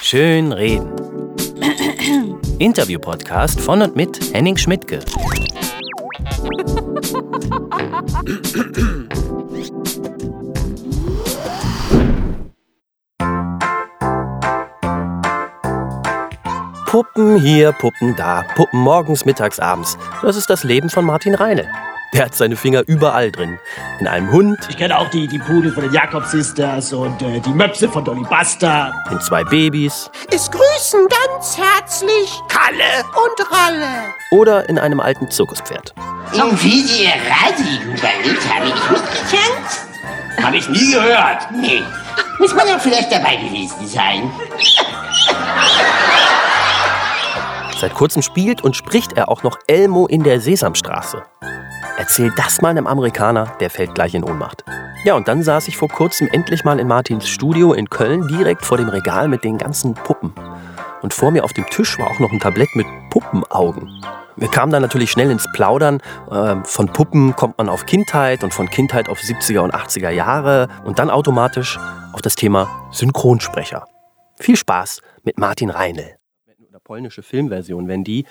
Schön reden. Interview-Podcast von und mit Henning Schmidtke. Puppen hier, Puppen da, Puppen morgens, mittags, abends. Das ist das Leben von Martin Reine. Der hat seine Finger überall drin. In einem Hund, Ich kenne auch die, die Pudel von den Jakob Sisters und äh, die Möpse von Dolly Buster. in zwei Babys Es grüßen ganz herzlich Kalle und Ralle. oder in einem alten Zirkuspferd. Und wie Sie Ihr Radio überlebt, habe ich mitgetanzt? Habe ich nie gehört. Nee. Muss man ja vielleicht dabei gewesen sein. Seit kurzem spielt und spricht er auch noch Elmo in der Sesamstraße. Erzähl das mal einem Amerikaner, der fällt gleich in Ohnmacht. Ja, und dann saß ich vor kurzem endlich mal in Martins Studio in Köln, direkt vor dem Regal mit den ganzen Puppen. Und vor mir auf dem Tisch war auch noch ein Tablett mit Puppenaugen. Wir kamen dann natürlich schnell ins Plaudern. Ähm, Von Puppen kommt man auf Kindheit und von Kindheit auf 70er und 80er Jahre und dann automatisch auf das Thema Synchronsprecher. Viel Spaß mit Martin Reinl. Polnische Filmversion, wenn die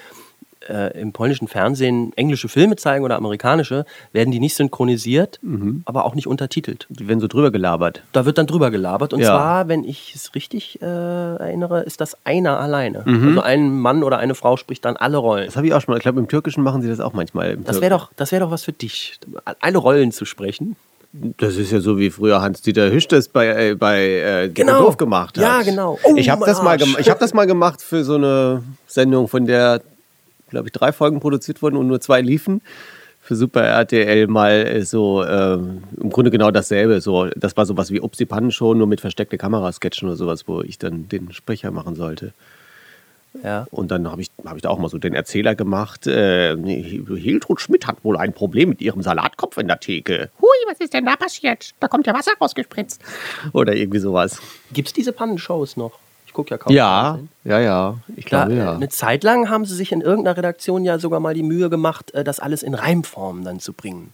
äh, im polnischen Fernsehen englische Filme zeigen oder amerikanische, werden die nicht synchronisiert, aber auch nicht untertitelt. Die werden so drüber gelabert. Da wird dann drüber gelabert. Und Ja. zwar, wenn ich es richtig äh, erinnere, ist das einer alleine. Also ein Mann oder eine Frau spricht dann alle Rollen. Das habe ich auch schon mal. Ich glaube, im Türkischen machen sie das auch manchmal. Das wäre doch, das wär doch was für dich, alle Rollen zu sprechen. Das ist ja so wie früher Hans-Dieter Hüsch das bei, äh, bei äh, Genau. Dorf gemacht hat. Ja, genau. Oh, ich habe das, mal ich hab das mal gemacht für so eine Sendung, von der, glaube ich, drei Folgen produziert wurden und nur zwei liefen. Für Super RTL mal äh, so ähm, im Grunde genau dasselbe. So, das war sowas wie Upsi Pannenshow, nur mit versteckte Kamerasketchen oder sowas, wo ich dann den Sprecher machen sollte. Ja. Und dann habe ich, hab ich da auch mal so den Erzähler gemacht. Äh, Hiltrud Schmidt hat wohl ein Problem mit ihrem Salatkopf in der Theke. Hui, was ist denn da passiert? Da kommt ja Wasser rausgespritzt. Oder irgendwie sowas. Gibt es diese Pannenshows noch? Ich gucke ja kaum. Ja, ja, ja. Ich glaube, äh, ja. Eine Zeit lang haben sie sich in irgendeiner Redaktion ja sogar mal die Mühe gemacht, äh, das alles in Reimform dann zu bringen.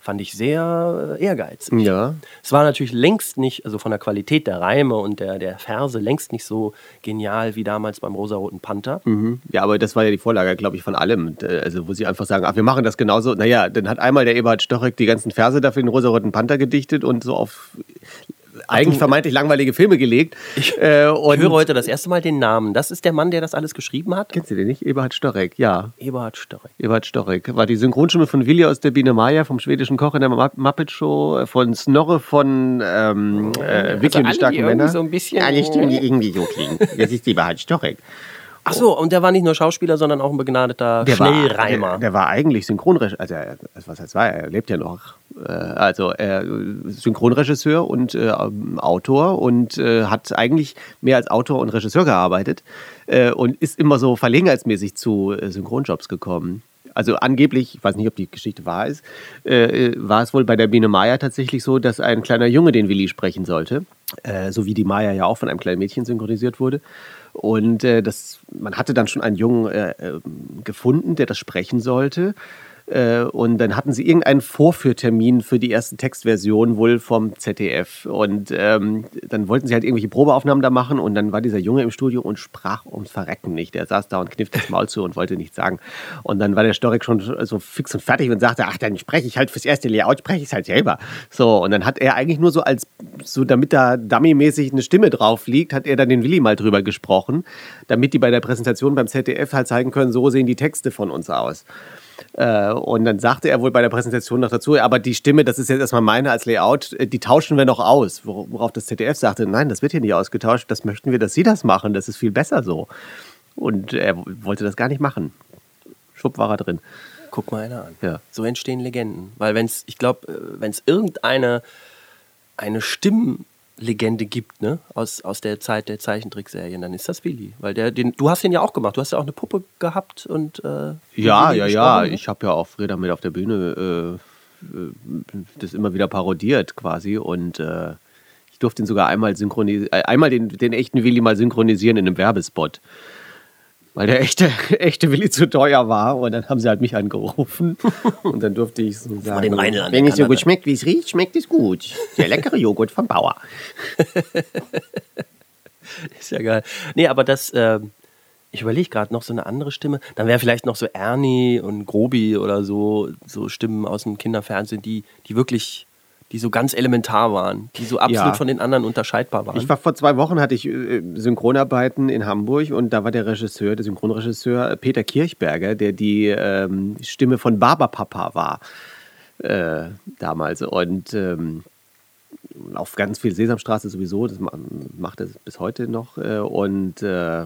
Fand ich sehr äh, ehrgeizig. Ja. Es war natürlich längst nicht, also von der Qualität der Reime und der, der Verse, längst nicht so genial wie damals beim Rosaroten Panther. Ja, aber das war ja die Vorlage, glaube ich, von allem. Äh, Also, wo sie einfach sagen, ach, wir machen das genauso. Naja, dann hat einmal der Eberhard Stocheck die ganzen Verse dafür den rosaroten Panther gedichtet und so auf eigentlich vermeintlich langweilige Filme gelegt. Ich äh, höre heute das erste Mal den Namen. Das ist der Mann, der das alles geschrieben hat? Kennst du den nicht? Eberhard Storeck, ja. Eberhard Störek. Eberhard Storeck. War die Synchronstimme von Willi aus der Biene Maya, vom schwedischen Koch in der Muppet Show, von Snorre von ähm, äh, Vicky und die starken Männer. so ein bisschen. Alle Stimmen, die irgendwie so klingen. Das ist Eberhard Storeck. Ach so, und der war nicht nur Schauspieler, sondern auch ein begnadeter Schnellreimer. Der, der war eigentlich Synchronregisseur, also was heißt war, er lebt ja noch. Äh, also er Synchronregisseur und äh, Autor und äh, hat eigentlich mehr als Autor und Regisseur gearbeitet äh, und ist immer so verlegenheitsmäßig zu äh, Synchronjobs gekommen. Also angeblich, ich weiß nicht, ob die Geschichte wahr ist, äh, war es wohl bei der Biene Maya tatsächlich so, dass ein kleiner Junge den Willi sprechen sollte. Äh, so wie die Maya ja auch von einem kleinen Mädchen synchronisiert wurde. Und äh, das, man hatte dann schon einen Jungen äh, äh, gefunden, der das sprechen sollte. Äh, und dann hatten sie irgendeinen Vorführtermin für die ersten Textversionen wohl vom ZDF. Und ähm, dann wollten sie halt irgendwelche Probeaufnahmen da machen. Und dann war dieser Junge im Studio und sprach ums Verrecken nicht. Der saß da und kniff das Maul zu und wollte nichts sagen. Und dann war der Storek schon so fix und fertig und sagte, ach, dann spreche ich halt fürs erste Layout, spreche ich es halt selber. So, und dann hat er eigentlich nur so als, so damit da dummymäßig eine Stimme drauf liegt, hat er dann den Willi mal drüber gesprochen, damit die bei der Präsentation beim ZDF halt zeigen können, so sehen die Texte von uns aus. Äh, und dann sagte er wohl bei der Präsentation noch dazu, aber die Stimme, das ist jetzt erstmal meine als Layout, äh, die tauschen wir noch aus. Wor- Worauf das ZDF sagte, nein, das wird hier nicht ausgetauscht, das möchten wir, dass Sie das machen, das ist viel besser so. Und er wollte das gar nicht machen. Schwupp war er drin. Guck mal einer an. Ja. So entstehen Legenden. Weil wenn es, ich glaube, wenn es irgendeine eine Stimmlegende gibt, ne, aus, aus der Zeit der Zeichentrickserien, dann ist das Willi. Weil der, den, du hast den ja auch gemacht. Du hast ja auch eine Puppe gehabt und äh, Ja, ja, ja. gesprochen, ne? Ich habe ja auch Freda mit auf der Bühne äh, äh, das immer wieder parodiert quasi und äh, ich durfte ihn sogar einmal synchronisieren, äh, einmal den, den echten Willi mal synchronisieren in einem Werbespot. Weil der echte, echte Willi zu teuer war und dann haben sie halt mich angerufen und dann durfte ich so sagen, den Rheinland wenn es so gut schmeckt, wie es riecht, schmeckt es gut. Der leckere Joghurt vom Bauer. ist ja geil. Nee, aber das, äh, ich überlege gerade noch so eine andere Stimme. Dann wäre vielleicht noch so Ernie und Grobi oder so, so Stimmen aus dem Kinderfernsehen, die, die wirklich, die so ganz elementar waren, die so absolut Ja. von den anderen unterscheidbar waren. Ich war vor zwei Wochen, hatte ich äh, Synchronarbeiten in Hamburg und da war der Regisseur, der Synchronregisseur Peter Kirchberger, der die ähm, Stimme von Barbapapa war äh, damals. Und ähm, auf ganz viel Sesamstraße sowieso, das ma- macht er bis heute noch. Äh, und äh,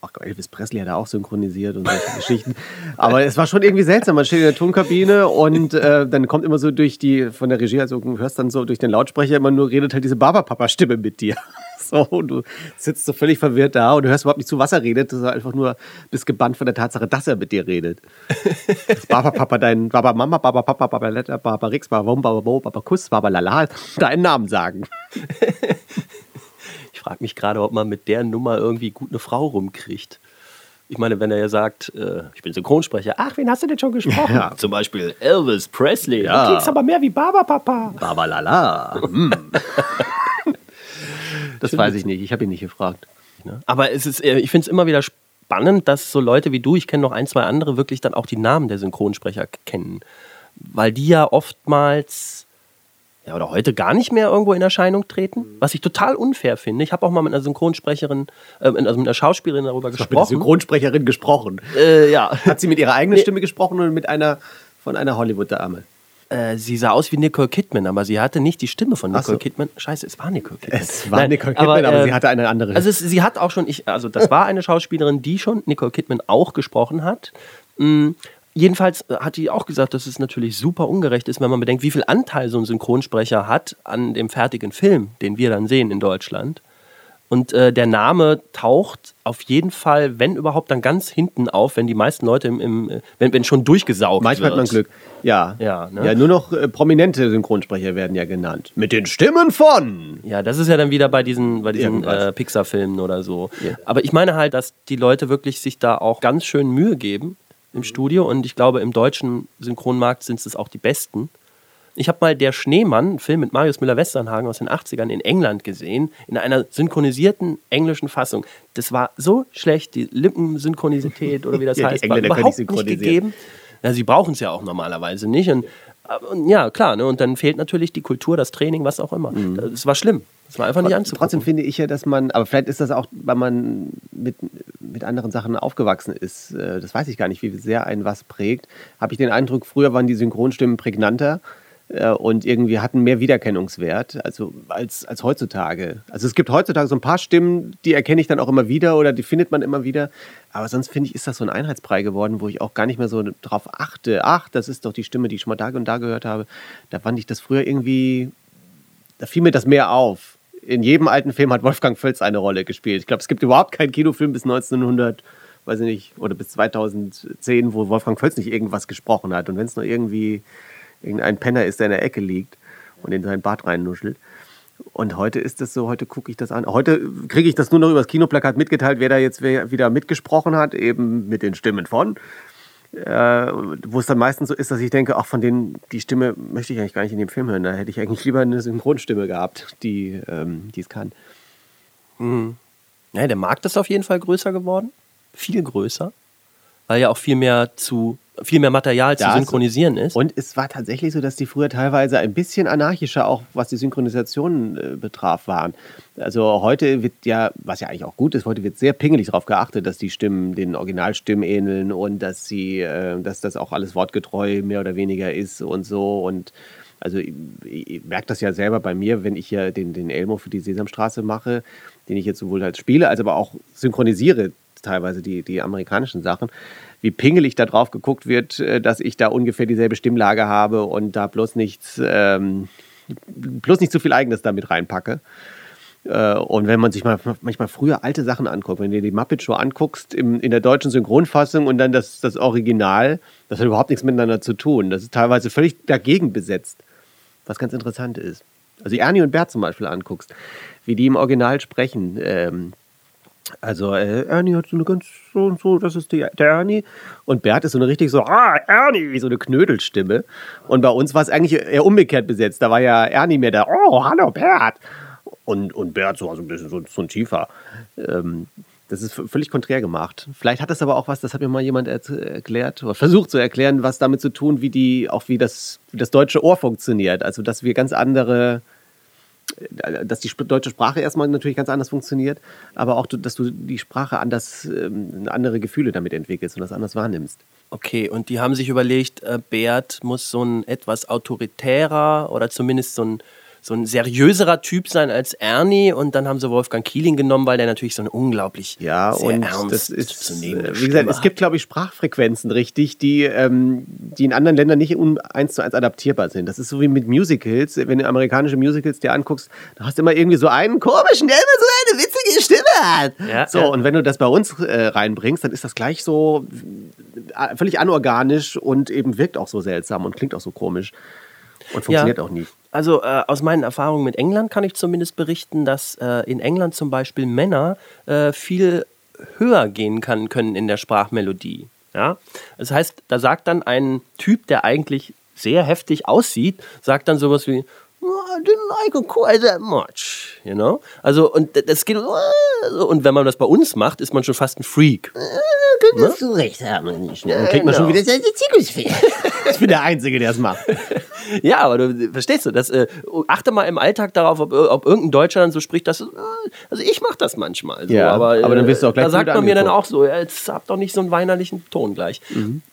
auch Elvis Presley hat er auch synchronisiert und solche Geschichten. Aber es war schon irgendwie seltsam. Man steht in der Tonkabine und äh, dann kommt immer so durch die, von der Regie, also du hörst dann so durch den Lautsprecher immer nur, redet halt diese Barbapapa-Stimme mit dir. So, und du sitzt so völlig verwirrt da und du hörst überhaupt nicht zu, was er redet. Du bist einfach nur bist gebannt von der Tatsache, dass er mit dir redet. Baba Papa, dein Baba Mama, Baba Papa, Baba Letter, Baba Rix, Baba Wom, Baba Bo, Baba Kuss, Baba Lala, deinen Namen sagen. Ich frage mich gerade, ob man mit der Nummer irgendwie gut eine Frau rumkriegt. Ich meine, wenn er ja sagt, äh, ich bin Synchronsprecher, ach, wen hast du denn schon gesprochen? Ja. Zum Beispiel Elvis Presley. Ja. Du klingst aber mehr wie Baba Papa. Baba Lala. Hm. Das weiß ich nicht, ich habe ihn nicht gefragt. Ne? Aber es ist, äh, ich finde es immer wieder spannend, dass so Leute wie du, ich kenne noch ein, zwei andere, wirklich dann auch die Namen der Synchronsprecher kennen. Weil die ja oftmals, ja, oder heute gar nicht mehr irgendwo in Erscheinung treten, was ich total unfair finde. Ich habe auch mal mit einer Synchronsprecherin, äh, also mit einer Schauspielerin darüber Ich habe mit gesprochen. Synchronsprecherin gesprochen. Äh, ja. Hat sie mit ihrer eigenen. Stimme gesprochen oder mit einer von einer Hollywood-Dame? Äh, sie sah aus wie Nicole Kidman, aber sie hatte nicht die Stimme von Nicole so. Kidman. Scheiße, es war Nicole Kidman. Es war Nicole Kidman, aber sie hatte eine andere. Also es, sie hat auch schon, ich, also das war eine Schauspielerin, die schon Nicole Kidman auch gesprochen hat. Jedenfalls hat die auch gesagt, dass es natürlich super ungerecht ist, wenn man bedenkt, wie viel Anteil so ein Synchronsprecher hat an dem fertigen Film, den wir dann sehen in Deutschland. Und äh, der Name taucht auf jeden Fall, wenn überhaupt, dann ganz hinten auf, wenn die meisten Leute im, im äh, wenn, wenn schon durchgesaugt Manchmal wird. hat man Glück. Ja. Ja, ne? ja nur noch äh, prominente Synchronsprecher werden ja genannt. Mit den Stimmen von. Ja, das ist ja dann wieder bei diesen, bei diesen äh, Pixar-Filmen oder so. Ja. Aber ich meine halt, dass die Leute wirklich sich da auch ganz schön Mühe geben im Studio und ich glaube, im deutschen Synchronmarkt sind es auch die besten. Ich habe mal Der Schneemann, einen Film mit Marius Müller-Westernhagen aus den 80ern in England gesehen, in einer synchronisierten englischen Fassung. Das war so schlecht, die Lippensynchronisität oder wie das Ja, die heißt, war überhaupt nicht gegeben. Ja, sie brauchen es ja auch normalerweise nicht. Und ja, klar, ne? und dann fehlt natürlich die Kultur, das Training, was auch immer. Es war schlimm. Es war einfach nicht anzugucken. Trotzdem finde ich ja, dass man, aber vielleicht ist das auch, weil man mit, mit anderen Sachen aufgewachsen ist. äh, Das weiß ich gar nicht, wie sehr einen was prägt. Habe ich den Eindruck, früher waren die Synchronstimmen prägnanter äh, und irgendwie hatten mehr Wiedererkennungswert also als, als heutzutage. Also es gibt heutzutage so ein paar Stimmen, die erkenne ich dann auch immer wieder oder die findet man immer wieder. Aber sonst finde ich, ist das so ein Einheitsbrei geworden, wo ich auch gar nicht mehr so drauf achte. Ach, das ist doch die Stimme, die ich schon mal da und da gehört habe. Da fand ich das früher irgendwie da fiel mir das mehr auf. In jedem alten Film hat Wolfgang Völz eine Rolle gespielt. Ich glaube, es gibt überhaupt keinen Kinofilm bis 1900, weiß ich nicht, oder bis 2010, wo Wolfgang Völz nicht irgendwas gesprochen hat. Und wenn es nur irgendwie irgendein Penner ist, der in der Ecke liegt und in sein Bad reinnuschelt. Und heute ist das so, heute gucke ich das an. Heute kriege ich das nur noch über das Kinoplakat mitgeteilt, wer da jetzt wieder mitgesprochen hat, eben mit den Stimmen von. Äh, wo es dann meistens so ist, dass ich denke, ach, von denen, die Stimme möchte ich eigentlich gar nicht in dem Film hören. Da hätte ich eigentlich lieber eine Synchronstimme gehabt, die ähm, es kann. Ja, der Markt ist auf jeden Fall größer geworden. Viel größer. Weil ja auch viel mehr zu, viel mehr Material zu Das- synchronisieren ist. Und es war tatsächlich so, dass die früher teilweise ein bisschen anarchischer, auch was die Synchronisation äh, betraf, waren. Also heute wird ja, was ja eigentlich auch gut ist, heute wird sehr pingelig darauf geachtet, dass die Stimmen den Originalstimmen ähneln und dass sie, äh, dass das auch alles wortgetreu mehr oder weniger ist und so. Und also ich, ich merke das ja selber bei mir, wenn ich ja den, den Elmo für die Sesamstraße mache, den ich jetzt sowohl als spiele, als aber auch synchronisiere, teilweise die, die amerikanischen Sachen, wie pingelig da drauf geguckt wird, äh, dass ich da ungefähr dieselbe Stimmlage habe und da bloß nichts, ähm, bloß nicht zu viel Eigenes damit reinpacke. Äh, Und wenn man sich mal manchmal früher alte Sachen anguckt, wenn du dir die Muppet Show anguckst im, in der deutschen Synchronfassung und dann das, das Original, das hat überhaupt nichts miteinander zu tun. Das ist teilweise völlig dagegen besetzt, was ganz interessant ist. Also Ernie und Bert zum Beispiel anguckst, wie die im Original sprechen. Ähm, also äh, Ernie hat so eine ganz so und so, das ist die, der Ernie. Und Bert ist so eine richtig so, ah, Ernie, so eine Knödelstimme. Und bei uns war es eigentlich eher umgekehrt besetzt. Da war ja Ernie mehr da, oh, hallo Bert. Und, und Bert so, also ein bisschen so, so ein tiefer. Ähm, das ist völlig konträr gemacht. Vielleicht hat das aber auch was, das hat mir mal jemand er erklärt oder versucht zu erklären, was damit zu tun, wie die, auch wie das, wie das deutsche Ohr funktioniert. Also dass wir ganz andere, dass die deutsche Sprache erstmal natürlich ganz anders funktioniert, aber auch, dass du die Sprache anders, ähm, andere Gefühle damit entwickelst und das anders wahrnimmst. Okay, und die haben sich überlegt, äh, Bert muss so ein etwas autoritärer oder zumindest so ein, so ein seriöserer Typ sein als Ernie. Und dann haben sie Wolfgang Kieling genommen, weil der natürlich so eine unglaublich Ja, sehr und ernst das ist, zu nehmende äh, wie gesagt, es gibt, glaube ich, Sprachfrequenzen richtig, die, ähm, die in anderen Ländern nicht eins zu eins adaptierbar sind. Das ist so wie mit Musicals. Wenn du amerikanische Musicals dir anguckst, da hast du immer irgendwie so einen komischen, der immer so eine witzige Stimme hat. Ja, so, ja. und wenn du das bei uns äh, reinbringst, dann ist das gleich so äh, völlig anorganisch und eben wirkt auch so seltsam und klingt auch so komisch. Und funktioniert auch nie. Also äh, aus meinen Erfahrungen mit England kann ich zumindest berichten, dass äh, in England zum Beispiel Männer äh, viel höher gehen kann, können in der Sprachmelodie. Ja? Das heißt, da sagt dann ein Typ, der eigentlich sehr heftig aussieht, sagt dann sowas wie "Oh, I didn't like it quite that much, you know? Also und das geht und wenn man das bei uns macht, ist man schon fast ein Freak. Könntest du recht haben, nicht Dann kriegt man schon Genau. wieder seine Zirkusfee. Ich bin der Einzige, der es macht. Ja, aber du verstehst du, das, äh, achte mal im Alltag darauf, ob, ob irgendein Deutscher dann so spricht, dass äh, also ich mache das manchmal. So, Ja, aber, aber dann wirst du auch gleich Da sagt man mir dann auch so, ja, jetzt habt doch nicht so einen weinerlichen Ton gleich.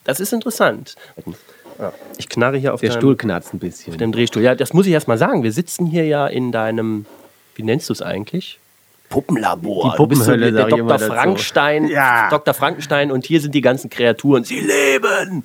Das ist interessant. Ich knarre hier auf Der deinem, Stuhl knarzt ein bisschen. auf dem Drehstuhl. Ja, das muss ich erst mal sagen. Wir sitzen hier ja in deinem, wie nennst du es eigentlich? Puppenlabor. Die Du bist so Puppenhölle, Dr. Frankenstein, Ja. Dr. Frankenstein und hier sind die ganzen Kreaturen. Sie leben!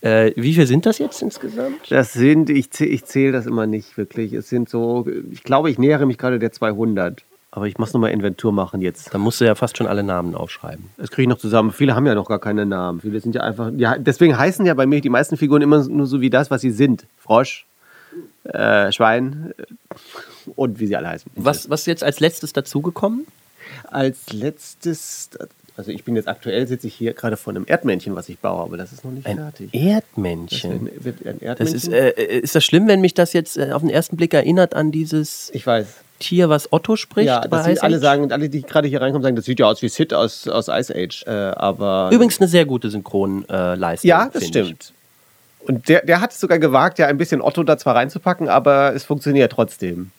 Äh, wie viel sind das jetzt insgesamt? Das sind, ich, ich zähle das immer nicht wirklich. Es sind so, ich glaube, ich nähere mich gerade der 200. Aber ich muss nochmal Inventur machen jetzt. Da musst du ja fast schon alle Namen aufschreiben. Das kriege ich noch zusammen. Viele haben ja noch gar keine Namen. Viele sind ja einfach, ja, deswegen heißen ja bei mir die meisten Figuren immer nur so wie das, was sie sind. Frosch, äh, Schwein äh, und wie sie alle heißen. Was, was ist jetzt als letztes dazugekommen? Als letztes, also ich bin jetzt aktuell, sitze ich hier gerade vor einem Erdmännchen, was ich baue, aber das ist noch nicht Ein fertig. Erdmännchen. Das ein Das Erdmännchen. ist, äh, ist das schlimm, wenn mich das jetzt äh, auf den ersten Blick erinnert an dieses ich weiß. Tier, was Otto spricht? Ja, das sieht, alle Age? sagen, alle, die gerade hier reinkommen, sagen, das sieht ja aus wie Sid aus, aus Ice Age. Äh, aber Übrigens eine sehr gute Synchronleistung. ja, das finde ich. stimmt. Und der, der hat es sogar gewagt, ja ein bisschen Otto da zwar reinzupacken, aber es funktioniert trotzdem.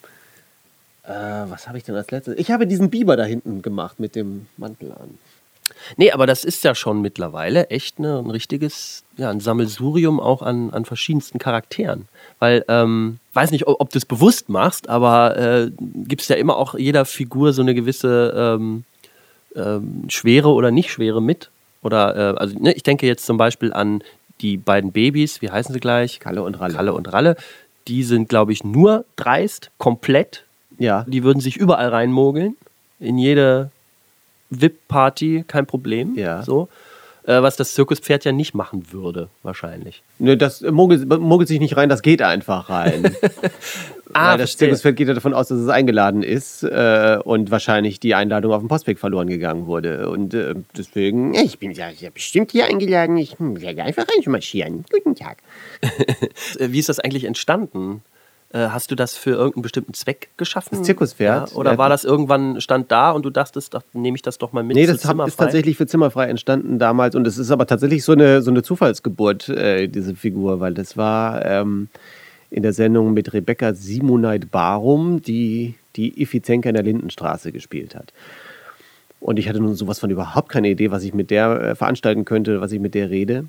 Äh, was habe ich denn als letztes? Ich habe diesen Biber da hinten gemacht mit dem Mantel an. Nee, aber das ist ja schon mittlerweile echt ne, ein richtiges, ja, ein Sammelsurium auch an, an verschiedensten Charakteren. Weil, ähm, weiß nicht, ob, ob du es bewusst machst, aber äh, gibt es ja immer auch jeder Figur so eine gewisse ähm, ähm, Schwere oder nicht Schwere mit. Oder, äh, also ne, ich denke jetzt zum Beispiel an die beiden Babys, wie heißen sie gleich? Kalle und Ralle. Kalle und Ralle. Die sind, glaube ich, nur dreist, komplett. Ja. Die würden sich überall reinmogeln. In jede VIP-Party, kein Problem. Ja. So. Äh, was das Zirkuspferd ja nicht machen würde, wahrscheinlich. Ne, das mogelt, mogelt sich nicht rein, das geht einfach rein. Ah, Weil das verstehe. Zirkusfeld geht ja davon aus, dass es eingeladen ist äh, und wahrscheinlich die Einladung auf dem Postweg verloren gegangen wurde. Und äh, deswegen, Ja, ich bin ja, ja bestimmt hier eingeladen. Ich hm, werde einfach reinmarschieren. Guten Tag. Äh, Wie ist das eigentlich entstanden? Äh, Hast du das für irgendeinen bestimmten Zweck geschaffen? Das Zirkuspferd? Ja, oder Ja. war das irgendwann, stand da und du dachtest, ach, nehme ich das doch mal mit Nee, das hab, ist tatsächlich für Zimmerfrei entstanden damals und es ist aber tatsächlich so eine, so eine Zufallsgeburt, äh, diese Figur, weil das war ähm, in der Sendung mit Rebecca Simoneit Barum, die die Iffi Zenker in der Lindenstraße gespielt hat. Und ich hatte nun sowas von überhaupt keine Idee, was ich mit der äh, veranstalten könnte, was ich mit der rede.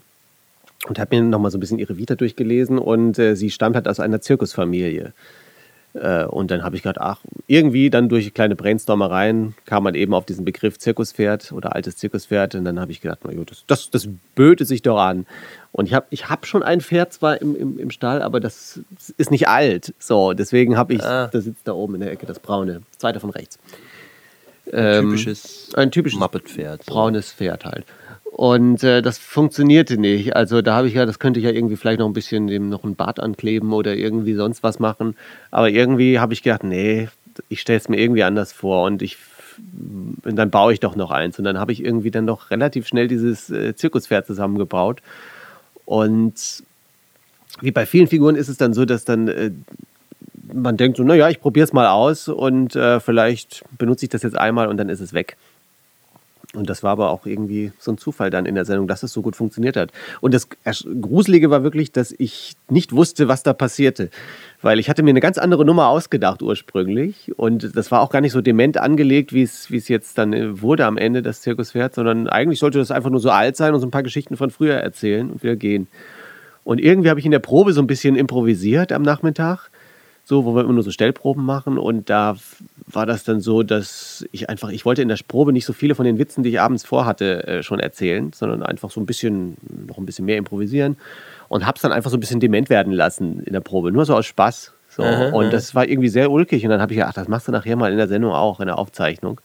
Und habe mir nochmal so ein bisschen ihre Vita durchgelesen und äh, sie stammt halt aus einer Zirkusfamilie. Äh, und dann habe ich gedacht, ach, irgendwie dann durch kleine Brainstormereien kam man eben auf diesen Begriff Zirkuspferd oder altes Zirkuspferd. Und dann habe ich gedacht, na gut, das, das, das böte sich doch an. Und ich habe ich hab schon ein Pferd zwar im, im, im Stall, aber das ist nicht alt. So, deswegen habe ich, Ah. da sitzt da oben in der Ecke das braune, zweite von rechts. typisches ein typisches Muppet-Pferd. braunes Pferd halt. Und äh, das funktionierte nicht. Also da habe ich ja, das könnte ich ja irgendwie vielleicht noch ein bisschen dem noch ein Bart ankleben oder irgendwie sonst was machen. Aber irgendwie habe ich gedacht, nee, ich stelle es mir irgendwie anders vor und ich und dann baue ich doch noch eins. Und dann habe ich irgendwie dann doch relativ schnell dieses äh, Zirkuspferd zusammengebaut. Und wie bei vielen Figuren ist es dann so, dass dann äh, man denkt so, naja, ich probiere es mal aus und äh, vielleicht benutze ich das jetzt einmal und dann ist es weg. Und das war aber auch irgendwie so ein Zufall dann in der Sendung, dass es so gut funktioniert hat. Und das Gruselige war wirklich, dass ich nicht wusste, was da passierte. Weil ich hatte mir eine ganz andere Nummer ausgedacht ursprünglich. Und das war auch gar nicht so dement angelegt, wie es, jetzt dann äh, wurde am Ende, das Zirkuspferd, sondern eigentlich sollte das einfach nur so alt sein und so ein paar Geschichten von früher erzählen und wieder gehen. Und irgendwie habe ich in der Probe so ein bisschen improvisiert am Nachmittag so, wo wir immer nur so Stellproben machen. Und da war das dann so, dass ich einfach, ich wollte in der Probe nicht so viele von den Witzen, die ich abends vorhatte, äh, schon erzählen, sondern einfach so ein bisschen, noch ein bisschen mehr improvisieren. Und hab's dann einfach so ein bisschen dement werden lassen in der Probe, nur so aus Spaß. So. Aha, und das war irgendwie sehr ulkig. Und dann habe ich gedacht, das machst du nachher mal in der Sendung auch, in der Aufzeichnung.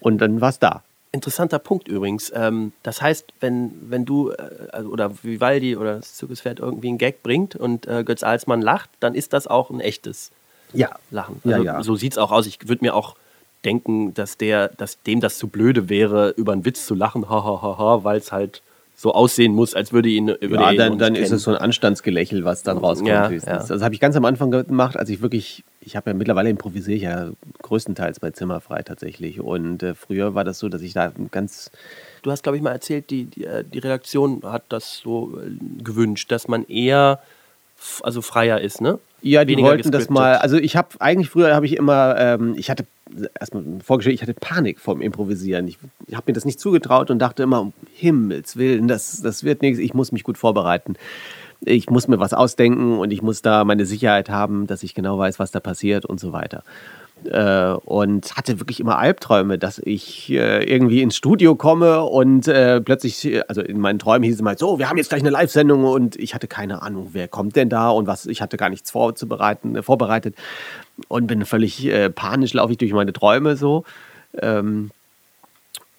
Und dann war es da. Interessanter Punkt übrigens. Ähm, das heißt, wenn, wenn du äh, also, oder Vivaldi oder das Zirkuspferd irgendwie einen Gag bringt und äh, Götz Alsmann lacht, dann ist das auch ein echtes ja. Lachen. Also, ja, ja. So sieht es auch aus. Ich würde mir auch denken, dass der, dass dem das zu blöde wäre, über einen Witz zu lachen, ha, weil es halt so aussehen muss, als würde ihn über Ja, dann, dann ist es so ein Anstandsgelächel, was dann rauskommt. Ja, ja. Das habe ich ganz am Anfang gemacht, als ich wirklich, ich habe ja mittlerweile improvisiere ich ja größtenteils bei Zimmerfrei tatsächlich. Und äh, früher war das so, dass ich da ganz. Du hast, glaube ich, mal erzählt, die, die, äh, die Redaktion hat das so äh, gewünscht, dass man eher also freier ist, ne? Ja, die Weniger wollten gescriptet. das mal. Also ich habe eigentlich früher habe ich immer, ähm, ich hatte erstmal vorgestellt, ich hatte Panik vorm Improvisieren. Ich, ich habe mir das nicht zugetraut und dachte immer, um Himmels Willen, das, das wird nichts, ich muss mich gut vorbereiten. Ich muss mir was ausdenken und ich muss da meine Sicherheit haben, dass ich genau weiß, was da passiert und so weiter äh, und hatte wirklich immer Albträume, dass ich äh, irgendwie ins Studio komme und äh, plötzlich, also in meinen Träumen hieß es mal so, wir haben jetzt gleich eine Live-Sendung und ich hatte keine Ahnung, wer kommt denn da und was, ich hatte gar nichts vorzubereiten, äh, vorbereitet und bin völlig äh, panisch, laufe ich durch meine Träume so. Ähm,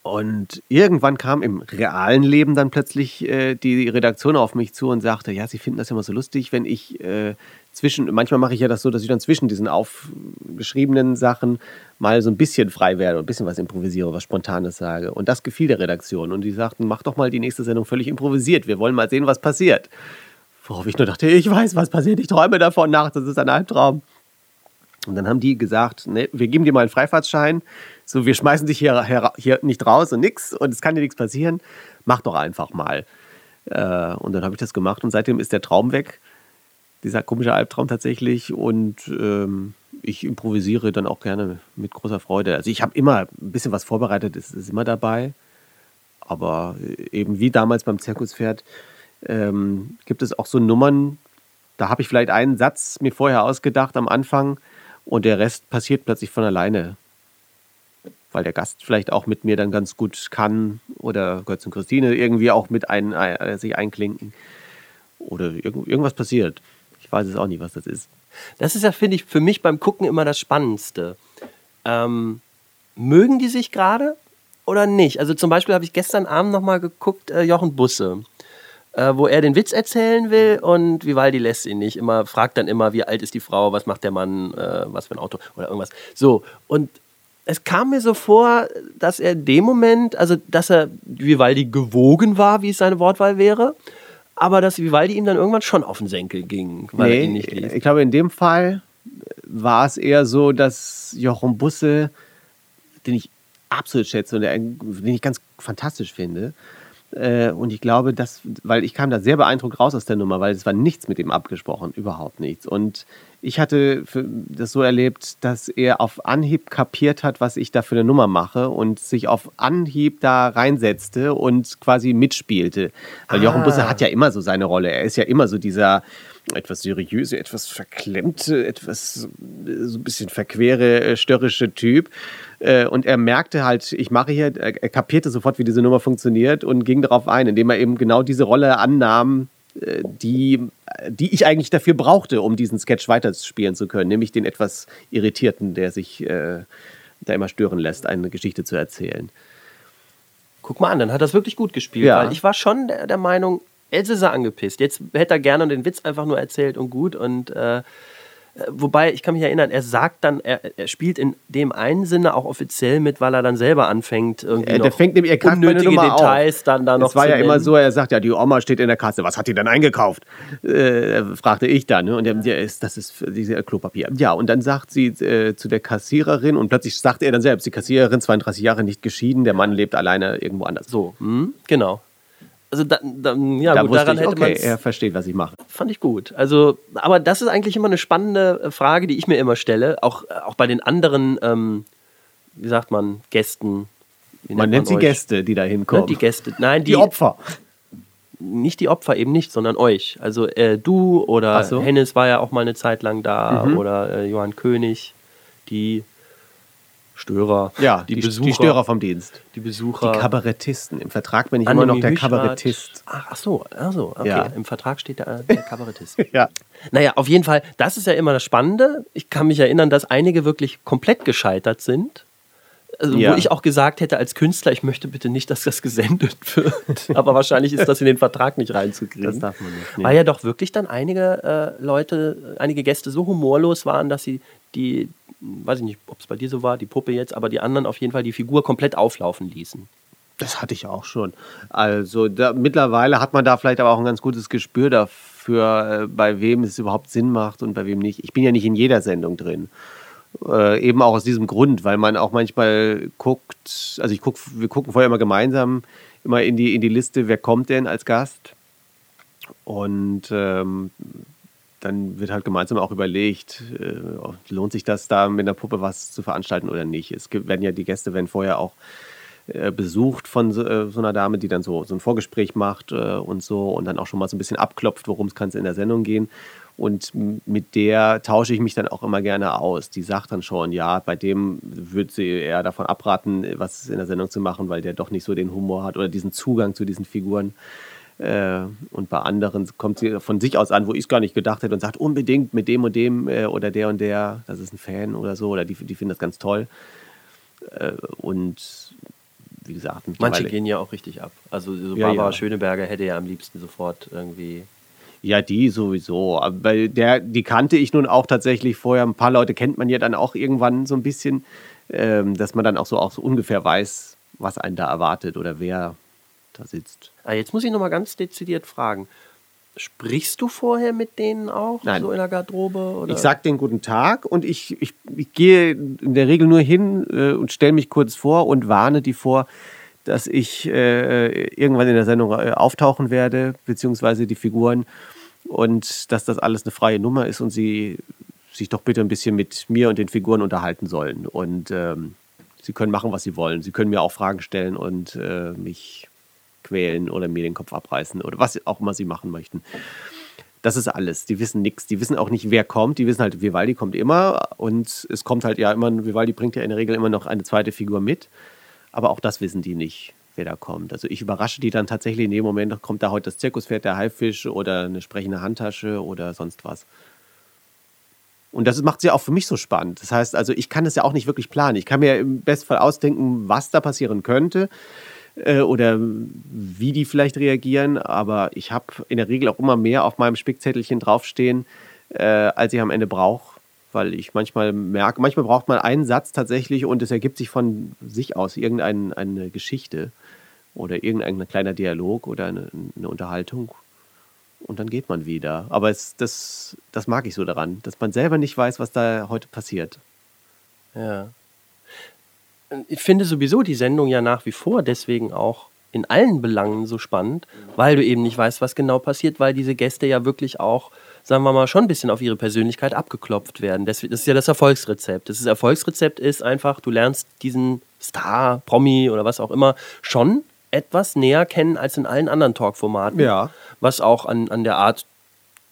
und irgendwann kam im realen Leben dann plötzlich äh, die Redaktion auf mich zu und sagte, ja, sie finden das immer so lustig, wenn ich äh, zwischen, manchmal mache ich ja das so, dass ich dann zwischen diesen aufgeschriebenen Sachen mal so ein bisschen frei werde und ein bisschen was improvisiere, was Spontanes sage. Und das gefiel der Redaktion. Und die sagten, mach doch mal die nächste Sendung völlig improvisiert. Wir wollen mal sehen, was passiert. Worauf ich nur dachte, ich weiß, was passiert. Ich träume davon nachts. Das ist ein Albtraum. Und dann haben die gesagt, ne, wir geben dir mal einen Freifahrtschein. So, wir schmeißen dich hier, hier nicht raus und nix und es kann dir nichts passieren. Mach doch einfach mal. Äh, und dann habe ich das gemacht und seitdem ist der Traum weg. Dieser komische Albtraum tatsächlich. Und ähm, ich improvisiere dann auch gerne mit großer Freude. Also ich habe immer ein bisschen was vorbereitet, ist, ist immer dabei. Aber eben wie damals beim Zirkuspferd ähm, gibt es auch so Nummern, da habe ich vielleicht einen Satz mir vorher ausgedacht am Anfang und der Rest passiert plötzlich von alleine. Weil der Gast vielleicht auch mit mir dann ganz gut kann oder Götz und Christine irgendwie auch mit ein, äh, sich einklinken. Oder irgend, irgendwas passiert. Weiß es auch nicht, was das ist. Das ist ja, finde ich, für mich beim Gucken immer das Spannendste. Ähm, mögen die sich gerade oder nicht? Also zum Beispiel habe ich gestern Abend nochmal geguckt, äh, Jochen Busse äh, wo er den Witz erzählen will und Vivaldi lässt ihn nicht. Immer fragt dann immer, wie alt ist die Frau, was macht der Mann, äh, was für ein Auto oder irgendwas. So und es kam mir so vor, dass er in dem Moment, also dass er Vivaldi gewogen war, wie es seine Wortwahl wäre, aber dass Vivaldi ihm dann irgendwann schon auf den Senkel ging, weil nee, er ihn nicht ließ. Ich glaube, in dem Fall war es eher so, dass Jochen Busse, den ich absolut schätze und den ich ganz fantastisch finde, äh, und ich glaube, dass, weil ich kam da sehr beeindruckt raus aus der Nummer, weil es war nichts mit ihm abgesprochen, überhaupt nichts. Und ich hatte das so erlebt, dass er auf Anhieb kapiert hat, was ich da für eine Nummer mache und sich auf Anhieb da reinsetzte und quasi mitspielte. Weil ah. Jochen Busse hat ja immer so seine Rolle. Er ist ja immer so dieser etwas seriöse, etwas verklemmte, etwas so ein bisschen verquere, äh, störrische Typ. Äh, und er merkte halt, ich mache hier, er kapierte sofort, wie diese Nummer funktioniert und ging darauf ein, indem er eben genau diese Rolle annahm, die, die ich eigentlich dafür brauchte, um diesen Sketch weiterspielen zu können, nämlich den etwas Irritierten, der sich äh, da immer stören lässt, eine Geschichte zu erzählen. Guck mal an, dann hat das wirklich gut gespielt, ja. weil ich war schon der, der Meinung, Else ist er angepisst. Jetzt hätte er gerne den Witz einfach nur erzählt und gut und äh, Wobei, ich kann mich erinnern, er sagt dann, er, er spielt in dem einen Sinne auch offiziell mit, weil er dann selber anfängt, irgendwie Äh, der noch fängt nämlich, er unnötige Nummer Details auf. dann da noch Es war ja immer nennen. so, er sagt ja, die Oma steht in der Kasse, was hat die denn eingekauft? Äh, fragte ich dann. Ne? Und der, der ist, das ist für diese Klopapier. Ja, und dann sagt sie äh, zu der Kassiererin und plötzlich sagt er dann selbst, die Kassiererin, 32 Jahre nicht geschieden, der Mann lebt alleine irgendwo anders. So, hm, genau. Also da, da, ja, da gut, daran ich, hätte okay, man er versteht, was ich mache. fand ich gut. Also, aber das ist eigentlich immer eine spannende äh, Frage, die ich mir immer stelle, auch, äh, auch bei den anderen, ähm, wie sagt man, Gästen. Wie Man nennt sie euch? Gäste, die da Ne, hinkommen. die Gäste, nein, Die die, Opfer. nicht die Opfer eben nicht, sondern euch. Also äh, du oder so. Hennes war ja auch mal eine Zeit lang da Mhm. oder äh, Johann König, die Störer, Ja, die, die, Besucher, die Störer vom Dienst. die Besucher. Die Kabarettisten. Im Vertrag bin ich immer noch Annemie der Hüschrath. Kabarettist. Ach, ach so, ach so, okay. Ja. Im Vertrag steht der, der Kabarettist. Ja. Naja, auf jeden Fall, das ist ja immer das Spannende. Ich kann mich erinnern, dass einige wirklich komplett gescheitert sind. Also, Ja. Wo ich auch gesagt hätte als Künstler, ich möchte bitte nicht, dass das gesendet wird. Aber wahrscheinlich ist das in den Vertrag nicht reinzukriegen. Das darf man nicht, nee. Weil ja doch wirklich dann einige äh, Leute, einige Gäste so humorlos waren, dass sie die, weiß ich nicht, ob es bei dir so war, die Puppe jetzt, aber die anderen auf jeden Fall die Figur komplett auflaufen ließen. Das hatte ich auch schon. Also da, mittlerweile hat man da vielleicht aber auch ein ganz gutes Gespür dafür, äh, bei wem es überhaupt Sinn macht und bei wem nicht. Ich bin ja nicht in jeder Sendung drin. Äh, eben auch aus diesem Grund, weil man auch manchmal guckt, also ich guck, wir gucken vorher immer gemeinsam immer in die, in die Liste, wer kommt denn als Gast. Und ähm, dann wird halt gemeinsam auch überlegt, äh, lohnt sich das da mit einer Puppe was zu veranstalten oder nicht. Es werden ja die Gäste werden vorher auch äh, besucht von so, äh, so einer Dame, die dann so, so ein Vorgespräch macht äh, und so und dann auch schon mal so ein bisschen abklopft, worum es kann in der Sendung gehen. Und mit der tausche ich mich dann auch immer gerne aus. Die sagt dann schon, ja, bei dem würde sie eher davon abraten, was in der Sendung zu machen, weil der doch nicht so den Humor hat oder diesen Zugang zu diesen Figuren. Äh, und bei anderen kommt sie von sich aus an, wo ich es gar nicht gedacht hätte und sagt unbedingt mit dem und dem äh, oder der und der, das ist ein Fan oder so, oder die, die finden das ganz toll. Äh, und wie gesagt, Manche gehen ja auch richtig ab. Also so Ja, Barbara ja. Schöneberger hätte ja am liebsten sofort irgendwie. Ja, die sowieso. Bei der, die kannte ich nun auch tatsächlich vorher. Ein paar Leute kennt man ja dann auch irgendwann so ein bisschen, ähm, dass man dann auch so, auch so ungefähr weiß, was einen da erwartet oder wer da sitzt. Ah, jetzt muss ich nochmal ganz dezidiert fragen. Sprichst du vorher mit denen auch Nein. so in der Garderobe? Oder? Ich sag den guten Tag und ich, ich, ich gehe in der Regel nur hin äh, und stelle mich kurz vor und warne die vor, dass ich äh, irgendwann in der Sendung äh, auftauchen werde, beziehungsweise die Figuren und dass das alles eine freie Nummer ist und sie sich doch bitte ein bisschen mit mir und den Figuren unterhalten sollen. Und ähm, sie können machen, was sie wollen. Sie können mir auch Fragen stellen und äh, mich quälen oder mir den Kopf abreißen oder was auch immer sie machen möchten. Das ist alles. Die wissen nichts. Die wissen auch nicht, wer kommt. Die wissen halt, Vivaldi kommt immer und es kommt halt ja immer, Vivaldi bringt ja in der Regel immer noch eine zweite Figur mit. Aber auch das wissen die nicht, wer da kommt. Also ich überrasche die dann tatsächlich in dem Moment, kommt da heute das Zirkuspferd, der Haifisch oder eine sprechende Handtasche oder sonst was. Und das macht sie auch für mich so spannend. Das heißt, also ich kann das ja auch nicht wirklich planen. Ich kann mir im Bestfall ausdenken, was da passieren könnte äh, oder wie die vielleicht reagieren. Aber ich habe in der Regel auch immer mehr auf meinem Spickzettelchen draufstehen, äh, als ich am Ende brauche. Weil ich manchmal merke, manchmal braucht man einen Satz tatsächlich und es ergibt sich von sich aus irgendeine eine Geschichte oder irgendein kleiner Dialog oder eine, eine Unterhaltung. Und dann geht man wieder. Aber es, das, das mag ich so daran, dass man selber nicht weiß, was da heute passiert. Ja. Ich finde sowieso die Sendung ja nach wie vor deswegen auch in allen Belangen so spannend, weil du eben nicht weißt, was genau passiert, weil diese Gäste ja wirklich auch, sagen wir mal, schon ein bisschen auf ihre Persönlichkeit abgeklopft werden. Das, das ist ja das Erfolgsrezept. Das Erfolgsrezept ist einfach, du lernst diesen Star, Promi oder was auch immer schon etwas näher kennen als in allen anderen Talkformaten. Ja. Was auch an, an der Art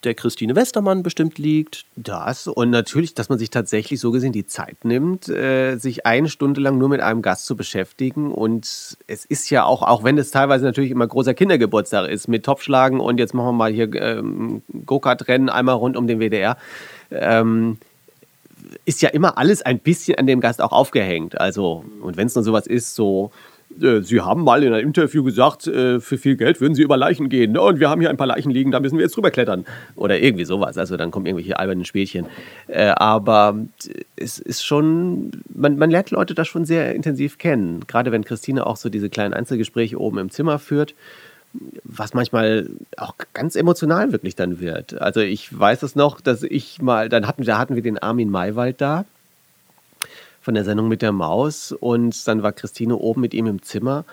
der Christine Westermann bestimmt liegt. Das und natürlich, dass man sich tatsächlich so gesehen die Zeit nimmt, äh, sich eine Stunde lang nur mit einem Gast zu beschäftigen. Und es ist ja auch, auch wenn es teilweise natürlich immer großer Kindergeburtstag ist, mit Topfschlagen und jetzt machen wir mal hier ähm, Go-Kart-Rennen einmal rund um den WDR. Ähm, ist ja immer alles ein bisschen an dem Gast auch aufgehängt. Also, und wenn es nur sowas ist, so Sie haben mal in einem Interview gesagt, äh, für viel Geld würden Sie über Leichen gehen. Und wir haben hier ein paar Leichen liegen, da müssen wir jetzt drüber klettern. Oder irgendwie sowas. Also dann kommen irgendwelche albernen Spielchen. Äh, aber es ist schon, man, man lernt Leute da schon sehr intensiv kennen. Gerade wenn Christine auch so diese kleinen Einzelgespräche oben im Zimmer führt was manchmal auch ganz emotional wirklich dann wird. Also ich weiß es noch, dass ich mal, dann hatten, da hatten wir den Armin Maywald da von der Sendung mit der Maus und dann war Christine oben mit ihm im Zimmer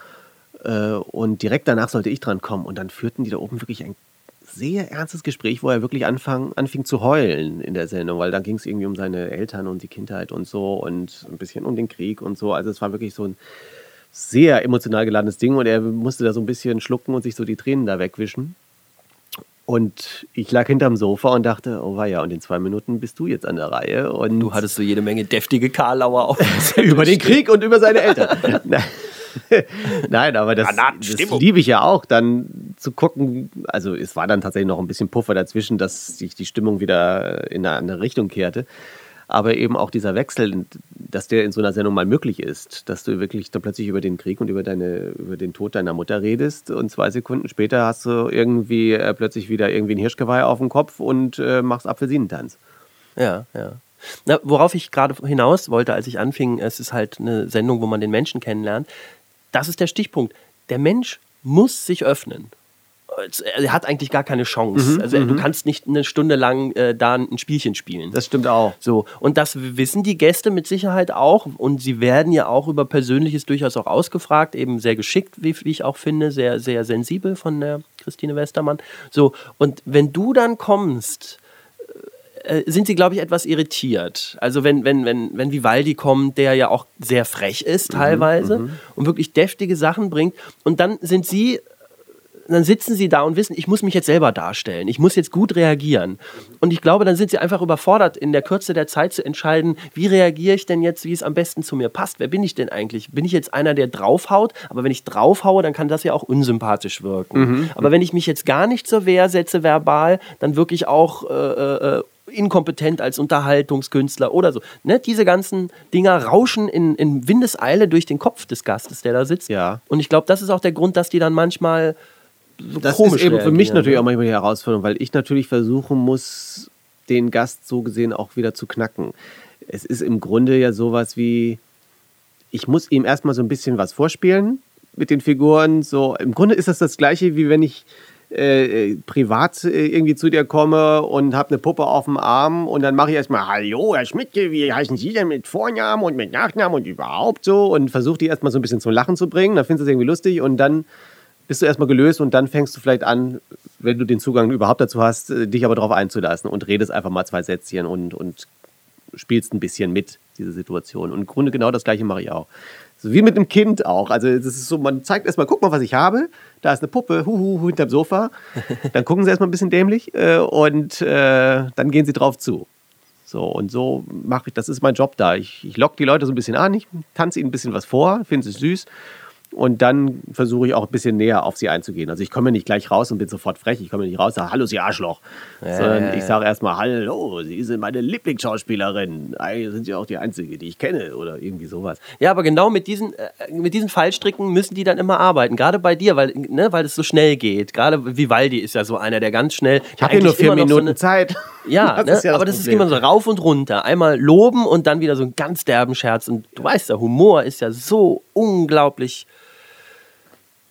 äh, und direkt danach sollte ich dran kommen und dann führten die da oben wirklich ein sehr ernstes Gespräch, wo er wirklich anfang, anfing zu heulen in der Sendung, weil dann ging es irgendwie um seine Eltern und die Kindheit und so und ein bisschen um den Krieg und so. Also es war wirklich so ein sehr emotional geladenes Ding und er musste da so ein bisschen schlucken und sich so die Tränen da wegwischen. Und ich lag hinterm Sofa und dachte, oh ja, und in zwei Minuten bist du jetzt an der Reihe. Und du hattest so jede Menge deftige Karlauer auf. über den Krieg und über seine Eltern. Nein, aber das, das liebe ich ja auch, dann zu gucken. Also es war dann tatsächlich noch ein bisschen Puffer dazwischen, dass sich die Stimmung wieder in eine andere Richtung kehrte aber eben auch dieser Wechsel, dass der in so einer Sendung mal möglich ist, dass du wirklich dann plötzlich über den Krieg und über, deine, über den Tod deiner Mutter redest und zwei Sekunden später hast du irgendwie äh, plötzlich wieder irgendwie ein Hirschgeweih auf dem Kopf und äh, machst Apfelsinentanz. Ja, ja. Na, worauf ich gerade hinaus wollte, als ich anfing, es ist halt eine Sendung, wo man den Menschen kennenlernt. Das ist der Stichpunkt. Der Mensch muss sich öffnen er hat eigentlich gar keine Chance. Mhm, also du mhm. kannst nicht eine Stunde lang äh, da ein Spielchen spielen. Das stimmt auch. So und das wissen die Gäste mit Sicherheit auch und sie werden ja auch über Persönliches durchaus auch ausgefragt, eben sehr geschickt, wie, wie ich auch finde, sehr sehr sensibel von der Christine Westermann. So und wenn du dann kommst äh, sind sie, glaube ich, etwas irritiert. Also wenn, wenn, wenn, wenn Vivaldi kommt, der ja auch sehr frech ist mhm, teilweise mhm, und wirklich deftige Sachen bringt. Und dann sind sie dann sitzen sie da und wissen, ich muss mich jetzt selber darstellen, ich muss jetzt gut reagieren. Und ich glaube, dann sind sie einfach überfordert, in der Kürze der Zeit zu entscheiden, wie reagiere ich denn jetzt, wie es am besten zu mir passt. Wer bin ich denn eigentlich? Bin ich jetzt einer, der draufhaut? Aber wenn ich draufhaue, dann kann das ja auch unsympathisch wirken. Mhm. Aber wenn ich mich jetzt gar nicht zur Wehr setze verbal, dann wirklich auch äh, äh, inkompetent als Unterhaltungskünstler oder so. Ne? Diese ganzen Dinger rauschen in, in Windeseile durch den Kopf des Gastes, der da sitzt. Ja. Und ich glaube, das ist auch der Grund, dass die dann manchmal so das komisch ist eben für mich natürlich ne? auch manchmal die Herausforderung, weil ich natürlich versuchen muss, den Gast so gesehen auch wieder zu knacken. Es ist im Grunde ja sowas wie, ich muss ihm erstmal so ein bisschen was vorspielen mit den Figuren. So, im Grunde ist das das Gleiche, wie wenn ich äh, privat äh, irgendwie zu dir komme und habe eine Puppe auf dem Arm und dann mache ich erstmal, hallo, Herr Schmidtke, wie heißen Sie denn mit Vornamen und mit Nachnamen und überhaupt so und versuche die erstmal so ein bisschen zum Lachen zu bringen. Dann findest du es irgendwie lustig und dann bist du erstmal gelöst und dann fängst du vielleicht an, wenn du den Zugang überhaupt dazu hast, äh, dich aber darauf einzulassen und redest einfach mal zwei Sätzchen und, und spielst ein bisschen mit, diese Situation. Und im Grunde genau das gleiche mache ich auch. So wie mit einem Kind auch. Also das ist so, man zeigt erstmal, guck mal, was ich habe. Da ist eine Puppe, huhu, hu, hinterm Sofa. Dann gucken sie erstmal ein bisschen dämlich äh, und äh, dann gehen sie drauf zu. So, und so mache ich, das ist mein Job da. Ich, ich lock die Leute so ein bisschen an, ich tanze ihnen ein bisschen was vor, finde es süß und dann versuche ich auch ein bisschen näher auf sie einzugehen. Also ich komme nicht gleich raus und bin sofort frech. Ich komme nicht raus und sage, hallo, Sie Arschloch. Ja, Sondern ja, ja. ich sage erstmal, hallo, Sie sind meine Lieblingsschauspielerin. Eigentlich sind Sie auch die Einzige, die ich kenne oder irgendwie sowas. Ja, aber genau mit diesen, äh, mit diesen Fallstricken müssen die dann immer arbeiten. Gerade bei dir, weil, ne, weil es so schnell geht. Gerade Vivaldi ist ja so einer, der ganz schnell... Ich habe hier nur vier Minuten so eine, Zeit. Ja, das ne, aber das Problem. ist immer so rauf und runter. Einmal loben und dann wieder so einen ganz derben Scherz. Und du weißt ja, Humor ist ja so unglaublich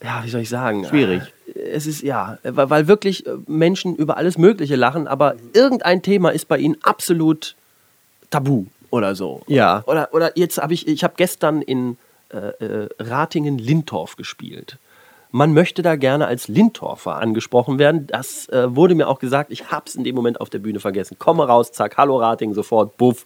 ja, wie soll ich sagen? Schwierig. Es ist, ja, weil, wirklich äh, Menschen über alles Mögliche lachen, aber irgendein Thema ist bei ihnen absolut tabu oder so. Ja. Oder, oder jetzt habe ich, ich habe gestern in äh, äh, Ratingen-Lintorf gespielt. Man möchte da gerne als Lintorfer angesprochen werden. Das äh, wurde mir auch gesagt. Ich habe es in dem Moment auf der Bühne vergessen. Komme raus, zack, hallo Ratingen, sofort, buff.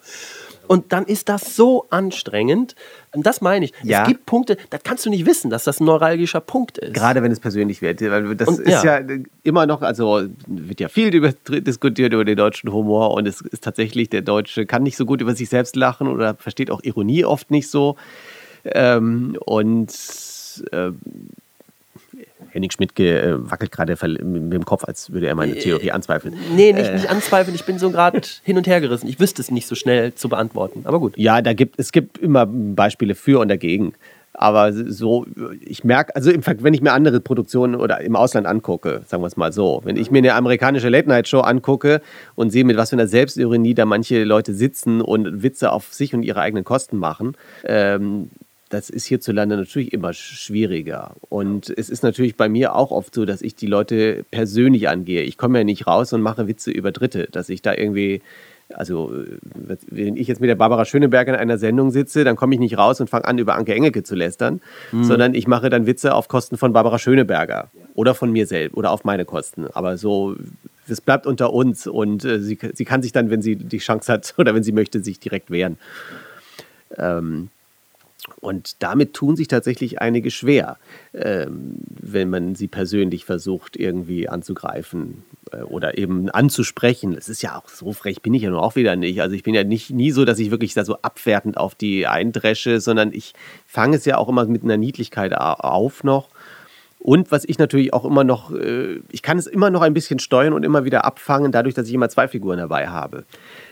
Und dann ist das so anstrengend. Und das meine ich. Ja. Es gibt Punkte, da kannst du nicht wissen, dass das ein neuralgischer Punkt ist. Gerade wenn es persönlich wird. Das und, ist ja. ja. immer noch, also wird ja viel diskutiert über den deutschen Humor und es ist tatsächlich, der Deutsche kann nicht so gut über sich selbst lachen oder versteht auch Ironie oft nicht so. Ähm, und äh, Henning Schmidt äh, wackelt gerade mit dem Kopf, als würde er meine Theorie äh, anzweifeln. Nee, nicht, äh, nicht anzweifeln. Ich bin so gerade hin und her gerissen. Ich wüsste es nicht so schnell zu beantworten. Aber gut. Ja, da gibt, es gibt immer Beispiele für und dagegen. Aber so, ich merke, also im, wenn ich mir andere Produktionen oder im Ausland angucke, sagen wir es mal so, wenn ich mir eine amerikanische Late-Night-Show angucke und sehe, mit was für einer Selbstironie da manche Leute sitzen und Witze auf sich und ihre eigenen Kosten machen, ähm, das ist hierzulande natürlich immer schwieriger. Und es ist natürlich bei mir auch oft so, dass ich die Leute persönlich angehe. Ich komme ja nicht raus und mache Witze über Dritte, dass ich da irgendwie also wenn ich jetzt mit der Barbara Schöneberger in einer Sendung sitze, dann komme ich nicht raus und fange an, über Anke Engelke zu lästern, mhm. sondern ich mache dann Witze auf Kosten von Barbara Schöneberger oder von mir selbst oder auf meine Kosten. Aber so, es bleibt unter uns und äh, sie, sie kann sich dann, wenn sie die Chance hat oder wenn sie möchte, sich direkt wehren. Ähm, und damit tun sich tatsächlich einige schwer, ähm, wenn man sie persönlich versucht, irgendwie anzugreifen äh, oder eben anzusprechen. Es ist ja auch so frech, bin ich ja nun auch wieder nicht. Also ich bin ja nicht nie so, dass ich wirklich da so abwertend auf die eindresche, sondern ich fange es ja auch immer mit einer Niedlichkeit auf noch. Und was ich natürlich auch immer noch, äh, ich kann es immer noch ein bisschen steuern und immer wieder abfangen, dadurch, dass ich immer zwei Figuren dabei habe.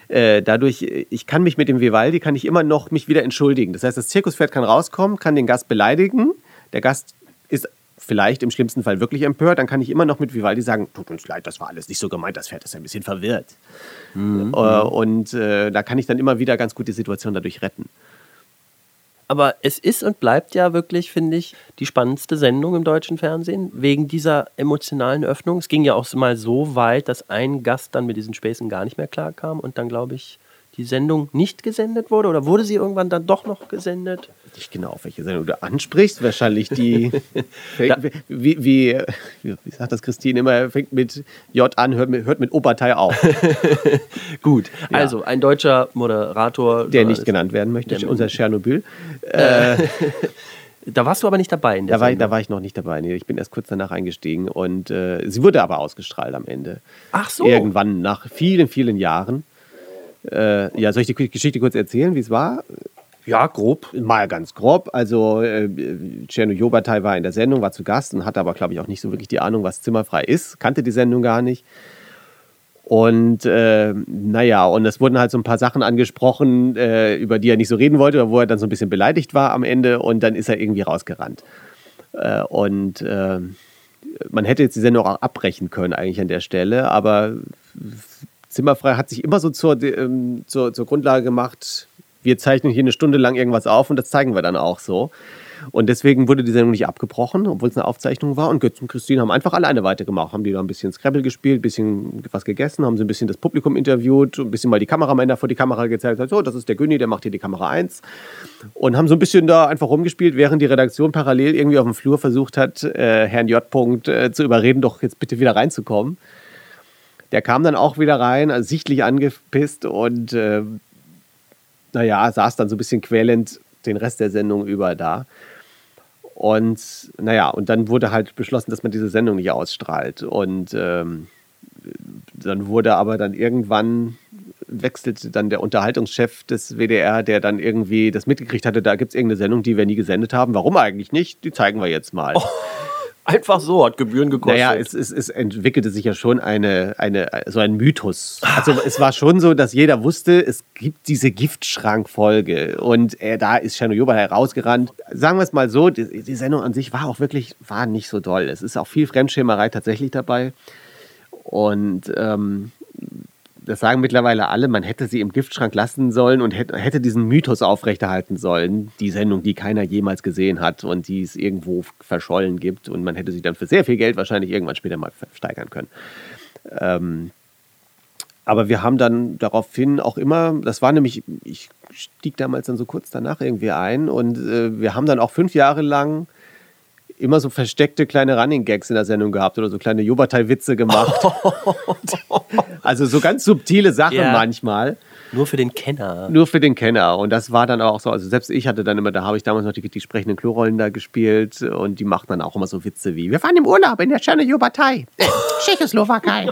Äh, dadurch, ich kann mich mit dem Vivaldi, kann ich immer noch mich wieder entschuldigen. Das heißt, das Zirkuspferd kann rauskommen, kann den Gast beleidigen. Der Gast ist vielleicht im schlimmsten Fall wirklich empört, dann kann ich immer noch mit Vivaldi sagen, tut uns leid, das war alles nicht so gemeint, das Pferd ist ein bisschen verwirrt. Mhm. Äh, und äh, da kann ich dann immer wieder ganz gut die Situation dadurch retten. Aber es ist und bleibt ja wirklich, finde ich, die spannendste Sendung im deutschen Fernsehen, wegen dieser emotionalen Öffnung. Es ging ja auch mal so weit, dass ein Gast dann mit diesen Späßen gar nicht mehr klarkam und dann, glaube ich, die Sendung nicht gesendet wurde? Oder wurde sie irgendwann dann doch noch gesendet? Nicht genau, auf welche Sendung du ansprichst. Wahrscheinlich die. wie, wie, wie, sagt das Christine immer? Fängt mit J an, hört mit, hört mit Oberteil auf. Gut, ja. also ein deutscher Moderator. Der nicht genannt werden möchte, unser Tschernobyl. Äh, Da warst du aber nicht dabei. da, war, da war ich noch nicht dabei. Nee, ich bin erst kurz danach eingestiegen und äh, sie wurde aber ausgestrahlt am Ende. Ach so. Irgendwann nach vielen, vielen Jahren. Äh, ja, soll ich die Geschichte kurz erzählen, wie es war? Ja, grob. Mal ganz grob. Also, äh, Czerno Jobatai war in der Sendung, war zu Gast und hatte aber, glaube ich, auch nicht so wirklich die Ahnung, was zimmerfrei ist. Kannte die Sendung gar nicht. Und äh, naja, und es wurden halt so ein paar Sachen angesprochen, äh, über die er nicht so reden wollte, oder wo er dann so ein bisschen beleidigt war am Ende und dann ist er irgendwie rausgerannt. Äh, und äh, man hätte jetzt die Sendung auch abbrechen können, eigentlich an der Stelle, aber Zimmerfrei hat sich immer so zur, ähm, zur, zur Grundlage gemacht, wir zeichnen hier eine Stunde lang irgendwas auf und das zeigen wir dann auch so. Und deswegen wurde die Sendung nicht abgebrochen, obwohl es eine Aufzeichnung war. Und Götz und Christine haben einfach alleine weitergemacht. Haben die da ein bisschen Scrabble gespielt, ein bisschen was gegessen, haben sie ein bisschen das Publikum interviewt, ein bisschen mal die Kameramänner vor die Kamera gezeigt. So, das ist der Günni, der macht hier die Kamera 1. Und haben so ein bisschen da einfach rumgespielt, während die Redaktion parallel irgendwie auf dem Flur versucht hat, äh, Herrn J. Äh, zu überreden, doch jetzt bitte wieder reinzukommen. Der kam dann auch wieder rein, also sichtlich angepisst und äh, naja, saß dann so ein bisschen quälend den Rest der Sendung über da. Und naja, und dann wurde halt beschlossen, dass man diese Sendung nicht ausstrahlt. Und ähm, dann wurde aber dann irgendwann wechselte dann der Unterhaltungschef des WDR, der dann irgendwie das mitgekriegt hatte, da gibt es irgendeine Sendung, die wir nie gesendet haben. Warum eigentlich nicht? Die zeigen wir jetzt mal. Oh. Einfach so, hat Gebühren gekostet. Naja, es, es, es entwickelte sich ja schon eine, eine, so ein Mythos. Also es war schon so, dass jeder wusste, es gibt diese Giftschrankfolge und äh, da ist Tschernobyl herausgerannt. Sagen wir es mal so, die, die, Sendung an sich war auch wirklich, war nicht so doll. Es ist auch viel Fremdschämerei tatsächlich dabei. Und ähm, das sagen mittlerweile alle, man hätte sie im Giftschrank lassen sollen und hätte, diesen Mythos aufrechterhalten sollen. Die Sendung, die keiner jemals gesehen hat und die es irgendwo verschollen gibt. Und man hätte sie dann für sehr viel Geld wahrscheinlich irgendwann später mal steigern können. Ähm, aber wir haben dann daraufhin auch immer, das war nämlich, ich stieg damals dann so kurz danach irgendwie ein und äh, wir haben dann auch fünf Jahre lang immer so versteckte kleine Running-Gags in der Sendung gehabt oder so kleine Jobatai-Witze gemacht. also so ganz subtile Sachen ja. manchmal. Nur für den Kenner. Nur für den Kenner. Und das war dann auch so, also selbst ich hatte dann immer, da habe ich damals noch die, die sprechenden Klorollen da gespielt und die machten dann auch immer so Witze wie, wir fahren im Urlaub in der Tschernojobatei, Tschechoslowakei.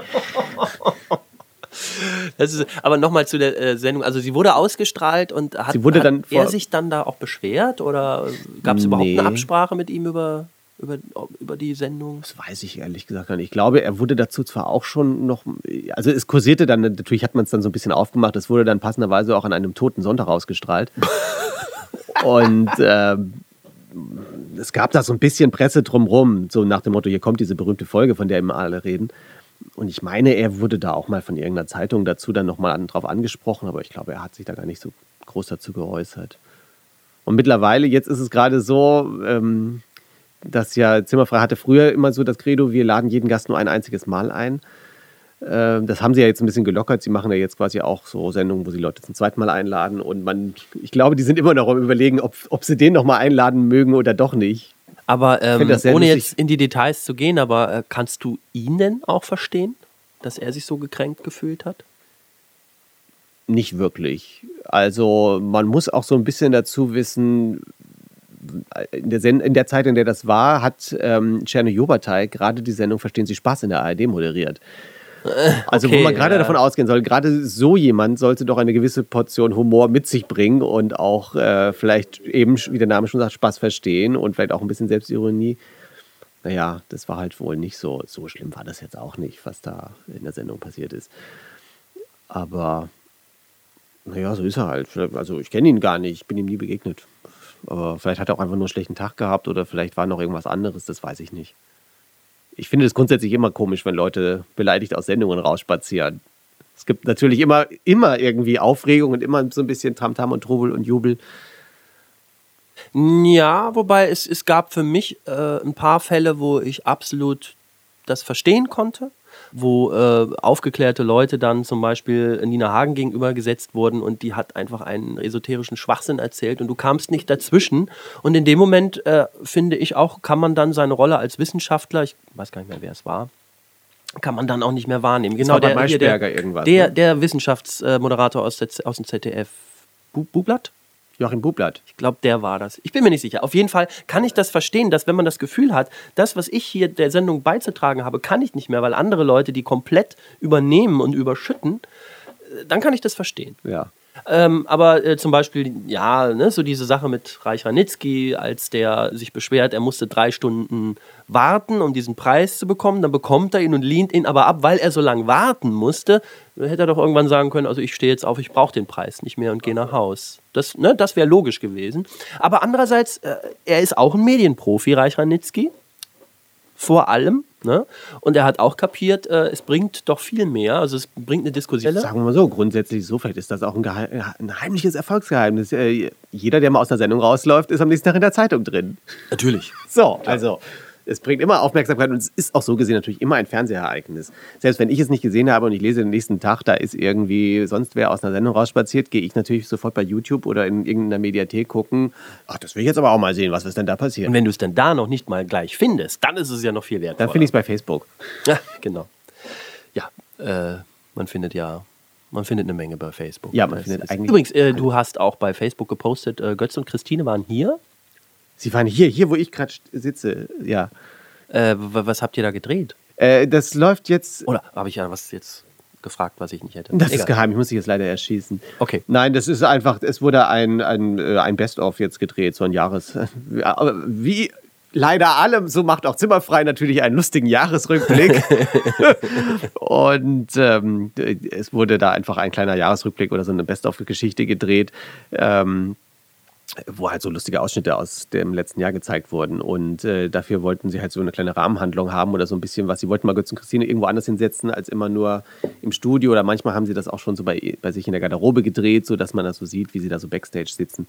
Ist, aber nochmal zu der äh, Sendung. Also sie wurde ausgestrahlt und hat, sie wurde hat er sich dann da auch beschwert oder gab es nee. überhaupt eine Absprache mit ihm über über, über die Sendung? Das weiß ich ehrlich gesagt gar nicht. Ich glaube, er wurde dazu zwar auch schon noch, also es kursierte dann, natürlich hat man es dann so ein bisschen aufgemacht, es wurde dann passenderweise auch an einem toten Sonntag ausgestrahlt. Und ähm, es gab da so ein bisschen Presse drumrum, so nach dem Motto, hier kommt diese berühmte Folge, von der immer alle reden. Und ich meine, er wurde da auch mal von irgendeiner Zeitung dazu dann nochmal an, drauf angesprochen, aber ich glaube, er hat sich da gar nicht so groß dazu geäußert. Und mittlerweile, jetzt ist es gerade so, ähm, dass ja Zimmerfrei hatte früher immer so das Credo, wir laden jeden Gast nur ein einziges Mal ein. Ähm, das haben sie ja jetzt ein bisschen gelockert. Sie machen ja jetzt quasi auch so Sendungen, wo sie Leute zum zweiten Mal einladen. Und man, ich glaube, die sind immer noch am Überlegen, ob, ob sie den nochmal einladen mögen oder doch nicht. Aber ähm, das ohne lustig. jetzt in die Details zu gehen, aber äh, kannst du ihn denn auch verstehen, dass er sich so gekränkt gefühlt hat? Nicht wirklich. Also man muss auch so ein bisschen dazu wissen, in der, Sen in der Zeit, in der das war, hat ähm, Czerny Jobatai gerade die Sendung Verstehen Sie Spaß in der ARD moderiert. Also okay, wo man gerade ja. davon ausgehen soll, gerade so jemand sollte doch eine gewisse Portion Humor mit sich bringen und auch äh, vielleicht eben, wie der Name schon sagt, Spaß verstehen und vielleicht auch ein bisschen Selbstironie. Naja, das war halt wohl nicht so. So schlimm war das jetzt auch nicht, was da in der Sendung passiert ist. Aber naja, so ist er halt. Also ich kenne ihn gar nicht, ich bin ihm nie begegnet. Aber vielleicht hat er auch einfach nur einen schlechten Tag gehabt oder vielleicht war noch irgendwas anderes, das weiß ich nicht. Ich finde es grundsätzlich immer komisch, wenn Leute beleidigt aus Sendungen rausspazieren. Es gibt natürlich immer, immer irgendwie Aufregung und immer so ein bisschen Tamtam und Trubel und Jubel. Ja, wobei es, es gab für mich äh, ein paar Fälle, wo ich absolut das verstehen konnte, wo äh, aufgeklärte Leute dann zum Beispiel Nina Hagen gegenüber gesetzt wurden und die hat einfach einen esoterischen Schwachsinn erzählt und du kamst nicht dazwischen. Und in dem Moment, äh, finde ich auch, kann man dann seine Rolle als Wissenschaftler, ich weiß gar nicht mehr, wer es war, kann man dann auch nicht mehr wahrnehmen. Genau, war bei der, der, der, ne? der Wissenschaftsmoderator aus, aus dem ZDF. Bu Bublatt? Joachim Bublatt. Ich glaube, der war das. Ich bin mir nicht sicher. Auf jeden Fall kann ich das verstehen, dass wenn man das Gefühl hat, das, was ich hier der Sendung beizutragen habe, kann ich nicht mehr, weil andere Leute die komplett übernehmen und überschütten, äh, dann kann ich das verstehen. Ja. Ähm, aber äh, zum Beispiel, ja, ne, so diese Sache mit Reich Ranitzky, als der sich beschwert, er musste drei Stunden warten, um diesen Preis zu bekommen, dann bekommt er ihn und lehnt ihn aber ab, weil er so lange warten musste, hätte er doch irgendwann sagen können, also ich stehe jetzt auf, ich brauche den Preis nicht mehr und gehe nach Haus. Das, ne, das wäre logisch gewesen. Aber andererseits, äh, er ist auch ein Medienprofi, Reich Ranitzky, vor allem. Ne? Und er hat auch kapiert, äh, es bringt doch viel mehr. Also es bringt eine Diskussion. Sagen wir mal so, grundsätzlich so, vielleicht ist das auch ein, Geheim ein heimliches Erfolgsgeheimnis. Äh, Jeder, der mal aus der Sendung rausläuft, ist am nächsten Tag in der Zeitung drin. Natürlich. So, also es bringt immer Aufmerksamkeit und es ist auch so gesehen natürlich immer ein Fernsehereignis. Selbst wenn ich es nicht gesehen habe und ich lese den nächsten Tag, da ist irgendwie sonst wer aus einer Sendung rausspaziert, gehe ich natürlich sofort bei YouTube oder in irgendeiner Mediathek gucken. Ach, das will ich jetzt aber auch mal sehen, was ist denn da passiert? Und wenn du es denn da noch nicht mal gleich findest, dann ist es ja noch viel wertvoller. Dann finde ich es bei Facebook. Ja, genau. Ja, äh, man findet ja, man findet eine Menge bei Facebook. Ja, man findet eigentlich- Übrigens, äh, du hast auch bei Facebook gepostet, äh, Götz und Christine waren hier. Sie waren hier, hier, wo ich gerade sitze. Ja. Äh, was habt ihr da gedreht? Äh, das läuft jetzt. Oder habe ich ja was jetzt gefragt, was ich nicht hätte? Das ist Egal. geheim, ich muss dich jetzt leider erschießen. Okay. Nein, das ist einfach, es wurde ein, ein, äh, ein Best-of jetzt gedreht, so ein Jahres. Wie leider allem, so macht auch Zimmerfrei natürlich einen lustigen Jahresrückblick. Und ähm, es wurde da einfach ein kleiner Jahresrückblick oder so eine Best-of-Geschichte gedreht. Ähm, wo halt so lustige Ausschnitte aus dem letzten Jahr gezeigt wurden. Und äh, dafür wollten sie halt so eine kleine Rahmenhandlung haben oder so ein bisschen was. Sie wollten mal Götz und Christine irgendwo anders hinsetzen als immer nur im Studio. Oder manchmal haben sie das auch schon so bei, bei sich in der Garderobe gedreht, sodass man das so sieht, wie sie da so Backstage sitzen.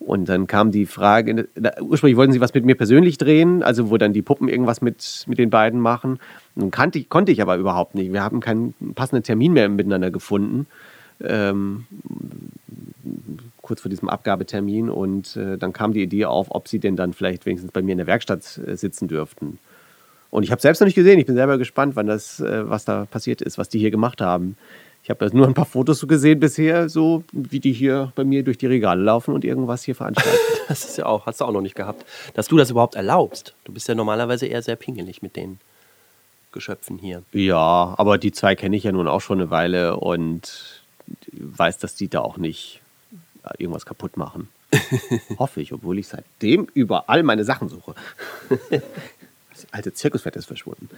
Und dann kam die Frage, da, ursprünglich wollten sie was mit mir persönlich drehen, also wo dann die Puppen irgendwas mit, mit den beiden machen. Nun kannte konnte ich aber überhaupt nicht. Wir haben keinen passenden Termin mehr miteinander gefunden. Ähm, kurz vor diesem Abgabetermin und äh, dann kam die Idee auf, ob sie denn dann vielleicht wenigstens bei mir in der Werkstatt äh, sitzen dürften. Und ich habe selbst noch nicht gesehen. Ich bin selber gespannt, wann das, äh, was da passiert ist, was die hier gemacht haben. Ich habe nur ein paar Fotos so gesehen bisher, so wie die hier bei mir durch die Regale laufen und irgendwas hier veranstalten. Das ist ja auch, hast du auch noch nicht gehabt, dass du das überhaupt erlaubst. Du bist ja normalerweise eher sehr pingelig mit den Geschöpfen hier. ja, aber die zwei kenne ich ja nun auch schon eine Weile und weiß, dass die da auch nicht irgendwas kaputt machen. Hoffe ich, obwohl ich seitdem überall meine Sachen suche. Das alte Zirkusfett ist verschwunden.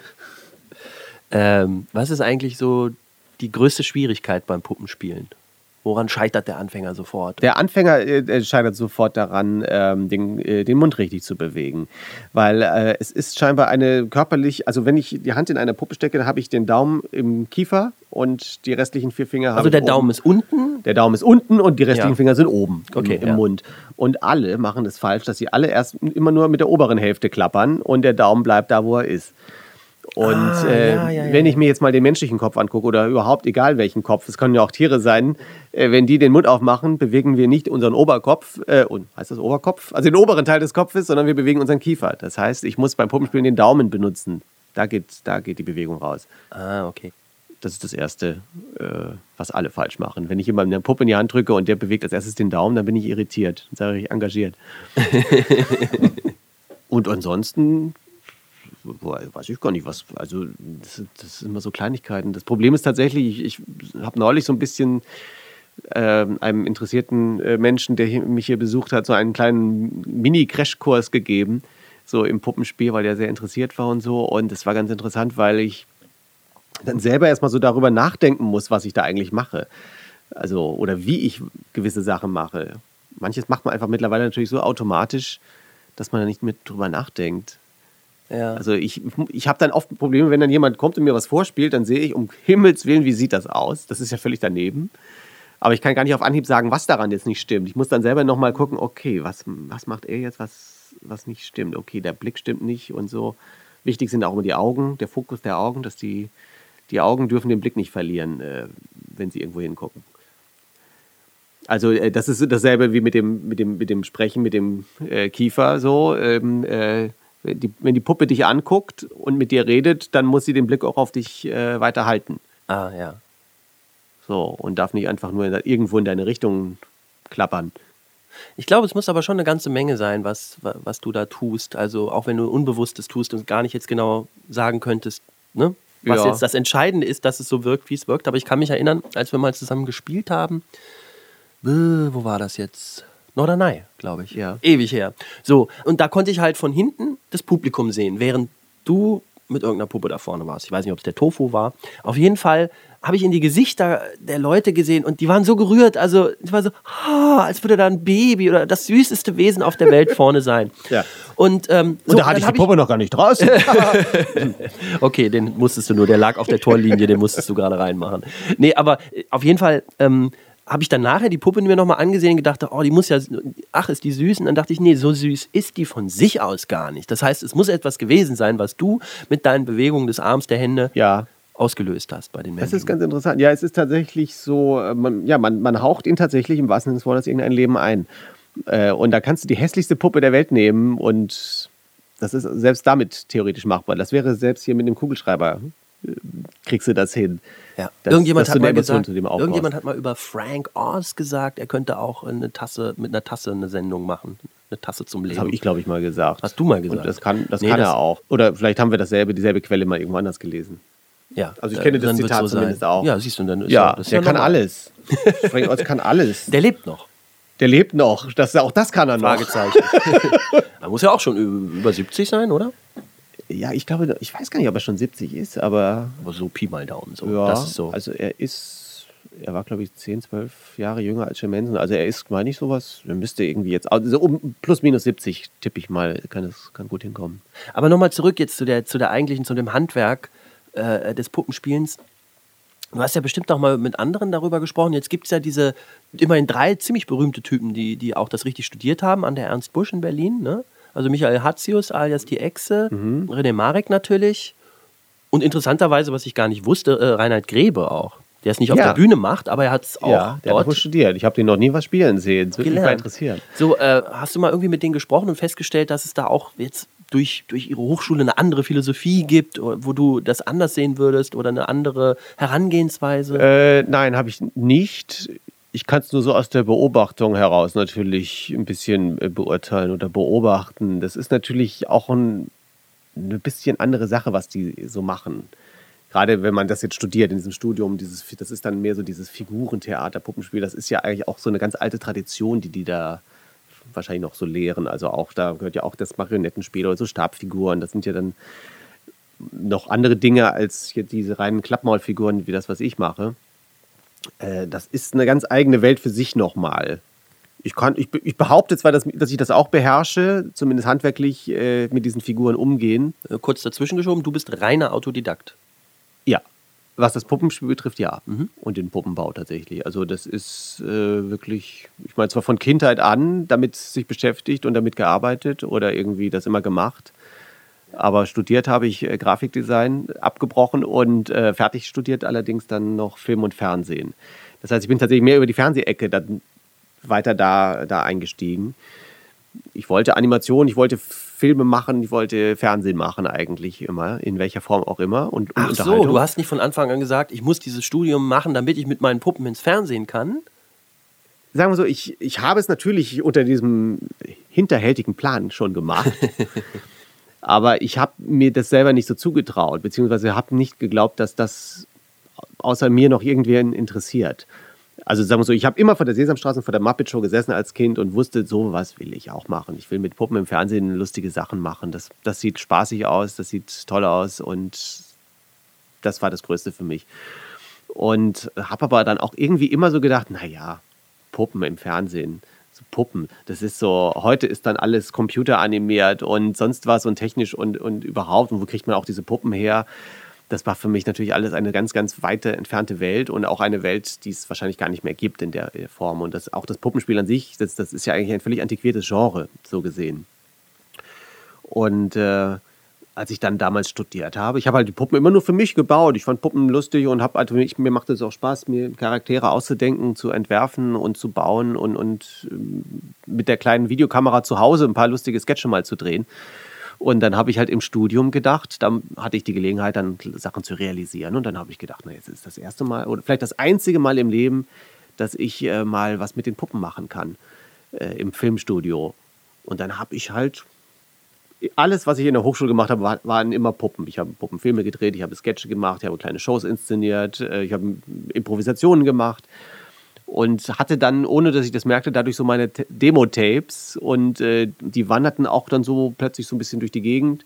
Ähm, was ist eigentlich so die größte Schwierigkeit beim Puppenspielen? Woran scheitert der Anfänger sofort? Der Anfänger äh, scheitert sofort daran, ähm, den, äh, den Mund richtig zu bewegen. Weil äh, es ist scheinbar eine körperlich, also wenn ich die Hand in eine Puppe stecke, dann habe ich den Daumen im Kiefer und die restlichen vier Finger habe also der Daumen oben. ist unten. Der Daumen ist unten und die restlichen Ja. Finger sind oben Okay, im, im ja. Mund. Und alle machen es falsch, dass sie alle erst immer nur mit der oberen Hälfte klappern und der Daumen bleibt da, wo er ist. Und Ah, äh, ja, ja, ja, wenn ich mir jetzt mal den menschlichen Kopf angucke oder überhaupt egal welchen Kopf, es können ja auch Tiere sein, äh, wenn die den Mund aufmachen, bewegen wir nicht unseren Oberkopf, äh, und heißt das Oberkopf? Also den oberen Teil des Kopfes, sondern wir bewegen unseren Kiefer. Das heißt, ich muss beim Puppenspielen den Daumen benutzen. Da geht, da geht die Bewegung raus. Ah, okay. Das ist das Erste, äh, was alle falsch machen. Wenn ich jemandem eine Puppe in die Hand drücke und der bewegt als erstes den Daumen, dann bin ich irritiert. Dann sage ich engagiert. und ansonsten weiß ich gar nicht, was. Also, das, das sind immer so Kleinigkeiten. Das Problem ist tatsächlich, ich, ich habe neulich so ein bisschen ähm, einem interessierten äh, Menschen, der hier, mich hier besucht hat, so einen kleinen Mini-Crashkurs gegeben, so im Puppenspiel, weil der sehr interessiert war und so. Und es war ganz interessant, weil ich dann selber erstmal so darüber nachdenken muss, was ich da eigentlich mache. Also, oder wie ich gewisse Sachen mache. Manches macht man einfach mittlerweile natürlich so automatisch, dass man da nicht mit drüber nachdenkt. Ja. Also ich, ich habe dann oft Probleme, wenn dann jemand kommt und mir was vorspielt, dann sehe ich, um Himmels Willen, wie sieht das aus? Das ist ja völlig daneben. Aber ich kann gar nicht auf Anhieb sagen, was daran jetzt nicht stimmt. Ich muss dann selber nochmal gucken, okay, was, was macht er jetzt, was, was nicht stimmt? Okay, der Blick stimmt nicht und so. Wichtig sind auch immer die Augen, der Fokus der Augen, dass die, die Augen dürfen den Blick nicht verlieren, äh, wenn sie irgendwo hingucken. Also äh, das ist dasselbe wie mit dem, mit dem, mit dem Sprechen, mit dem äh, Kiefer so. Ähm, äh, die, wenn die Puppe dich anguckt und mit dir redet, dann muss sie den Blick auch auf dich äh, weiter halten. ah, ja. So, und darf nicht einfach nur in, irgendwo in deine Richtung klappern. Ich glaube, es muss aber schon eine ganze Menge sein, was, wa- was du da tust. Also auch wenn du Unbewusstes tust und gar nicht jetzt genau sagen könntest, ne? was Ja. jetzt das Entscheidende ist, dass es so wirkt, wie es wirkt. Aber ich kann mich erinnern, als wir mal zusammen gespielt haben, äh, wo war das jetzt? Norderney, glaube ich. Ja. Ewig her. So, und da konnte ich halt von hinten das Publikum sehen, während du mit irgendeiner Puppe da vorne warst. Ich weiß nicht, ob es der Tofu war. Auf jeden Fall habe ich in die Gesichter der Leute gesehen und die waren so gerührt. Also, es war so, ah, als würde da ein Baby oder das süßeste Wesen auf der Welt vorne sein. Ja. Und, ähm, so, und da hatte ich die Puppe noch gar nicht draußen. Okay, den musstest du nur, der lag auf der Torlinie, den musstest du gerade reinmachen. Nee, aber äh, auf jeden Fall ähm, habe ich dann nachher die Puppe mir nochmal angesehen und gedacht, oh, die muss ja, ach, ist die süß? Und dann dachte ich, nee, so süß ist die von sich aus gar nicht. Das heißt, es muss etwas gewesen sein, was du mit deinen Bewegungen des Arms, der Hände ja, ausgelöst hast bei den Menschen. das ist ganz interessant. Ja, es ist tatsächlich so, äh, man, ja, man, man haucht ihn tatsächlich im wahrsten Sinne des Wortes irgendein Leben ein. Äh, und da kannst du die hässlichste Puppe der Welt nehmen und das ist selbst damit theoretisch machbar. Das wäre selbst hier mit dem Kugelschreiber, äh, kriegst du das hin. Ja. Das- irgendjemand, dass hat mal gesagt, zu dem aufbaust. irgendjemand hat mal über Frank Oz gesagt, er könnte auch eine Tasse, mit einer Tasse eine Sendung machen. Eine Tasse zum Das Leben. habe ich, glaube ich, mal gesagt. Hast du mal gesagt? Und das kann, das Nee, kann das- er auch. Oder vielleicht haben wir dasselbe, dieselbe Quelle mal irgendwo anders gelesen. ja. Also ich äh, kenne das dann wird's Zitat sein. zumindest auch. Ja, siehst du, dann ist Ja, das der kann normal. alles. Frank Oz kann alles. Der lebt noch. Der lebt noch. Das, auch das kann er noch. Fragezeichen. er muss ja auch schon über 70 sein, oder? Ja, ich glaube, ich weiß gar nicht, ob er schon 70 ist, aber Aber so Pi mal Daumen. So. ja, Das ist so. also er ist, er war glaube ich 10, 12 Jahre jünger als Jim Henson. Also er ist, meine ich, sowas, er müsste irgendwie jetzt, also um plus minus 70 tippe ich mal, kann es kann gut hinkommen. Aber nochmal zurück jetzt zu der, zu der eigentlichen, zu dem Handwerk äh, des Puppenspielens. Du hast ja bestimmt auch mal mit anderen darüber gesprochen. Jetzt gibt es ja diese immerhin drei ziemlich berühmte Typen, die, die auch das richtig studiert haben an der Ernst Busch in Berlin. Ne? Also Michael Hatzius alias die Echse, René Marek natürlich und interessanterweise, was ich gar nicht wusste, äh, Reinhard Grebe auch. Der es nicht auf Ja. der Bühne macht, aber er hat es auch ja, der hat dort wohl studiert. Ich habe den noch nie was spielen sehen. Das würde mich mal interessieren. So, äh, hast du mal irgendwie mit denen gesprochen und festgestellt, dass es da auch jetzt durch, durch ihre Hochschule eine andere Philosophie gibt, wo du das anders sehen würdest oder eine andere Herangehensweise? Äh, nein, habe ich nicht. Ich kann es nur so aus der Beobachtung heraus natürlich ein bisschen äh, beurteilen oder beobachten. Das ist natürlich auch ein, eine bisschen andere Sache, was die so machen. Gerade wenn man das jetzt studiert in diesem Studium, dieses, das ist dann mehr so dieses Figurentheater, Puppenspiel. Das ist ja eigentlich auch so eine ganz alte Tradition, die die da wahrscheinlich noch so lehren. Also auch da gehört ja auch das Marionettenspiel oder so Stabfiguren. Das sind ja dann noch andere Dinge als hier diese reinen Klappmaulfiguren, wie das, was ich mache. Äh, das ist eine ganz eigene Welt für sich nochmal. Ich, kann, ich, ich behaupte zwar, dass, dass ich das auch beherrsche, zumindest handwerklich äh, mit diesen Figuren umgehen. Äh, kurz dazwischen geschoben, du bist reiner Autodidakt. Ja, was das Puppenspiel betrifft, ja. Mhm. Und den Puppenbau tatsächlich. Also das ist äh, wirklich, ich meine, zwar von Kindheit an damit sich beschäftigt und damit gearbeitet oder irgendwie das immer gemacht. Aber studiert habe ich äh, Grafikdesign abgebrochen und äh, fertig studiert allerdings dann noch Film und Fernsehen. Das heißt, ich bin tatsächlich mehr über die Fernsehecke dann weiter da, da eingestiegen. Ich wollte Animation, ich wollte Filme machen, ich wollte Fernsehen machen eigentlich immer, in welcher Form auch immer. Und, Ach so, du hast nicht von Anfang an gesagt, ich muss dieses Studium machen, damit ich mit meinen Puppen ins Fernsehen kann? Sagen wir so, ich, ich habe es natürlich unter diesem hinterhältigen Plan schon gemacht. aber ich habe mir das selber nicht so zugetraut, beziehungsweise habe nicht geglaubt, dass das außer mir noch irgendwen interessiert also sagen wir so, ich habe immer vor der Sesamstraße und vor der Muppet Show gesessen als Kind und wusste, so was will ich auch machen. Ich will mit Puppen im Fernsehen lustige Sachen machen. Das, das sieht spaßig aus, das sieht toll aus und das war das Größte für mich. Und habe aber dann auch irgendwie immer so gedacht, naja, Puppen im Fernsehen, so Puppen, das ist so, heute ist dann alles computeranimiert und sonst was und technisch und, und überhaupt. Und wo kriegt man auch diese Puppen her? das war für mich natürlich alles eine ganz, ganz weite, entfernte Welt und auch eine Welt, die es wahrscheinlich gar nicht mehr gibt in der Form. Und das, auch das Puppenspiel an sich, das, das ist ja eigentlich ein völlig antiquiertes Genre, so gesehen. Und äh, als ich dann damals studiert habe, ich habe halt die Puppen immer nur für mich gebaut. Ich fand Puppen lustig und habe also mir macht es auch Spaß, mir Charaktere auszudenken, zu entwerfen und zu bauen und, und ähm, mit der kleinen Videokamera zu Hause ein paar lustige Sketche mal zu drehen. Und dann habe ich halt im Studium gedacht, dann hatte ich die Gelegenheit, dann Sachen zu realisieren. Und dann habe ich gedacht, na, jetzt ist das erste Mal oder vielleicht das einzige Mal im Leben, dass ich äh, mal was mit den Puppen machen kann äh, im Filmstudio. Und dann habe ich halt alles, was ich in der Hochschule gemacht habe, war, waren immer Puppen. Ich habe Puppenfilme gedreht, ich habe Sketche gemacht, ich habe kleine Shows inszeniert, äh, ich habe Improvisationen gemacht und hatte dann, ohne dass ich das merkte, dadurch so meine Demo-Tapes und äh, die wanderten auch dann so plötzlich so ein bisschen durch die Gegend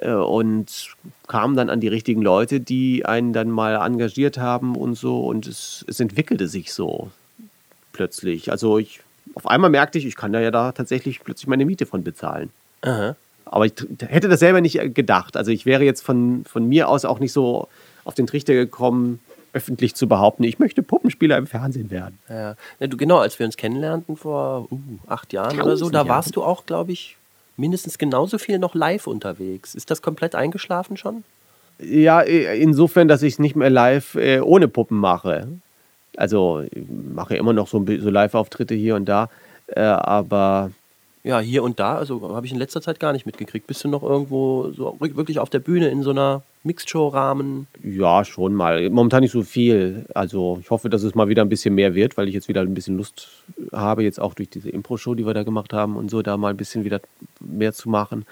äh, und kamen dann an die richtigen Leute, die einen dann mal engagiert haben und so und es, es entwickelte sich so plötzlich. Also ich, auf einmal merkte ich, ich kann da ja da tatsächlich plötzlich meine Miete von bezahlen. Aha. Aber ich hätte das selber nicht gedacht. Also ich wäre jetzt von, von mir aus auch nicht so auf den Trichter gekommen, öffentlich zu behaupten, ich möchte Puppenspieler im Fernsehen werden. Ja, ja du, genau, als wir uns kennenlernten vor uh, acht Jahren Tausend oder so, da warst du auch, glaube ich, mindestens genauso viel noch live unterwegs. Ist das komplett eingeschlafen schon? Ja, insofern, dass ich es nicht mehr live äh, ohne Puppen mache. Also ich mache immer noch so, so Live-Auftritte hier und da, äh, aber ja, hier und da, also habe ich in letzter Zeit gar nicht mitgekriegt. Bist du noch irgendwo so wirklich auf der Bühne in so einer Mixed-Show-Rahmen? Ja, schon mal. Momentan nicht so viel. Also ich hoffe, dass es mal wieder ein bisschen mehr wird, weil ich jetzt wieder ein bisschen Lust habe, jetzt auch durch diese Impro-Show, die wir da gemacht haben und so, da mal ein bisschen wieder mehr zu machen.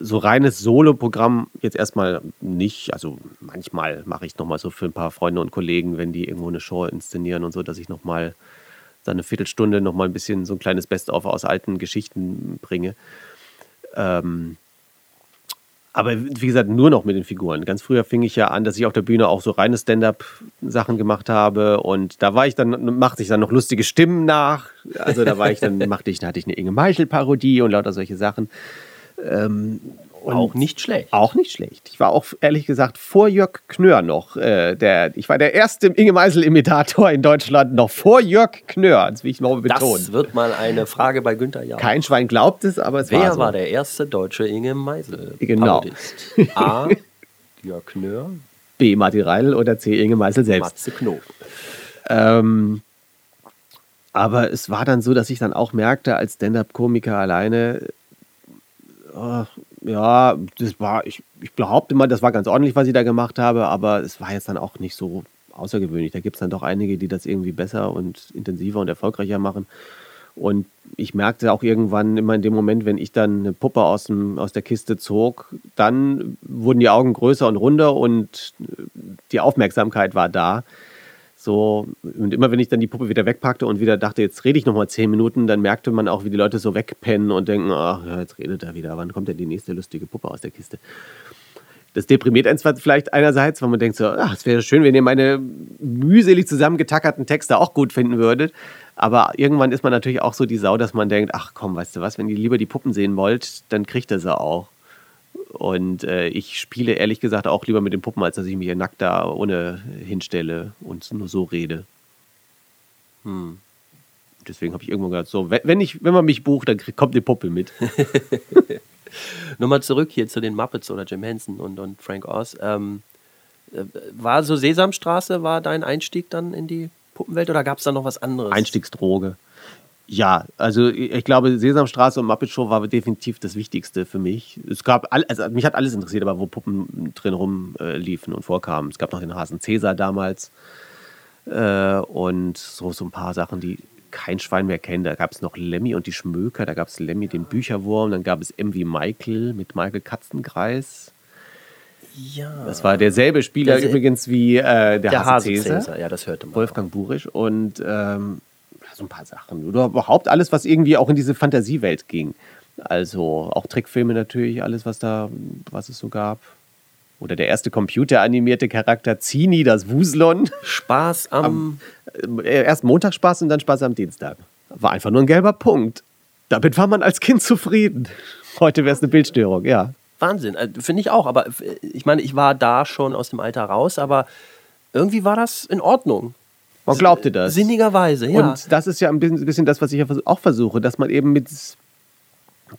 So reines Solo-Programm jetzt erstmal nicht. Also manchmal mache ich nochmal so für ein paar Freunde und Kollegen, wenn die irgendwo eine Show inszenieren und so, dass ich nochmal dann eine Viertelstunde nochmal ein bisschen so ein kleines Best-of aus alten Geschichten bringe. Ähm, aber wie gesagt, nur noch mit den Figuren. Ganz früher fing ich ja an, dass ich auf der Bühne auch so reine Stand-up-Sachen gemacht habe. Und da war ich dann, machte ich dann noch lustige Stimmen nach. Also da war ich dann, machte ich, da hatte ich eine Inge Meichel-Parodie und lauter solche Sachen. Ähm, und auch nicht schlecht. Auch nicht schlecht. Ich war auch ehrlich gesagt vor Jörg Knör noch. Äh, der, ich war der erste Inge Meisel-Imitator in Deutschland noch vor Jörg Knör. Das will ich mal betonen. Das wird mal eine Frage bei Günther Jauch. Kein Schwein glaubt es, aber es Wer war so. Wer war der erste deutsche Inge Meisel? Genau. A. Jörg Knör. B. Martin Reil oder C. Inge Meisel selbst. Matze Knob. Ähm, aber es war dann so, dass ich dann auch merkte, als Stand-up-Komiker alleine, oh, ja, das war, ich, ich behaupte mal, das war ganz ordentlich, was ich da gemacht habe, aber es war jetzt dann auch nicht so außergewöhnlich. Da gibt es dann doch einige, die das irgendwie besser und intensiver und erfolgreicher machen. Und ich merkte auch irgendwann immer in dem Moment, wenn ich dann eine Puppe aus, dem, aus der Kiste zog, dann wurden die Augen größer und runder und die Aufmerksamkeit war da. So, und immer wenn ich dann die Puppe wieder wegpackte und wieder dachte, jetzt rede ich nochmal zehn Minuten, dann merkte man auch, wie die Leute so wegpennen und denken, ach jetzt redet er wieder, wann kommt denn die nächste lustige Puppe aus der Kiste? Das deprimiert einen zwar vielleicht einerseits, weil man denkt so, ach, es wäre schön, wenn ihr meine mühselig zusammengetackerten Texte auch gut finden würdet. Aber irgendwann ist man natürlich auch so die Sau, dass man denkt, ach komm, weißt du was, wenn ihr lieber die Puppen sehen wollt, dann kriegt ihr sie auch. Und äh, ich spiele ehrlich gesagt auch lieber mit den Puppen, als dass ich mich hier nackt da ohne hinstelle und nur so rede. Hm. Deswegen habe ich irgendwann gesagt, so, wenn, ich, wenn man mich bucht, dann kommt eine Puppe mit. Nochmal zurück hier zu den Muppets oder Jim Henson und, und Frank Oz. Ähm, äh, war so Sesamstraße, war dein Einstieg dann in die Puppenwelt oder gab es da noch was anderes? Einstiegsdroge. Ja, also ich glaube, Sesamstraße und Muppet Show war definitiv das Wichtigste für mich. Es gab, all, also mich hat alles interessiert, aber wo Puppen drin rumliefen äh, und vorkamen. Es gab noch den Hasen Cäsar damals äh, und so, so ein paar Sachen, die kein Schwein mehr kennt. Da gab es noch Lemmy und die Schmöker, da gab es Lemmy den Bücherwurm, dann gab es M wie Michael mit Michael Katzenkreis. Ja. Das war derselbe Spieler der übrigens wie äh, der, der Hase Cäsar. Ja, das hörte man. Wolfgang auch. Burisch und ähm, so ein paar Sachen. Oder überhaupt alles, was irgendwie auch in diese Fantasiewelt ging. Also auch Trickfilme natürlich, alles, was da, was es so gab. Oder der erste computeranimierte Charakter Zini, das Wuslon. Spaß am. am äh, erst Montagsspaß und dann Spaß am Dienstag. War einfach nur ein gelber Punkt. Damit war man als Kind zufrieden. Heute wäre es eine Bildstörung, ja. Wahnsinn, äh, finde ich auch. Aber äh, ich meine, ich war da schon aus dem Alter raus, aber irgendwie war das in Ordnung. Man glaubte das. Sinnigerweise, ja. Und das ist ja ein bisschen das, was ich auch versuche, dass man eben mit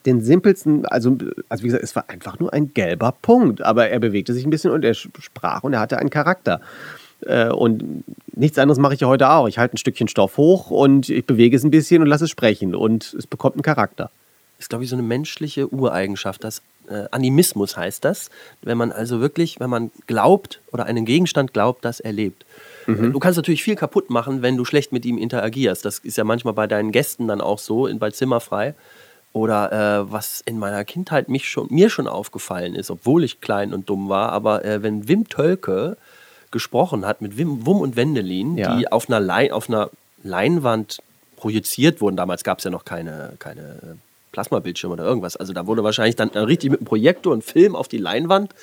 den simpelsten, also, also wie gesagt, es war einfach nur ein gelber Punkt, aber er bewegte sich ein bisschen und er sprach und er hatte einen Charakter. Äh, und nichts anderes mache ich ja heute auch. Ich halte ein Stückchen Stoff hoch und ich bewege es ein bisschen und lasse es sprechen und es bekommt einen Charakter. Das ist, glaube ich, so eine menschliche Ureigenschaft. Das äh, Animismus heißt das. Wenn man also wirklich, wenn man glaubt oder einen Gegenstand glaubt, dass er lebt. Mhm. Du kannst natürlich viel kaputt machen, wenn du schlecht mit ihm interagierst. Das ist ja manchmal bei deinen Gästen dann auch so, in, bei Zimmerfrei. Oder äh, was in meiner Kindheit mich schon, mir schon aufgefallen ist, obwohl ich klein und dumm war, aber äh, wenn Wim Tölke gesprochen hat mit Wim, Wum und Wendelin, ja. die auf einer, Lein, auf einer Leinwand projiziert wurden. Damals gab es ja noch keine, keine Plasmabildschirm oder irgendwas. Also da wurde wahrscheinlich dann richtig mit einem Projektor und Film auf die Leinwand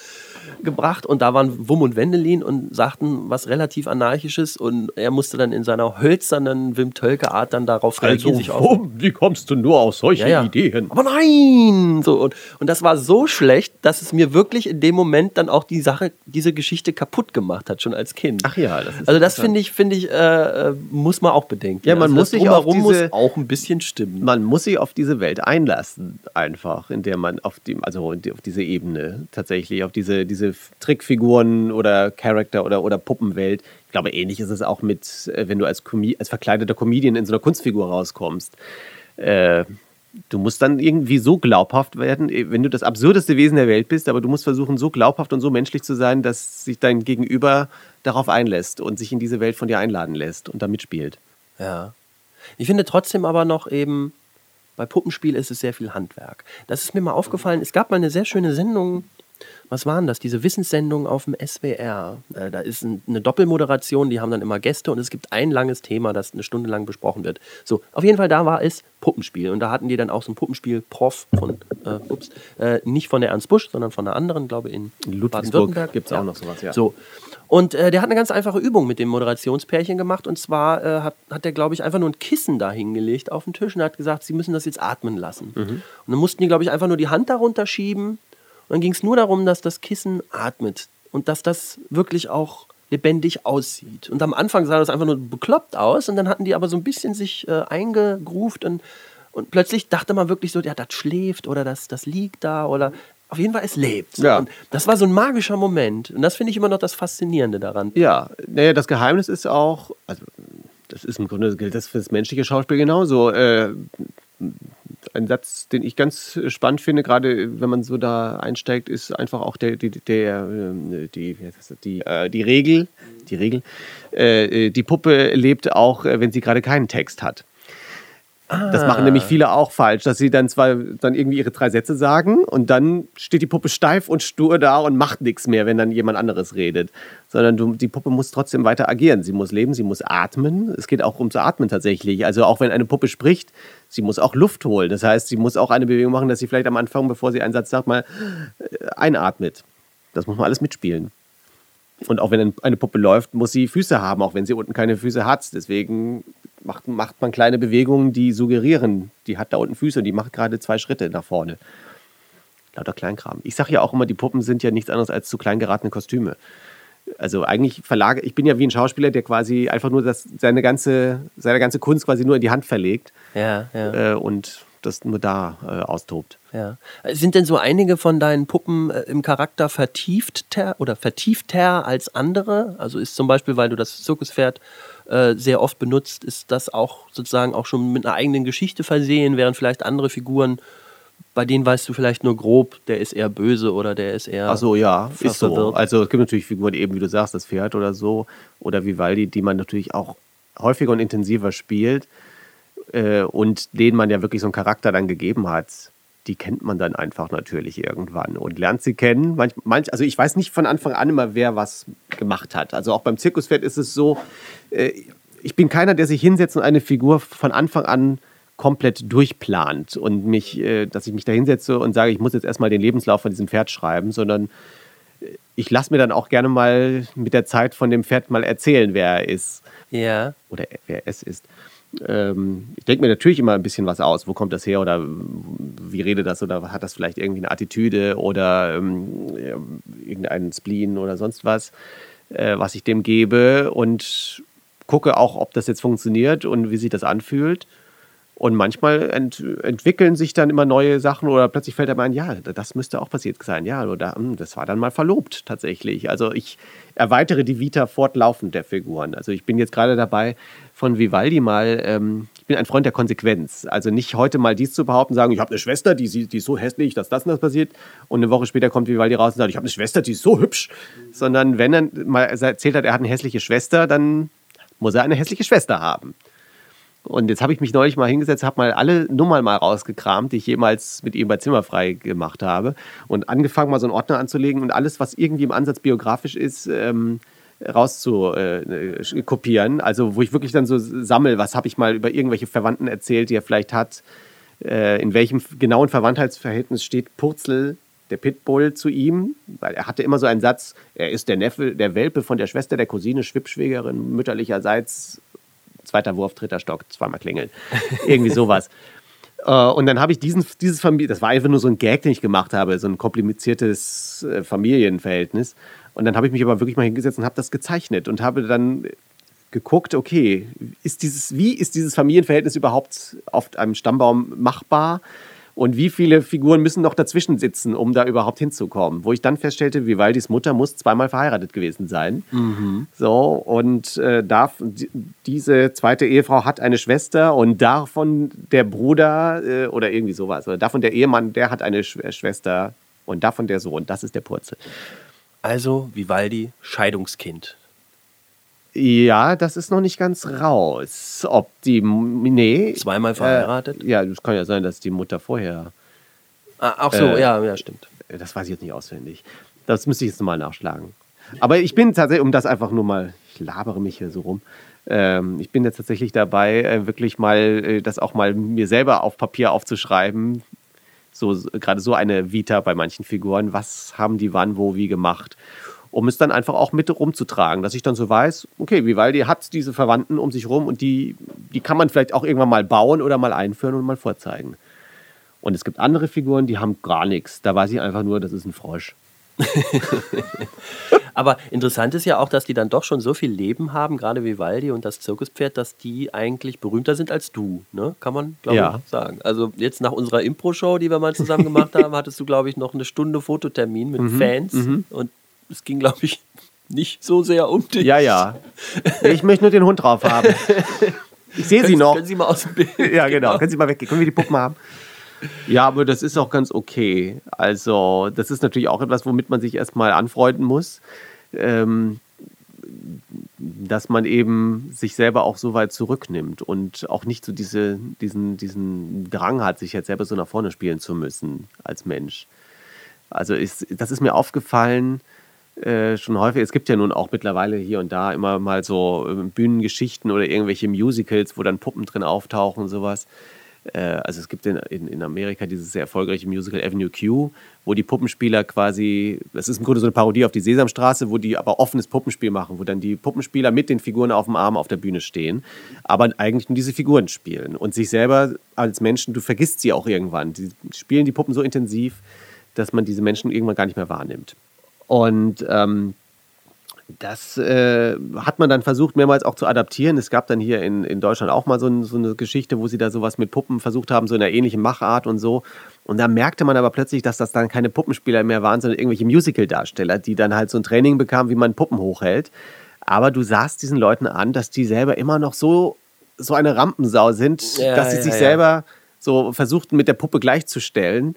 gebracht und da waren Wum und Wendelin und sagten was relativ anarchisches und er musste dann in seiner hölzernen Wim Tölke Art dann darauf reagieren. Also, Wum, wie kommst du nur auf solche ja, ja. Ideen? Aber nein! So, und, und das war so schlecht, dass es mir wirklich in dem Moment dann auch die Sache, diese Geschichte kaputt gemacht hat, schon als Kind. Ach ja, das ist Also das finde ich, finde ich, äh, muss man auch bedenken. Ja, man also muss sich auf diese, muss auch ein bisschen stimmen. Man muss sich auf diese Welt einlassen, einfach, in der man auf dem, also auf diese Ebene tatsächlich, auf diese, diese Trickfiguren oder Charakter oder, oder Puppenwelt. Ich glaube, ähnlich ist es auch mit, äh, wenn du als, als verkleideter Comedian in so einer Kunstfigur rauskommst. Äh, du musst dann irgendwie so glaubhaft werden, äh, wenn du das absurdeste Wesen der Welt bist, aber du musst versuchen, so glaubhaft und so menschlich zu sein, dass sich dein Gegenüber darauf einlässt und sich in diese Welt von dir einladen lässt und da mitspielt. Ja. Ich finde trotzdem aber noch eben, bei Puppenspiel ist es sehr viel Handwerk. Das ist mir mal aufgefallen. Es gab mal eine sehr schöne Sendung, was waren das? Diese Wissenssendung auf dem SWR. Äh, da ist ein, eine Doppelmoderation, die haben dann immer Gäste und es gibt ein langes Thema, das eine Stunde lang besprochen wird. So, auf jeden Fall, da war es Puppenspiel. Und da hatten die dann auch so ein Puppenspiel-Prof von, äh, ups, äh, nicht von der Ernst Busch, sondern von einer anderen, glaube ich, in, in Ludwigsburg gibt es auch noch sowas, ja. So. Und äh, der hat eine ganz einfache Übung mit dem Moderationspärchen gemacht. Und zwar äh, hat, hat der, glaube ich, einfach nur ein Kissen da hingelegt auf den Tisch und hat gesagt, sie müssen das jetzt atmen lassen. Mhm. Und dann mussten die, glaube ich, einfach nur die Hand darunter schieben und dann ging es nur darum, dass das Kissen atmet und dass das wirklich auch lebendig aussieht. Und am Anfang sah das einfach nur bekloppt aus und dann hatten die aber so ein bisschen sich äh, eingegruft und, und plötzlich dachte man wirklich so, ja, das schläft oder das, das liegt da oder auf jeden Fall, es lebt. Ja. Und das war so ein magischer Moment. Und das finde ich immer noch das Faszinierende daran. Ja, naja, das Geheimnis ist auch, also das ist im Grunde gilt das für das menschliche Schauspiel genauso. Äh, ein Satz, den ich ganz spannend finde, gerade wenn man so da einsteigt, ist einfach auch der, der, der äh, die, die, äh, die Regel, die Regel, äh, die Puppe lebt auch, wenn sie gerade keinen Text hat. Das machen nämlich viele auch falsch, dass sie dann zwar dann irgendwie ihre drei Sätze sagen und dann steht die Puppe steif und stur da und macht nichts mehr, wenn dann jemand anderes redet. Sondern du, die Puppe muss trotzdem weiter agieren. Sie muss leben, sie muss atmen. Es geht auch ums Atmen tatsächlich. Also auch wenn eine Puppe spricht, sie muss auch Luft holen. Das heißt, sie muss auch eine Bewegung machen, dass sie vielleicht am Anfang, bevor sie einen Satz sagt, mal äh, einatmet. Das muss man alles mitspielen. Und auch wenn eine Puppe läuft, muss sie Füße haben, auch wenn sie unten keine Füße hat. Deswegen macht, macht man kleine Bewegungen, die suggerieren, die hat da unten Füße und die macht gerade zwei Schritte nach vorne. Lauter Kleinkram. Ich sage ja auch immer, die Puppen sind ja nichts anderes als zu klein geratene Kostüme. Also eigentlich verlage, ich bin ja wie ein Schauspieler, der quasi einfach nur das, seine, ganze, seine ganze Kunst quasi nur in die Hand verlegt. Ja, ja. Äh, und das nur da äh, austobt. Ja. Sind denn so einige von deinen Puppen äh, im Charakter vertiefter oder vertiefter als andere? Also ist zum Beispiel, weil du das Zirkuspferd äh, sehr oft benutzt, ist das auch sozusagen auch schon mit einer eigenen Geschichte versehen, während vielleicht andere Figuren, bei denen weißt du vielleicht nur grob, der ist eher böse oder der ist eher. Ach so, ja, ist so. Also es gibt natürlich Figuren, eben wie du sagst, das Pferd oder so, oder Vivaldi, die man natürlich auch häufiger und intensiver spielt äh, und denen man ja wirklich so einen Charakter dann gegeben hat. Die kennt man dann einfach natürlich irgendwann und lernt sie kennen. Manch, manch, also ich weiß nicht von Anfang an immer, wer was gemacht hat. Also auch beim Zirkuspferd ist es so, äh, ich bin keiner, der sich hinsetzt und eine Figur von Anfang an komplett durchplant und mich, äh, dass ich mich da hinsetze und sage, ich muss jetzt erstmal den Lebenslauf von diesem Pferd schreiben, sondern äh, ich lasse mir dann auch gerne mal mit der Zeit von dem Pferd mal erzählen, wer er ist Ja. oder wer es ist. Ähm, ich denke mir natürlich immer ein bisschen was aus. Wo kommt das her oder wie redet das oder hat das vielleicht irgendwie eine Attitüde oder ähm, irgendeinen Spleen oder sonst was, äh, was ich dem gebe und gucke auch, ob das jetzt funktioniert und wie sich das anfühlt. Und manchmal ent entwickeln sich dann immer neue Sachen oder plötzlich fällt einem ein, ja, das müsste auch passiert sein. Ja, oder hm, das war dann mal verlobt tatsächlich. Also ich erweitere die Vita fortlaufend der Figuren. Also ich bin jetzt gerade dabei, von Vivaldi mal, ähm, ich bin ein Freund der Konsequenz. Also nicht heute mal dies zu behaupten, sagen, ich habe eine Schwester, die, die ist so hässlich, dass das und das passiert. Und eine Woche später kommt Vivaldi raus und sagt, ich habe eine Schwester, die ist so hübsch. Sondern wenn er mal erzählt hat, er hat eine hässliche Schwester, dann muss er eine hässliche Schwester haben. Und jetzt habe ich mich neulich mal hingesetzt, habe mal alle Nummern mal rausgekramt, die ich jemals mit ihm bei Zimmerfrei gemacht habe. Und angefangen, mal so einen Ordner anzulegen und alles, was irgendwie im Ansatz biografisch ist, ähm, rauszukopieren. Also wo ich wirklich dann so sammel, was habe ich mal über irgendwelche Verwandten erzählt, die er vielleicht hat, äh, in welchem genauen Verwandtheitsverhältnis steht Purzel, der Pitbull, zu ihm. Weil er hatte immer so einen Satz, er ist der Neffe, der Welpe von der Schwester, der Cousine, Schwippschwägerin, mütterlicherseits zweiter Wurf, dritter Stock, zweimal klingeln. Irgendwie sowas. Äh, Und dann habe ich diesen, dieses Familie, das war einfach nur so ein Gag, den ich gemacht habe, so ein kompliziertes äh, Familienverhältnis. Und dann habe ich mich aber wirklich mal hingesetzt und habe das gezeichnet und habe dann geguckt, okay, ist dieses, wie ist dieses Familienverhältnis überhaupt auf einem Stammbaum machbar? Und wie viele Figuren müssen noch dazwischen sitzen, um da überhaupt hinzukommen? Wo ich dann feststellte, Vivaldis Mutter muss zweimal verheiratet gewesen sein. So, und äh, darf, die- diese zweite Ehefrau hat eine Schwester und davon der Bruder äh, oder irgendwie sowas. Oder davon der Ehemann, der hat eine Sch Schwester und davon der Sohn. Das ist der Purzel. Also Vivaldi, Scheidungskind. Ja, das ist noch nicht ganz raus. Ob die. Nee. Zweimal verheiratet? Äh, ja, es kann ja sein, dass die Mutter vorher. Ah, ach so, Äh, ja, ja, stimmt. Das weiß ich jetzt nicht auswendig. Das müsste ich jetzt nochmal nachschlagen. Aber ich bin tatsächlich, um das einfach nur mal, ich labere mich hier so rum. Ähm, ich bin jetzt tatsächlich dabei, äh, wirklich mal äh, das auch mal mir selber auf Papier aufzuschreiben. So, gerade so eine Vita bei manchen Figuren. Was haben die wann, wo, wie gemacht? Um es dann einfach auch mit rumzutragen, dass ich dann so weiß, okay, Vivaldi hat diese Verwandten um sich rum und die, die kann man vielleicht auch irgendwann mal bauen oder mal einführen und mal vorzeigen. Und es gibt andere Figuren, die haben gar nichts. Da weiß ich einfach nur, das ist ein Frosch. Aber interessant ist ja auch, dass die dann doch schon so viel Leben haben, gerade Vivaldi und das Zirkuspferd, dass die eigentlich berühmter sind als du, ne? Kann man, glaube Ja. ich, sagen. Also jetzt nach unserer Impro-Show, die wir mal zusammen gemacht haben, hattest du, glaube ich, noch eine Stunde Fototermin mit Mhm, Fans. Und es ging, glaube ich, nicht so sehr um dich. Ja, ja. Ich möchte nur den Hund drauf haben. Ich sehe sie noch. können Sie mal aus dem Bild. Ja, genau. Können Sie mal weggehen. Können wir die Puppen haben? Ja, aber das ist auch ganz okay. Also, das ist natürlich auch etwas, womit man sich erstmal anfreunden muss. Ähm, dass man eben sich selber auch so weit zurücknimmt und auch nicht so diese, diesen, diesen Drang hat, sich jetzt selber so nach vorne spielen zu müssen als Mensch. Also ist, das ist mir aufgefallen äh, schon häufig. Es gibt ja nun auch mittlerweile hier und da immer mal so äh, Bühnengeschichten oder irgendwelche Musicals, wo dann Puppen drin auftauchen und sowas. Äh, also es gibt in, in, in Amerika dieses sehr erfolgreiche Musical Avenue Q, wo die Puppenspieler quasi, das ist im Grunde so eine Parodie auf die Sesamstraße, wo die aber offenes Puppenspiel machen, wo dann die Puppenspieler mit den Figuren auf dem Arm auf der Bühne stehen, aber eigentlich nur diese Figuren spielen und sich selber als Menschen, du vergisst sie auch irgendwann. Die spielen die Puppen so intensiv, dass man diese Menschen irgendwann gar nicht mehr wahrnimmt. Und ähm, das äh, hat man dann versucht, mehrmals auch zu adaptieren. Es gab dann hier in, in Deutschland auch mal so, ein, so, eine Geschichte, wo sie da sowas mit Puppen versucht haben, so in einer ähnlichen Machart und so. Und da merkte man aber plötzlich, dass das dann keine Puppenspieler mehr waren, sondern irgendwelche Musical-Darsteller, die dann halt so ein Training bekamen, wie man Puppen hochhält. Aber du sahst diesen Leuten an, dass die selber immer noch so, so eine Rampensau sind, Ja, dass sie ja, sich ja. selber so versuchten, mit der Puppe gleichzustellen,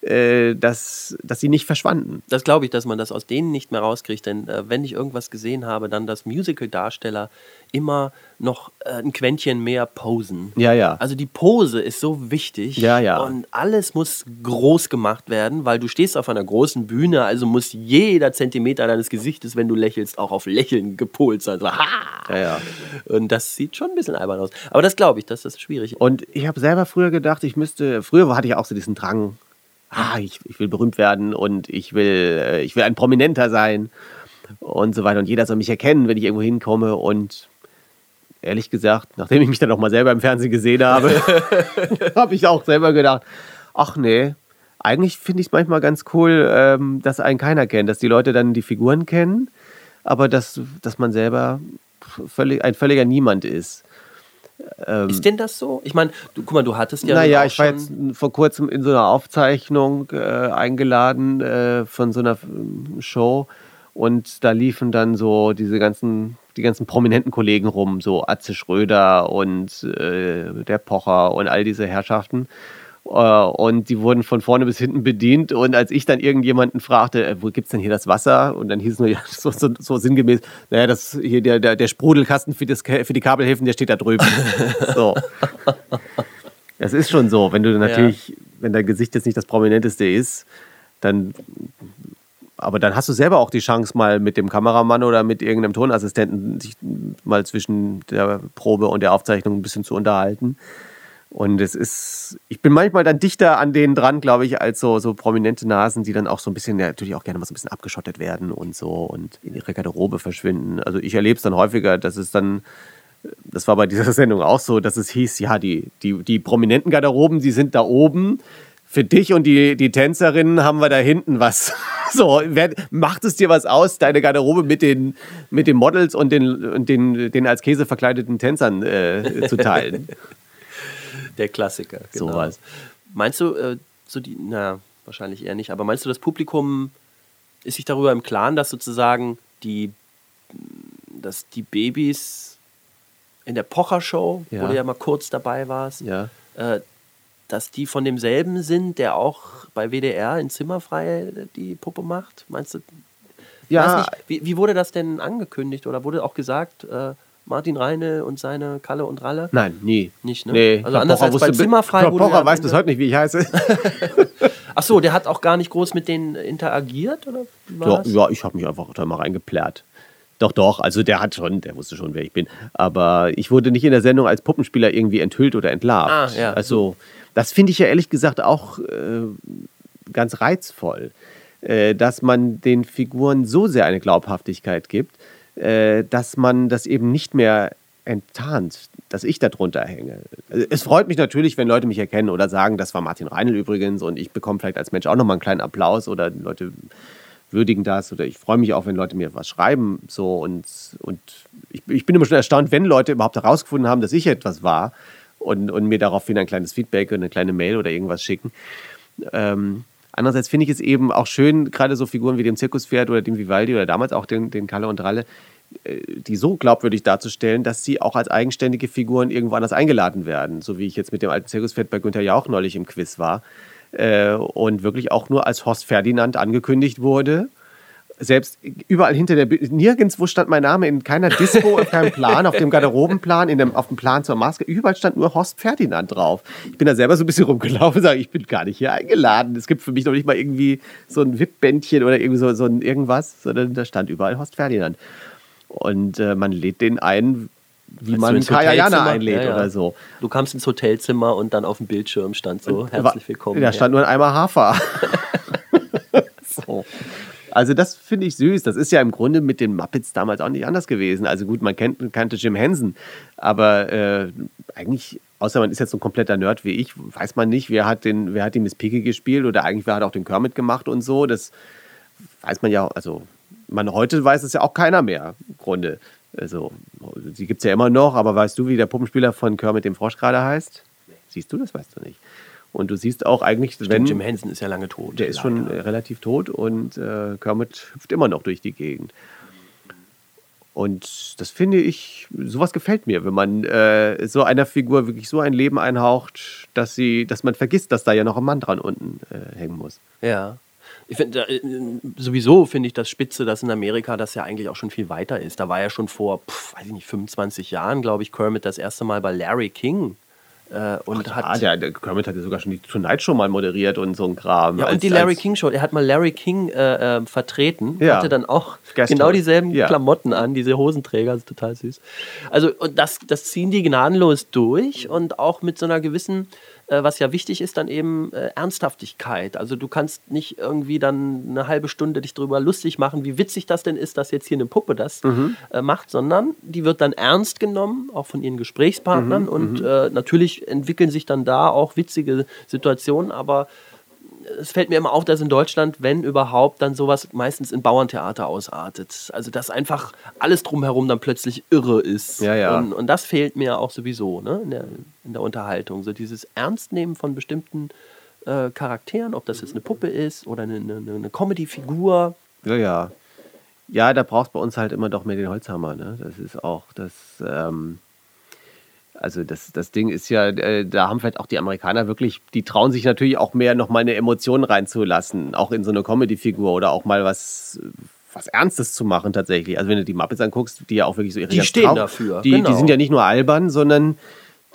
äh, dass, dass sie nicht verschwanden. Das glaube ich, dass man das aus denen nicht mehr rauskriegt, denn äh, wenn ich irgendwas gesehen habe, dann dass Musical-Darsteller immer noch äh, ein Quäntchen mehr posen. Ja, ja. Also die Pose ist so wichtig Ja, ja. und alles muss groß gemacht werden, weil du stehst auf einer großen Bühne, also muss jeder Zentimeter deines Gesichtes, wenn du lächelst, auch auf Lächeln gepolt sein. So, ha! Ja, ja. Und das sieht schon ein bisschen albern aus. Aber das glaube ich, dass das schwierig ist. Und ich habe selber früher gedacht, ich müsste, früher hatte ich auch so diesen Drang, ah, ich, ich will berühmt werden und ich will, äh, ich will ein Prominenter sein und so weiter. Und jeder soll mich erkennen, wenn ich irgendwo hinkomme. Und ehrlich gesagt, nachdem ich mich dann auch mal selber im Fernsehen gesehen habe, habe ich auch selber gedacht, ach nee, eigentlich finde ich es manchmal ganz cool, ähm, dass einen keiner kennt, dass die Leute dann die Figuren kennen, aber dass, dass man selber völlig, ein völliger Niemand ist. Ist denn das so? Ich meine, du, guck mal, du hattest ja. naja, ich war jetzt vor kurzem in so einer Aufzeichnung äh, eingeladen äh, von so einer ähm, Show und da liefen dann so diese ganzen, die ganzen prominenten Kollegen rum, so Atze Schröder und äh, der Pocher und all diese Herrschaften. Äh, Und die wurden von vorne bis hinten bedient. Und als ich dann irgendjemanden fragte, äh, wo gibt's denn hier das Wasser? Und dann hieß es nur, ja, so, so, so sinngemäß, naja, das hier der, der, der Sprudelkasten für, das, für die Kabelhilfen, der steht da drüben. so. Es ist schon so, wenn du natürlich, wenn dein Gesicht jetzt nicht das prominenteste ist, dann, aber dann hast du selber auch die Chance, mal mit dem Kameramann oder mit irgendeinem Tonassistenten sich mal zwischen der Probe und der Aufzeichnung ein bisschen zu unterhalten. Und es ist, ich bin manchmal dann dichter an denen dran, glaube ich, als so, so prominente Nasen, die dann auch so ein bisschen, ja, natürlich auch gerne mal so ein bisschen abgeschottet werden und so und in ihre Garderobe verschwinden. Also ich erlebe es dann häufiger, dass es dann, das war bei dieser Sendung auch so, dass es hieß, ja, die, die, die prominenten Garderoben, die sind da oben. Für dich und die, die Tänzerinnen haben wir da hinten was. So, wer, macht es dir was aus, deine Garderobe mit den, mit den Models und den, den, den als Käse verkleideten Tänzern äh, zu teilen? Der Klassiker. Genau. Sowas. Meinst du, äh, so die, na, wahrscheinlich eher nicht, aber meinst du, das Publikum ist sich darüber im Klaren, dass sozusagen die, dass die Babys in der Pocher-Show, wo Ja. du ja mal kurz dabei warst, Ja. äh, dass die von demselben sind, der auch bei WDR in Zimmerfrei die Puppe macht? Meinst du? Ja. Nicht, wie, wie wurde das denn angekündigt oder wurde auch gesagt, äh, Martin Reine und seine Kalle und Ralle? Nein, nie. Nicht, ne? Nee, Also anders als bei Zimmerfrei, du Pocher weiß bis heute nicht, wie ich heiße. Ach so, der hat auch gar nicht groß mit denen interagiert oder Ja, ja ich habe mich einfach da mal reingeplärt. Doch, doch, also der hat schon, der wusste schon, wer ich bin. Aber ich wurde nicht in der Sendung als Puppenspieler irgendwie enthüllt oder entlarvt. Ah, ja. Also, das finde ich ja ehrlich gesagt auch äh, ganz reizvoll, äh, dass man den Figuren so sehr eine Glaubhaftigkeit gibt, äh, dass man das eben nicht mehr enttarnt, dass ich darunter hänge. Also es freut mich natürlich, wenn Leute mich erkennen oder sagen, das war Martin Reinl übrigens und ich bekomme vielleicht als Mensch auch nochmal einen kleinen Applaus oder Leute würdigen das oder ich freue mich auch, wenn Leute mir was schreiben so und, und ich, ich bin immer schon erstaunt, wenn Leute überhaupt herausgefunden haben, dass ich etwas war und, und mir daraufhin ein kleines Feedback und eine kleine Mail oder irgendwas schicken. Ähm, andererseits finde ich es eben auch schön, gerade so Figuren wie dem Zirkuspferd oder dem Vivaldi oder damals auch den, den Kalle und Ralle, äh, die so glaubwürdig darzustellen, dass sie auch als eigenständige Figuren irgendwo anders eingeladen werden. So wie ich jetzt mit dem alten Zirkuspferd bei Günther Jauch neulich im Quiz war äh, und wirklich auch nur als Horst Ferdinand angekündigt wurde. Selbst überall hinter der, Bühne, nirgendwo stand mein Name in keiner Disco, auf keinem Plan, auf dem Garderobenplan, in dem, auf dem Plan zur Maske. Überall stand nur Horst Ferdinand drauf. Ich bin da selber so ein bisschen rumgelaufen und sage, ich bin gar nicht hier eingeladen. Es gibt für mich noch nicht mal irgendwie so ein VIP-Bändchen oder irgendwie so, so ein irgendwas, sondern da stand überall Horst Ferdinand. Und äh, man lädt den ein, wie Als man Kajana Hotelzimmer- einlädt ja, ja. oder so. Du kamst ins Hotelzimmer und dann auf dem Bildschirm stand so, herzlich willkommen. Da stand nur ein Eimer Hafer. so. Also das finde ich süß. Das ist ja im Grunde mit den Muppets damals auch nicht anders gewesen. Also gut, man kennt, kannte Jim Henson, aber äh, eigentlich, außer man ist jetzt so ein kompletter Nerd wie ich, weiß man nicht, wer hat, den, wer hat die Miss Piggy gespielt oder eigentlich wer hat auch den Kermit gemacht und so. Das weiß man ja, also man heute weiß es ja auch keiner mehr im Grunde. Also, die gibt es ja immer noch, aber weißt du, wie der Puppenspieler von Kermit dem Frosch gerade heißt? Siehst du, das weißt du nicht. Und du siehst auch eigentlich, wenn. Stimmt, Jim Henson ist ja lange tot. Der ist schon äh, relativ tot und äh, Kermit hüpft immer noch durch die Gegend. Und das finde ich, sowas gefällt mir, wenn man äh, so einer Figur wirklich so ein Leben einhaucht, dass sie, dass man vergisst, dass da ja noch ein Mann dran unten äh, hängen muss. Ja. Ich finde, äh, sowieso finde ich das Spitze, dass in Amerika das ja eigentlich auch schon viel weiter ist. Da war ja schon vor, pf, weiß ich nicht, 25 Jahren, glaube ich, Kermit das erste Mal bei Larry King. Äh, und hat, Ah, der, Kermit hat ja sogar schon die Tonight Show mal moderiert und so ein Kram. Ja, Als- und die Larry als- King Show, er hat mal Larry King äh, äh, vertreten, Ja. hatte dann auch Guest genau dieselben Ja. Klamotten an, diese Hosenträger, das ist total süß. Also und das, das ziehen die gnadenlos durch und auch mit so einer gewissen, äh, was ja wichtig ist, dann eben äh, Ernsthaftigkeit. Also du kannst nicht irgendwie dann eine halbe Stunde dich drüber lustig machen, wie witzig das denn ist, dass jetzt hier eine Puppe das Mhm. äh, macht, sondern die wird dann ernst genommen, auch von ihren Gesprächspartnern Mhm, und äh, natürlich entwickeln sich dann da auch witzige Situationen, aber es fällt mir immer auf, dass in Deutschland, wenn überhaupt, dann sowas meistens in Bauerntheater ausartet. Also dass einfach alles drumherum dann plötzlich irre ist. Ja, ja. Und, und das fehlt mir auch sowieso ne? in, der, in der Unterhaltung. So dieses Ernstnehmen von bestimmten äh, Charakteren, ob das jetzt eine Puppe ist oder eine, eine, eine Comedy-Figur. Ja, ja. Ja, da brauchst bei uns halt immer doch mehr den Holzhammer. Ne? Das ist auch das. Ähm, also das, das Ding ist ja, äh, da haben vielleicht auch die Amerikaner wirklich, die trauen sich natürlich auch mehr, noch mal eine Emotion reinzulassen, auch in so eine Comedy-Figur oder auch mal was, was Ernstes zu machen tatsächlich. Also wenn du die Muppets anguckst, die ja auch wirklich so ihre Die stehen trau- dafür, Die, genau. die sind ja nicht nur albern, sondern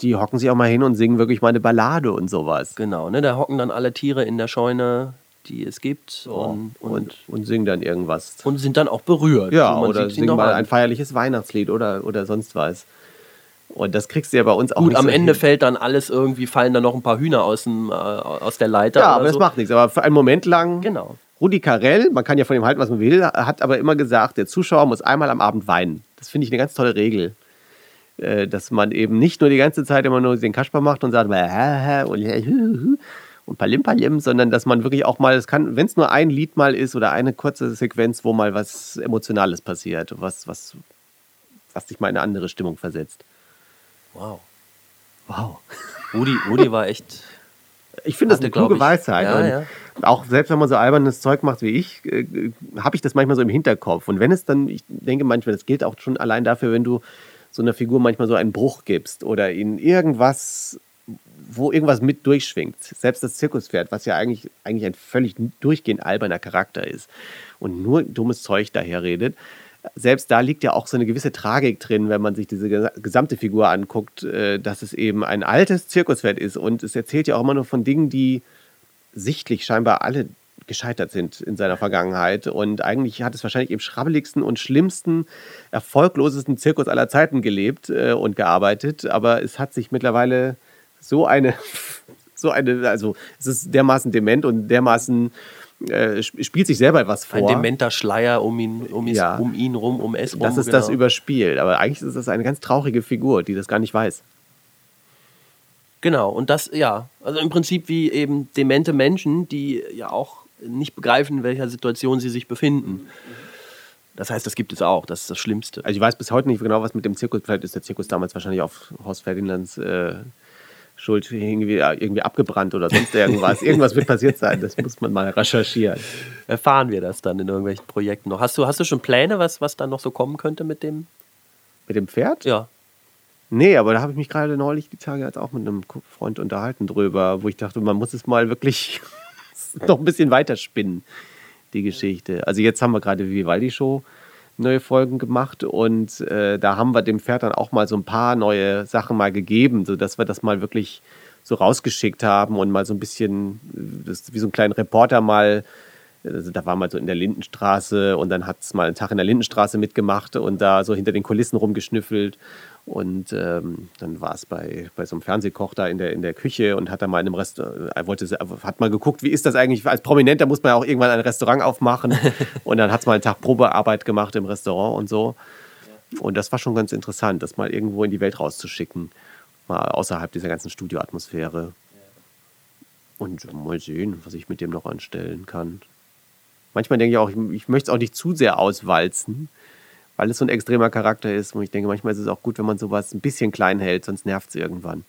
die hocken sich auch mal hin und singen wirklich mal eine Ballade und sowas. Genau, ne? da hocken dann alle Tiere in der Scheune, die es gibt und, und, Und, und singen dann irgendwas. und sind dann auch berührt. Ja, oder sieht sie sing noch mal an. ein feierliches Weihnachtslied oder, oder sonst was. Und das kriegst du ja bei uns auch Gut, nicht am so Ende hin. fällt dann alles irgendwie, fallen dann noch ein paar Hühner aus, dem, äh, aus der Leiter. Ja, aber das so. macht nichts. Aber für einen Moment lang. Genau. Rudi Carell, man kann ja von ihm halten, was man will, hat aber immer gesagt, der Zuschauer muss einmal am Abend weinen. Das finde ich eine ganz tolle Regel. Äh, Dass man eben nicht nur die ganze Zeit immer nur den Kasper macht und sagt, "Bäh, und und Palim Palim, sondern dass man wirklich auch mal, es kann, wenn es nur ein Lied mal ist oder eine kurze Sequenz, wo mal was Emotionales passiert, was, was, was dich mal in eine andere Stimmung versetzt. Wow. Wow. Rudi, Rudi war echt. Ich finde das eine kluge ich- Weisheit. Ja, ja. Auch selbst wenn man so albernes Zeug macht wie ich, äh, habe ich das manchmal so im Hinterkopf. Und wenn es dann, ich denke manchmal, das gilt auch schon allein dafür, wenn du so einer Figur manchmal so einen Bruch gibst oder ihnen irgendwas, wo irgendwas mit durchschwingt. Selbst das Zirkuspferd, was ja eigentlich, eigentlich ein völlig durchgehend alberner Charakter ist und nur dummes Zeug daherredet. Selbst da liegt ja auch so eine gewisse Tragik drin, wenn man sich diese gesa- gesamte Figur anguckt, äh, dass es eben ein altes Zirkuspferd ist. Und es erzählt ja auch immer nur von Dingen, die sichtlich scheinbar alle gescheitert sind in seiner Vergangenheit. Und eigentlich hat es wahrscheinlich im schrabbeligsten und schlimmsten, erfolglosesten Zirkus aller Zeiten gelebt äh, und gearbeitet. Aber es hat sich mittlerweile so eine, so eine, also es ist dermaßen dement und dermaßen äh, sp- spielt sich selber etwas vor. Ein dementer Schleier um ihn, um, ihn- Ja. um ihn rum, um es rum. dass es das genau. überspielt. Aber eigentlich ist das eine ganz traurige Figur, die das gar nicht weiß. Genau, und das, ja, also im Prinzip wie eben demente Menschen, die ja auch nicht begreifen, in welcher Situation sie sich befinden. Das heißt, das gibt es auch, das ist das Schlimmste. Also ich weiß bis heute nicht genau, was mit dem Zirkus, vielleicht ist der Zirkus damals wahrscheinlich auf Horst Ferdinands äh, Schuld irgendwie, irgendwie abgebrannt oder sonst irgendwas. irgendwas wird passiert sein, das muss man mal recherchieren. Erfahren wir das dann in irgendwelchen Projekten noch. Hast du, hast du schon Pläne, was, was dann noch so kommen könnte mit dem? Mit dem Pferd? Ja. Nee, aber da habe ich mich gerade neulich die Tage jetzt auch mit einem Freund unterhalten drüber, wo ich dachte, man muss es mal wirklich noch ein bisschen weiter spinnen, die Geschichte. Also jetzt haben wir gerade Vivaldi Show neue Folgen gemacht und äh, da haben wir dem Pferd dann auch mal so ein paar neue Sachen mal gegeben, sodass wir das mal wirklich so rausgeschickt haben und mal so ein bisschen, das, wie so einen kleinen Reporter mal Also da war mal so in der Lindenstraße und dann hat es mal einen Tag in der Lindenstraße mitgemacht und da so hinter den Kulissen rumgeschnüffelt. Und ähm, dann war es bei, bei so einem Fernsehkoch da in der, in der Küche und hat da mal in einem Restaurant, wollte, hat mal geguckt, wie ist das eigentlich, als Prominenter muss man ja auch irgendwann ein Restaurant aufmachen. und dann hat es mal einen Tag Probearbeit gemacht im Restaurant und so. Und das war schon ganz interessant, das mal irgendwo in die Welt rauszuschicken. Mal außerhalb dieser ganzen Studioatmosphäre. Und mal sehen, was ich mit dem noch anstellen kann. Manchmal denke ich auch, ich, ich möchte es auch nicht zu sehr auswalzen, weil es so ein extremer Charakter ist. Und ich denke, manchmal ist es auch gut, wenn man sowas ein bisschen klein hält, sonst nervt es irgendwann.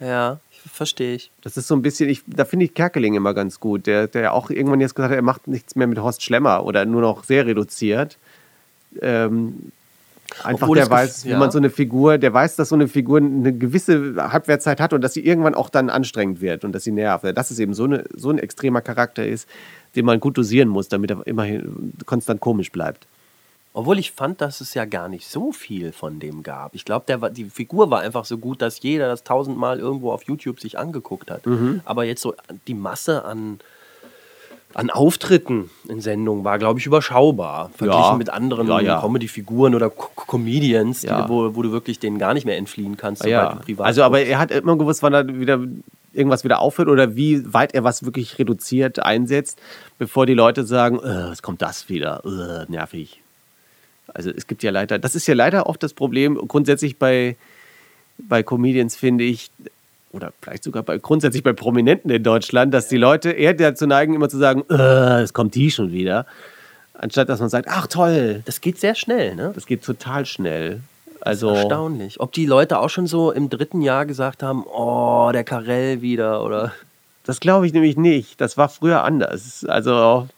Ja, verstehe ich. Das ist so ein bisschen, ich, da finde ich Kerkeling immer ganz gut, der, der auch irgendwann jetzt gesagt hat, er macht nichts mehr mit Horst Schlemmer oder nur noch sehr reduziert. Ähm, einfach Obwohl der weiß, gef- wie ja. man so eine Figur, der weiß, dass so eine Figur eine gewisse Halbwertszeit hat und dass sie irgendwann auch dann anstrengend wird und dass sie nervt. Dass es eben so, eine, so ein extremer Charakter ist, den man gut dosieren muss, damit er immerhin konstant komisch bleibt. Obwohl ich fand, dass es ja gar nicht so viel von dem gab. Ich glaube, die Figur war einfach so gut, dass jeder das tausendmal irgendwo auf YouTube sich angeguckt hat. Mhm. Aber jetzt so die Masse an, an Auftritten in Sendungen war, glaube ich, überschaubar. Verglichen Ja. mit anderen Ja, ja. Comedy-Figuren oder Co Comedians, die, wo, wo du wirklich denen gar nicht mehr entfliehen kannst, sobald Ja, du privat also aber er hat immer gewusst, wann er wieder irgendwas wieder aufhört oder wie weit er was wirklich reduziert einsetzt, bevor die Leute sagen, äh, es kommt das wieder, äh, nervig. Also es gibt ja leider, das ist ja leider oft das Problem, grundsätzlich bei, bei Comedians finde ich, oder vielleicht sogar bei, grundsätzlich bei Prominenten in Deutschland, dass die Leute eher dazu neigen, immer zu sagen, äh, es kommt die schon wieder, anstatt dass man sagt, ach toll, das geht sehr schnell, ne? das geht total schnell. Das ist Also erstaunlich. Ob die Leute auch schon so im dritten Jahr gesagt haben, oh, der Karell wieder oder. Das glaube ich nämlich nicht. Das war früher anders. Also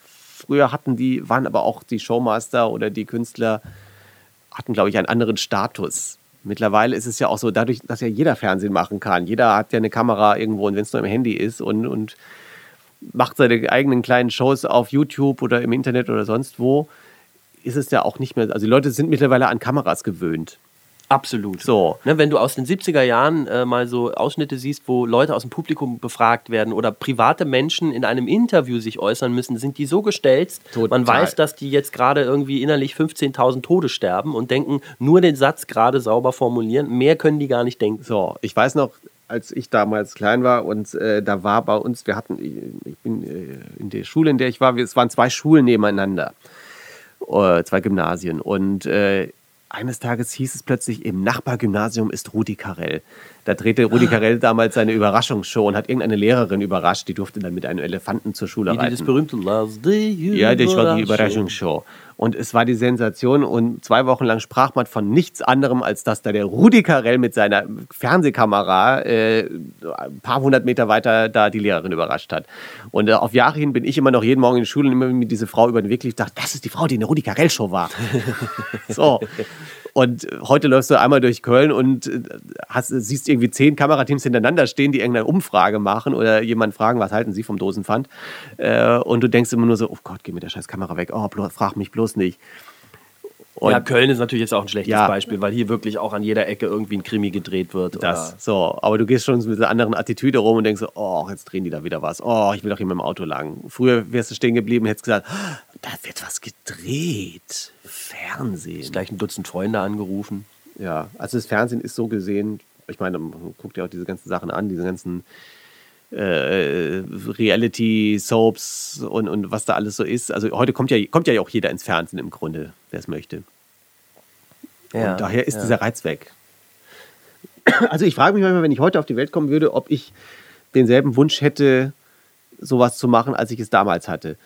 früher hatten die, waren aber auch die Showmaster oder die Künstler, hatten, glaube ich, einen anderen Status. Mittlerweile ist es ja auch so, dadurch, dass ja jeder Fernsehen machen kann. Jeder hat ja eine Kamera irgendwo und wenn es nur im Handy ist und, und macht seine eigenen kleinen Shows auf YouTube oder im Internet oder sonst wo, ist es ja auch nicht mehr. Also die Leute sind mittlerweile an Kameras gewöhnt. Absolut. So. Ne, wenn du aus den 70er Jahren äh, mal so Ausschnitte siehst, wo Leute aus dem Publikum befragt werden oder private Menschen in einem Interview sich äußern müssen, sind die so gestelzt. Total. Man weiß, dass die jetzt gerade irgendwie innerlich 15.000 Tode sterben und denken, nur den Satz gerade sauber formulieren. Mehr können die gar nicht denken. So, ich weiß noch, als ich damals klein war und äh, da war bei uns, wir hatten, ich bin äh, in der Schule, in der ich war, wir- es waren zwei Schulen nebeneinander, zwei Gymnasien und äh, eines Tages hieß es plötzlich, im Nachbargymnasium ist Rudi Carell. Da drehte Rudi Carell damals seine Überraschungsshow und hat irgendeine Lehrerin überrascht, die durfte dann mit einem Elefanten zur Schule die das reiten. berühmte Last Day Ja, das war die Überraschung. Überraschungsshow. Und es war die Sensation und zwei Wochen lang sprach man von nichts anderem, als dass da der Rudi Carell mit seiner Fernsehkamera äh, ein paar hundert Meter weiter da die Lehrerin überrascht hat. Und äh, auf Jahre hin bin ich immer noch jeden Morgen in die Schule und immer mit diese Frau über den Weg lief, dachte, das ist die Frau, die in der Rudi Carell Show war. so. Und heute läufst du einmal durch Köln und äh, hast, siehst irgendwie zehn Kamerateams hintereinander stehen, die irgendeine Umfrage machen oder jemanden fragen, was halten sie vom Dosenpfand. Äh, und du denkst immer nur so, oh Gott, geh mit der scheiß Kamera weg. Oh, frag mich bloß nicht. Und Ja, Köln ist natürlich jetzt auch ein schlechtes Ja. Beispiel, weil hier wirklich auch an jeder Ecke irgendwie ein Krimi gedreht wird. das. oder- So, aber du gehst schon mit einer anderen Attitüde rum und denkst so, oh, jetzt drehen die da wieder was. Oh, ich will doch hier mit dem Auto lang. Früher wärst du stehen geblieben und hättest gesagt, "Ah, da wird was gedreht. Fernsehen. Gleich ein Dutzend Freunde angerufen. Ja, also das Fernsehen ist so gesehen, ich meine, man guckt ja auch diese ganzen Sachen an, diese ganzen äh, Reality-Soaps und, und was da alles so ist. Also heute kommt ja, kommt ja auch jeder ins Fernsehen im Grunde, der es möchte. Ja, und daher ist ja. dieser Reiz weg. Also ich frage mich manchmal, wenn ich heute auf die Welt kommen würde, ob ich denselben Wunsch hätte, sowas zu machen, als ich es damals hatte.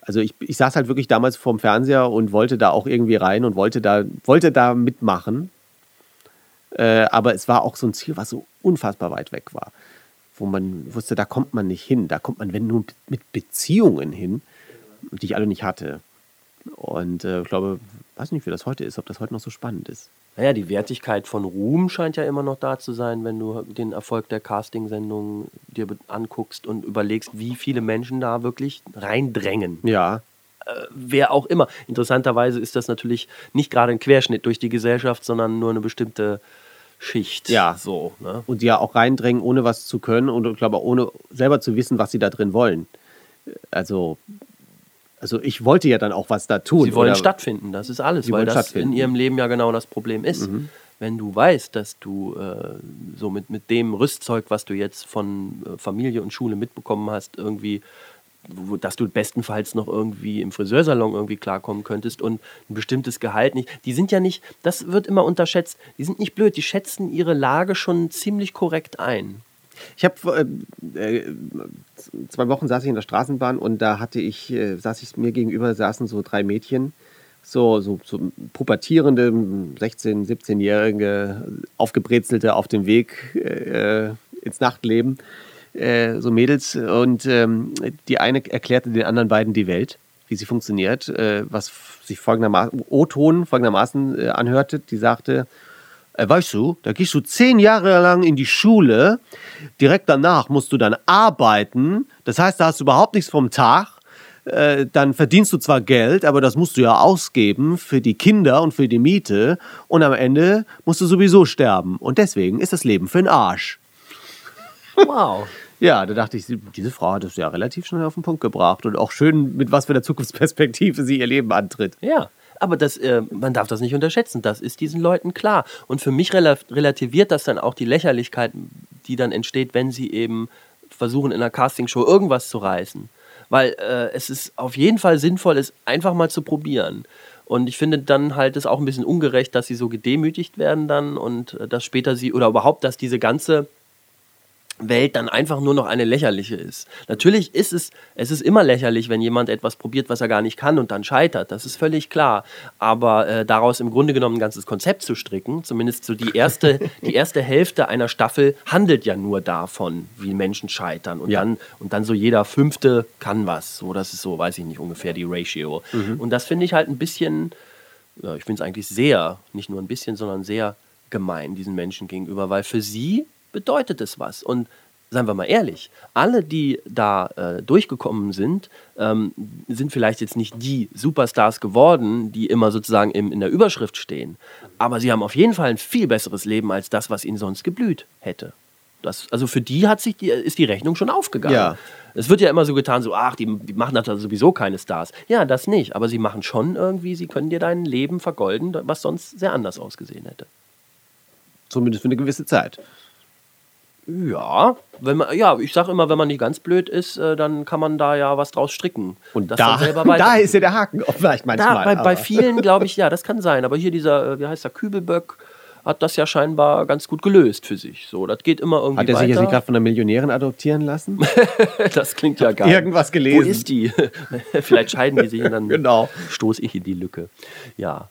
Also ich, ich saß halt wirklich damals vorm Fernseher und wollte da auch irgendwie rein und wollte da, wollte da mitmachen. Äh, aber es war auch so ein Ziel, was so unfassbar weit weg war. Wo man wusste, da kommt man nicht hin. Da kommt man, wenn nur mit Beziehungen hin, die ich alle nicht hatte. Und äh, ich glaube, weiß nicht, wie das heute ist, ob das heute noch so spannend ist. Naja, die Wertigkeit von Ruhm scheint ja immer noch da zu sein, wenn du den Erfolg der Castingsendung dir anguckst und überlegst, wie viele Menschen da wirklich reindrängen. Ja, Wer auch immer. Interessanterweise ist das natürlich nicht gerade ein Querschnitt durch die Gesellschaft, sondern nur eine bestimmte Schicht. Ja. So, ne? und die ja auch reindrängen, ohne was zu können und ich glaube, ohne selber zu wissen, was sie da drin wollen. also, also ich wollte ja dann auch was da tun. Sie wollen stattfinden, das ist alles, Sie weil das. Mhm. in ihrem Leben ja genau das Problem ist. Wenn du weißt, dass du äh, so mit, mit dem Rüstzeug, was du jetzt von äh, Familie und Schule mitbekommen hast, irgendwie, dass du bestenfalls noch irgendwie im Friseursalon irgendwie klarkommen könntest und ein bestimmtes Gehalt nicht. Die sind ja nicht, das wird immer unterschätzt, die sind nicht blöd, die schätzen ihre Lage schon ziemlich korrekt ein. Ich habe äh, äh, zwei Wochen saß ich in der Straßenbahn und da hatte ich, äh, saß ich mir gegenüber, saßen so drei Mädchen, so, so, so pubertierende, 16-, 17-jährige, aufgebrezelte auf dem Weg äh, ins Nachtleben, äh, so Mädels. Und ähm, die eine erklärte den anderen beiden die Welt, wie sie funktioniert, äh, was sich folgendermaßen, O-Ton folgendermaßen äh, anhörte. Die sagte, äh, weißt du, da gehst du zehn Jahre lang in die Schule, direkt danach musst du dann arbeiten, das heißt, da hast du überhaupt nichts vom Tag, äh, dann verdienst du zwar Geld, aber das musst du ja ausgeben für die Kinder und für die Miete und am Ende musst du sowieso sterben und deswegen ist das Leben für den Arsch. Wow. Ja, da dachte ich, diese Frau hat es ja relativ schnell auf den Punkt gebracht und auch schön, mit was für einer Zukunftsperspektive sie ihr Leben antritt. Ja, aber das, äh, man darf das nicht unterschätzen. Das ist diesen Leuten klar. Und für mich rela relativiert das dann auch die Lächerlichkeit, die dann entsteht, wenn sie eben versuchen, in einer Castingshow irgendwas zu reißen. Weil äh, es ist auf jeden Fall sinnvoll, es einfach mal zu probieren. Und ich finde dann halt es auch ein bisschen ungerecht, dass sie so gedemütigt werden dann und äh, dass später sie oder überhaupt, dass diese ganze Welt dann einfach nur noch eine lächerliche ist. Natürlich ist es, es ist immer lächerlich, wenn jemand etwas probiert, was er gar nicht kann und dann scheitert. Das ist völlig klar. Aber äh, daraus im Grunde genommen ein ganzes Konzept zu stricken, zumindest so die erste, die erste Hälfte einer Staffel handelt ja nur davon, wie Menschen scheitern. Und, Ja. dann, und dann so jeder Fünfte kann was. So, das ist so, weiß ich nicht, ungefähr die Ratio. Und das finde ich halt ein bisschen, ja, ich finde es eigentlich sehr, nicht nur ein bisschen, sondern sehr gemein diesen Menschen gegenüber, weil für sie bedeutet es was. Und seien wir mal ehrlich, alle, die da äh, durchgekommen sind, ähm, sind vielleicht jetzt nicht die Superstars geworden, die immer sozusagen im, in der Überschrift stehen. Aber sie haben auf jeden Fall ein viel besseres Leben als das, was ihnen sonst geblüht hätte. Das, also für die hat sich die, ist die Rechnung schon aufgegangen. Ja. Es wird ja immer so getan, so, ach, die, die machen also sowieso keine Stars. Ja, das nicht. Aber sie machen schon irgendwie, sie können dir dein Leben vergolden, was sonst sehr anders ausgesehen hätte. Zumindest für eine gewisse Zeit. Ja, wenn man, ja, ich sage immer, wenn man nicht ganz blöd ist, äh, dann kann man da ja was draus stricken. Und das da, dann selber weiter- da ist ja der Haken, vielleicht da, manchmal. bei, bei aber- vielen glaube ich, ja, das kann sein. Aber hier dieser, äh, wie heißt der, Kübelböck, hat das ja scheinbar ganz gut gelöst für sich. So, das geht immer irgendwie Hat er sich jetzt nicht weiter. gerade von einer Millionärin adoptieren lassen? das klingt ja geil. irgendwas Wo gelesen. ist die? Vielleicht scheiden die sich und dann Genau. stoße ich in die Lücke. Ja.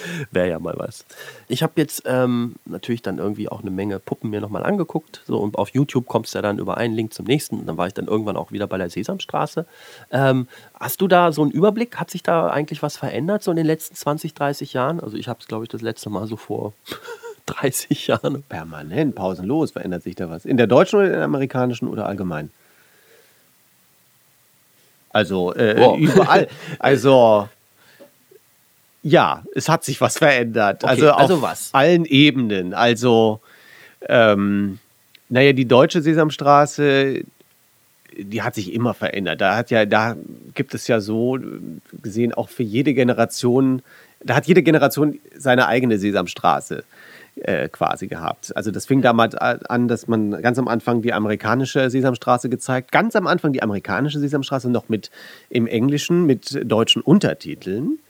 Wäre ja mal was. Ich habe jetzt ähm, natürlich dann irgendwie auch eine Menge Puppen mir nochmal angeguckt. So, und auf YouTube kommst du ja dann über einen Link zum nächsten. Und dann war ich dann irgendwann auch wieder bei der Sesamstraße. Ähm, hast du da so einen Überblick? Hat sich da eigentlich was verändert so in den letzten 20, 30 Jahren? Also ich habe es, glaube ich, das letzte Mal so vor 30 Jahren. Permanent, pausenlos verändert sich da was. In der deutschen oder in der amerikanischen oder allgemein? Also äh, Wow. überall. Also ja, es hat sich was verändert. Okay, also auf also was? allen Ebenen. Also ähm, naja, die deutsche Sesamstraße, die hat sich immer verändert. Da hat ja, da gibt es ja so gesehen auch für jede Generation, da hat jede Generation seine eigene Sesamstraße äh, quasi gehabt. Also das fing damals an, dass man ganz am Anfang die amerikanische Sesamstraße gezeigt, ganz am Anfang die amerikanische Sesamstraße noch mit im Englischen mit deutschen Untertiteln.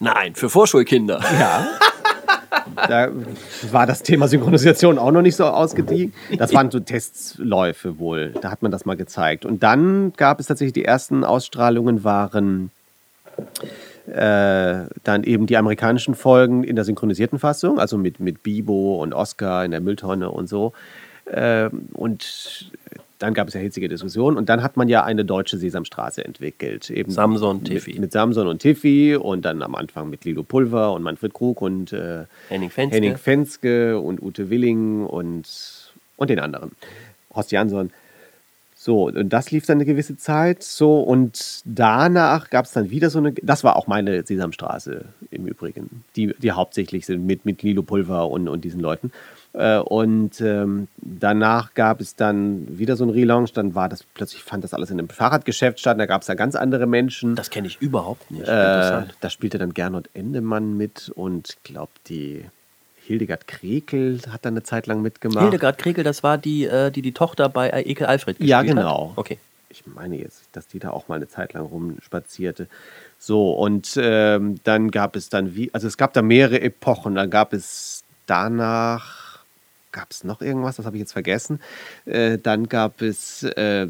Nein, für Vorschulkinder. Ja. Da war das Thema Synchronisation auch noch nicht so ausgediegen. Das waren so Testläufe wohl. Da hat man das mal gezeigt. Und dann gab es tatsächlich die ersten Ausstrahlungen waren äh, dann eben die amerikanischen Folgen in der synchronisierten Fassung, also mit, mit Bibo und Oscar in der Mülltonne und so. Ähm, und dann gab es ja hitzige Diskussionen und dann hat man ja eine deutsche Sesamstraße entwickelt. Eben Samson, Tiffy. Mit, mit Samson und Tiffy und dann am Anfang mit Lilo Pulver und Manfred Krug und äh, Henning Fenske. Henning Fenske und Ute Willing und, und den anderen. Horst Jansson. So, und das lief dann eine gewisse Zeit. So, und danach gab es dann wieder so eine. Das war auch meine Sesamstraße im Übrigen, die, die hauptsächlich sind mit, mit Lilo Pulver und, und diesen Leuten. Äh, und ähm, danach gab es dann wieder so ein Relaunch. Dann war das plötzlich, fand das alles in einem Fahrradgeschäft statt. Da gab es da ganz andere Menschen. Das kenne ich überhaupt nicht. Äh, da spielte dann Gernot Endemann mit und ich glaube, die Hildegard Krekel hat da eine Zeit lang mitgemacht. Hildegard Krekel, das war die, äh, die die Tochter bei Ekel Alfred gespielt Ja, hat? genau. Okay. Ich meine jetzt, dass die da auch mal eine Zeit lang rumspazierte. So, und ähm, dann gab es dann wie, also es gab da mehrere Epochen. Dann gab es danach, gab es noch irgendwas, das habe ich jetzt vergessen. Äh, dann gab es äh,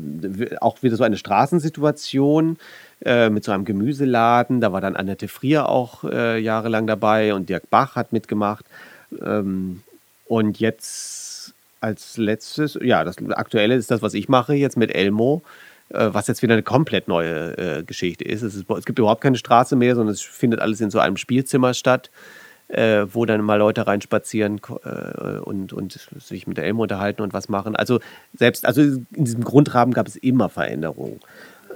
auch wieder so eine Straßensituation äh, mit so einem Gemüseladen. Da war dann Annette Frier auch äh, jahrelang dabei und Dirk Bach hat mitgemacht. Ähm, und jetzt als letztes, ja, das aktuelle ist das, was ich mache jetzt mit Elmo, äh, was jetzt wieder eine komplett neue äh, Geschichte ist. Es, ist. es gibt überhaupt keine Straße mehr, sondern es findet alles in so einem Spielzimmer statt, äh, wo dann mal Leute reinspazieren äh, und, und sich mit der Elmo unterhalten und was machen. Also selbst, also in diesem Grundrahmen gab es immer Veränderungen.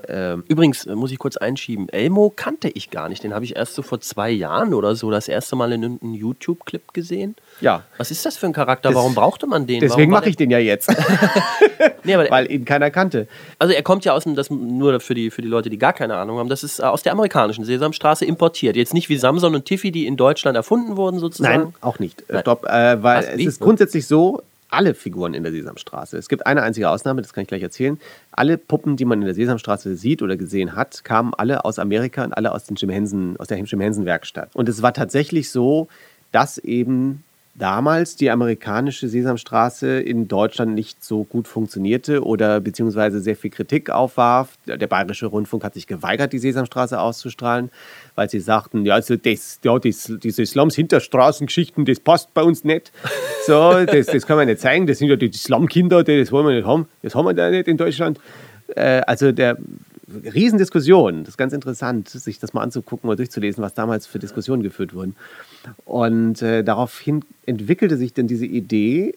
Ähm, Übrigens äh, muss ich kurz einschieben, Elmo kannte ich gar nicht. Den habe ich erst so vor zwei Jahren oder so das erste Mal in einem YouTube-Clip gesehen. ja, Was ist das für ein Charakter? Das- Warum brauchte man den? deswegen mache ich den ja jetzt, Nee, weil ihn keiner kannte. Also er kommt ja aus dem, das nur für die, für die Leute, die gar keine Ahnung haben, das ist äh, aus der amerikanischen Sesamstraße importiert. Jetzt nicht wie Samson und Tiffy, die in Deutschland erfunden wurden sozusagen. Nein, auch nicht. Nein. Stopp, äh, weil Was? es Wie? ist grundsätzlich so, alle Figuren in der Sesamstraße. Es gibt eine einzige Ausnahme, das kann ich gleich erzählen. Alle Puppen, die man in der Sesamstraße sieht oder gesehen hat, kamen alle aus Amerika und alle aus, den Jim Henson, aus der Jim Henson Werkstatt. Und es war tatsächlich so, dass eben damals die amerikanische Sesamstraße in Deutschland nicht so gut funktionierte oder beziehungsweise sehr viel Kritik aufwarf. Der Bayerische Rundfunk hat sich geweigert, die Sesamstraße auszustrahlen, weil sie sagten, ja, also das, ja das, diese Slums-Hinterstraßengeschichten, das passt bei uns nicht. So, das, das können wir nicht zeigen, das sind ja die Slum-Kinder, das wollen wir nicht haben. Das haben wir da nicht in Deutschland. Äh, also der Riesendiskussion, das ist ganz interessant, sich das mal anzugucken oder durchzulesen, was damals für Diskussionen geführt wurden. Und äh, daraufhin entwickelte sich dann diese Idee,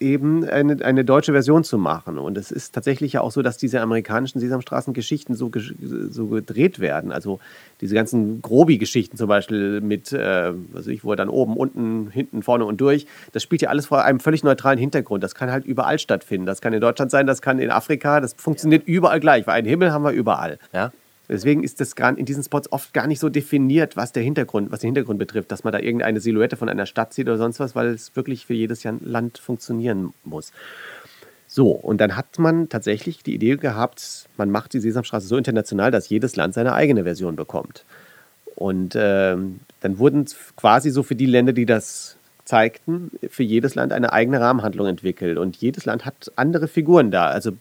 eben eine, eine deutsche Version zu machen. Und es ist tatsächlich ja auch so, dass diese amerikanischen Sesamstraßen-Geschichten so, gesch- so gedreht werden. Also diese ganzen Grobi-Geschichten zum Beispiel mit, äh, weiß ich, wo er dann oben, unten, hinten, vorne und durch, das spielt ja alles vor einem völlig neutralen Hintergrund. Das kann halt überall stattfinden. Das kann in Deutschland sein, das kann in Afrika, das funktioniert überall gleich, weil einen Himmel haben wir überall. Ja. Deswegen ist das in diesen Spots oft gar nicht so definiert, was der Hintergrund, was den Hintergrund betrifft, dass man da irgendeine Silhouette von einer Stadt sieht oder sonst was, weil es wirklich für jedes Land funktionieren muss. So, und dann hat man tatsächlich die Idee gehabt, man macht die Sesamstraße so international, dass jedes Land seine eigene Version bekommt. Und ähm, dann wurden quasi so für die Länder, die das zeigten, für jedes Land eine eigene Rahmenhandlung entwickelt. Und jedes Land hat andere Figuren da. Also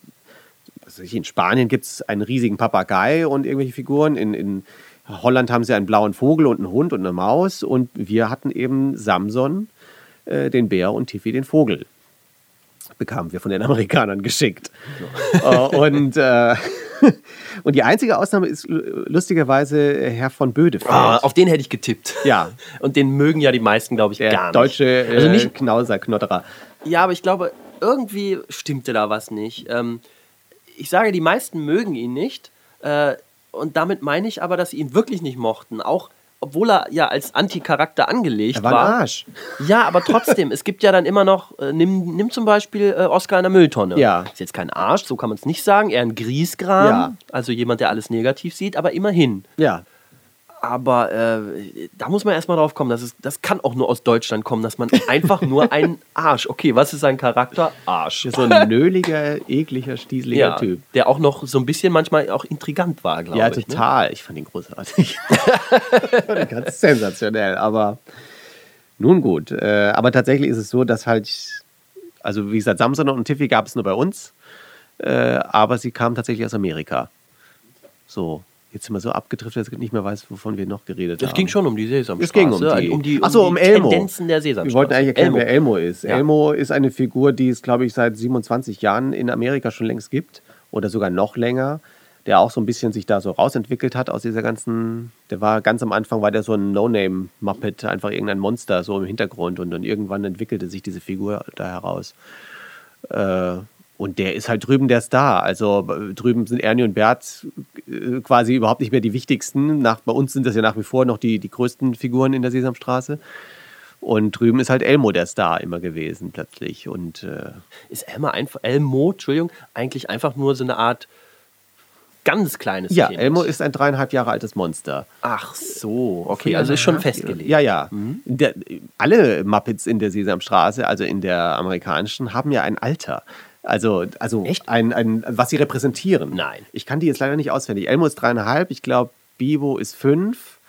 ich, in Spanien gibt es einen riesigen Papagei und irgendwelche Figuren. In, in Holland haben sie einen blauen Vogel und einen Hund und eine Maus. Und wir hatten eben Samson, äh, den Bär und Tiffy, den Vogel. Bekamen wir von den Amerikanern geschickt. Äh, und, äh, und die einzige Ausnahme ist lu- lustigerweise Herr von Bödefeld. Ah, auf den hätte ich getippt. Ja. Und den mögen ja die meisten, glaube ich, der gar nicht. deutsche äh, Also nicht, Knauser, Knotterer. Ja, aber ich glaube, irgendwie stimmte da was nicht. Ähm, ich sage, die meisten mögen ihn nicht. Äh, und damit meine ich aber, dass sie ihn wirklich nicht mochten. Auch obwohl er ja als Anti-Charakter angelegt Er war ein Arsch. Ja, aber trotzdem, es gibt ja dann immer noch, äh, nimm, nimm zum Beispiel äh, Oscar in der Mülltonne. Ja. Ist jetzt kein Arsch, so kann man es nicht sagen, eher ein Griesgram. Ja. Also jemand, der alles negativ sieht, aber immerhin. Ja. Aber äh, da muss man erstmal drauf kommen, dass es, das kann auch nur aus Deutschland kommen, dass man einfach nur ein Arsch. Okay, was ist sein Charakter? Arsch. So ein nöliger, ekliger, stieseliger Ja, Typ. der auch noch so ein bisschen manchmal auch intrigant war, glaube Ja, ich. Ne? total. Ich fand ihn großartig. Ganz sensationell. Aber nun gut. Äh, aber tatsächlich ist es so, dass halt, also wie gesagt, Samson und Tiffy gab es nur bei uns. Äh, aber sie kamen tatsächlich aus Amerika. So. Jetzt sind wir so abgedriftet, dass ich nicht mehr weiß, wovon wir noch geredet Es haben. ging schon um die Sesamstraße. Es ging um die, um die, Ach so, die um Elmo. Tendenzen der Wir Sesamstraße. wollten eigentlich erklären, Elmo. wer Elmo ist. Ja. Elmo ist eine Figur, die es, glaube ich, seit 27 Jahren in Amerika schon längst gibt. Oder sogar noch länger. Der auch so ein bisschen sich da so rausentwickelt hat aus dieser ganzen. Der war ganz am Anfang, war der so ein No-Name-Muppet, einfach irgendein Monster so im Hintergrund. Und dann irgendwann entwickelte sich diese Figur da heraus. Äh, Und der ist halt drüben der Star. Also äh, drüben sind Ernie und Bert äh, quasi überhaupt nicht mehr die wichtigsten. Nach, bei uns sind das ja nach wie vor noch die, die größten Figuren in der Sesamstraße. Und drüben ist halt Elmo der Star immer gewesen plötzlich. Und äh, Ist Elmo einfach, Elmo, Entschuldigung, eigentlich einfach nur so eine Art ganz kleines ja, Kind? Elmo ist ein dreieinhalb Jahre altes Monster. Ach so, okay, also ist schon festgelegt. Ja, ja. Der, alle Muppets in der Sesamstraße, also in der amerikanischen, haben ja ein Alter. Also, also Echt? Ein, ein, was sie repräsentieren. Nein. Ich kann die jetzt leider nicht auswendig. Elmo ist dreieinhalb, ich glaube, Bibo ist fünf.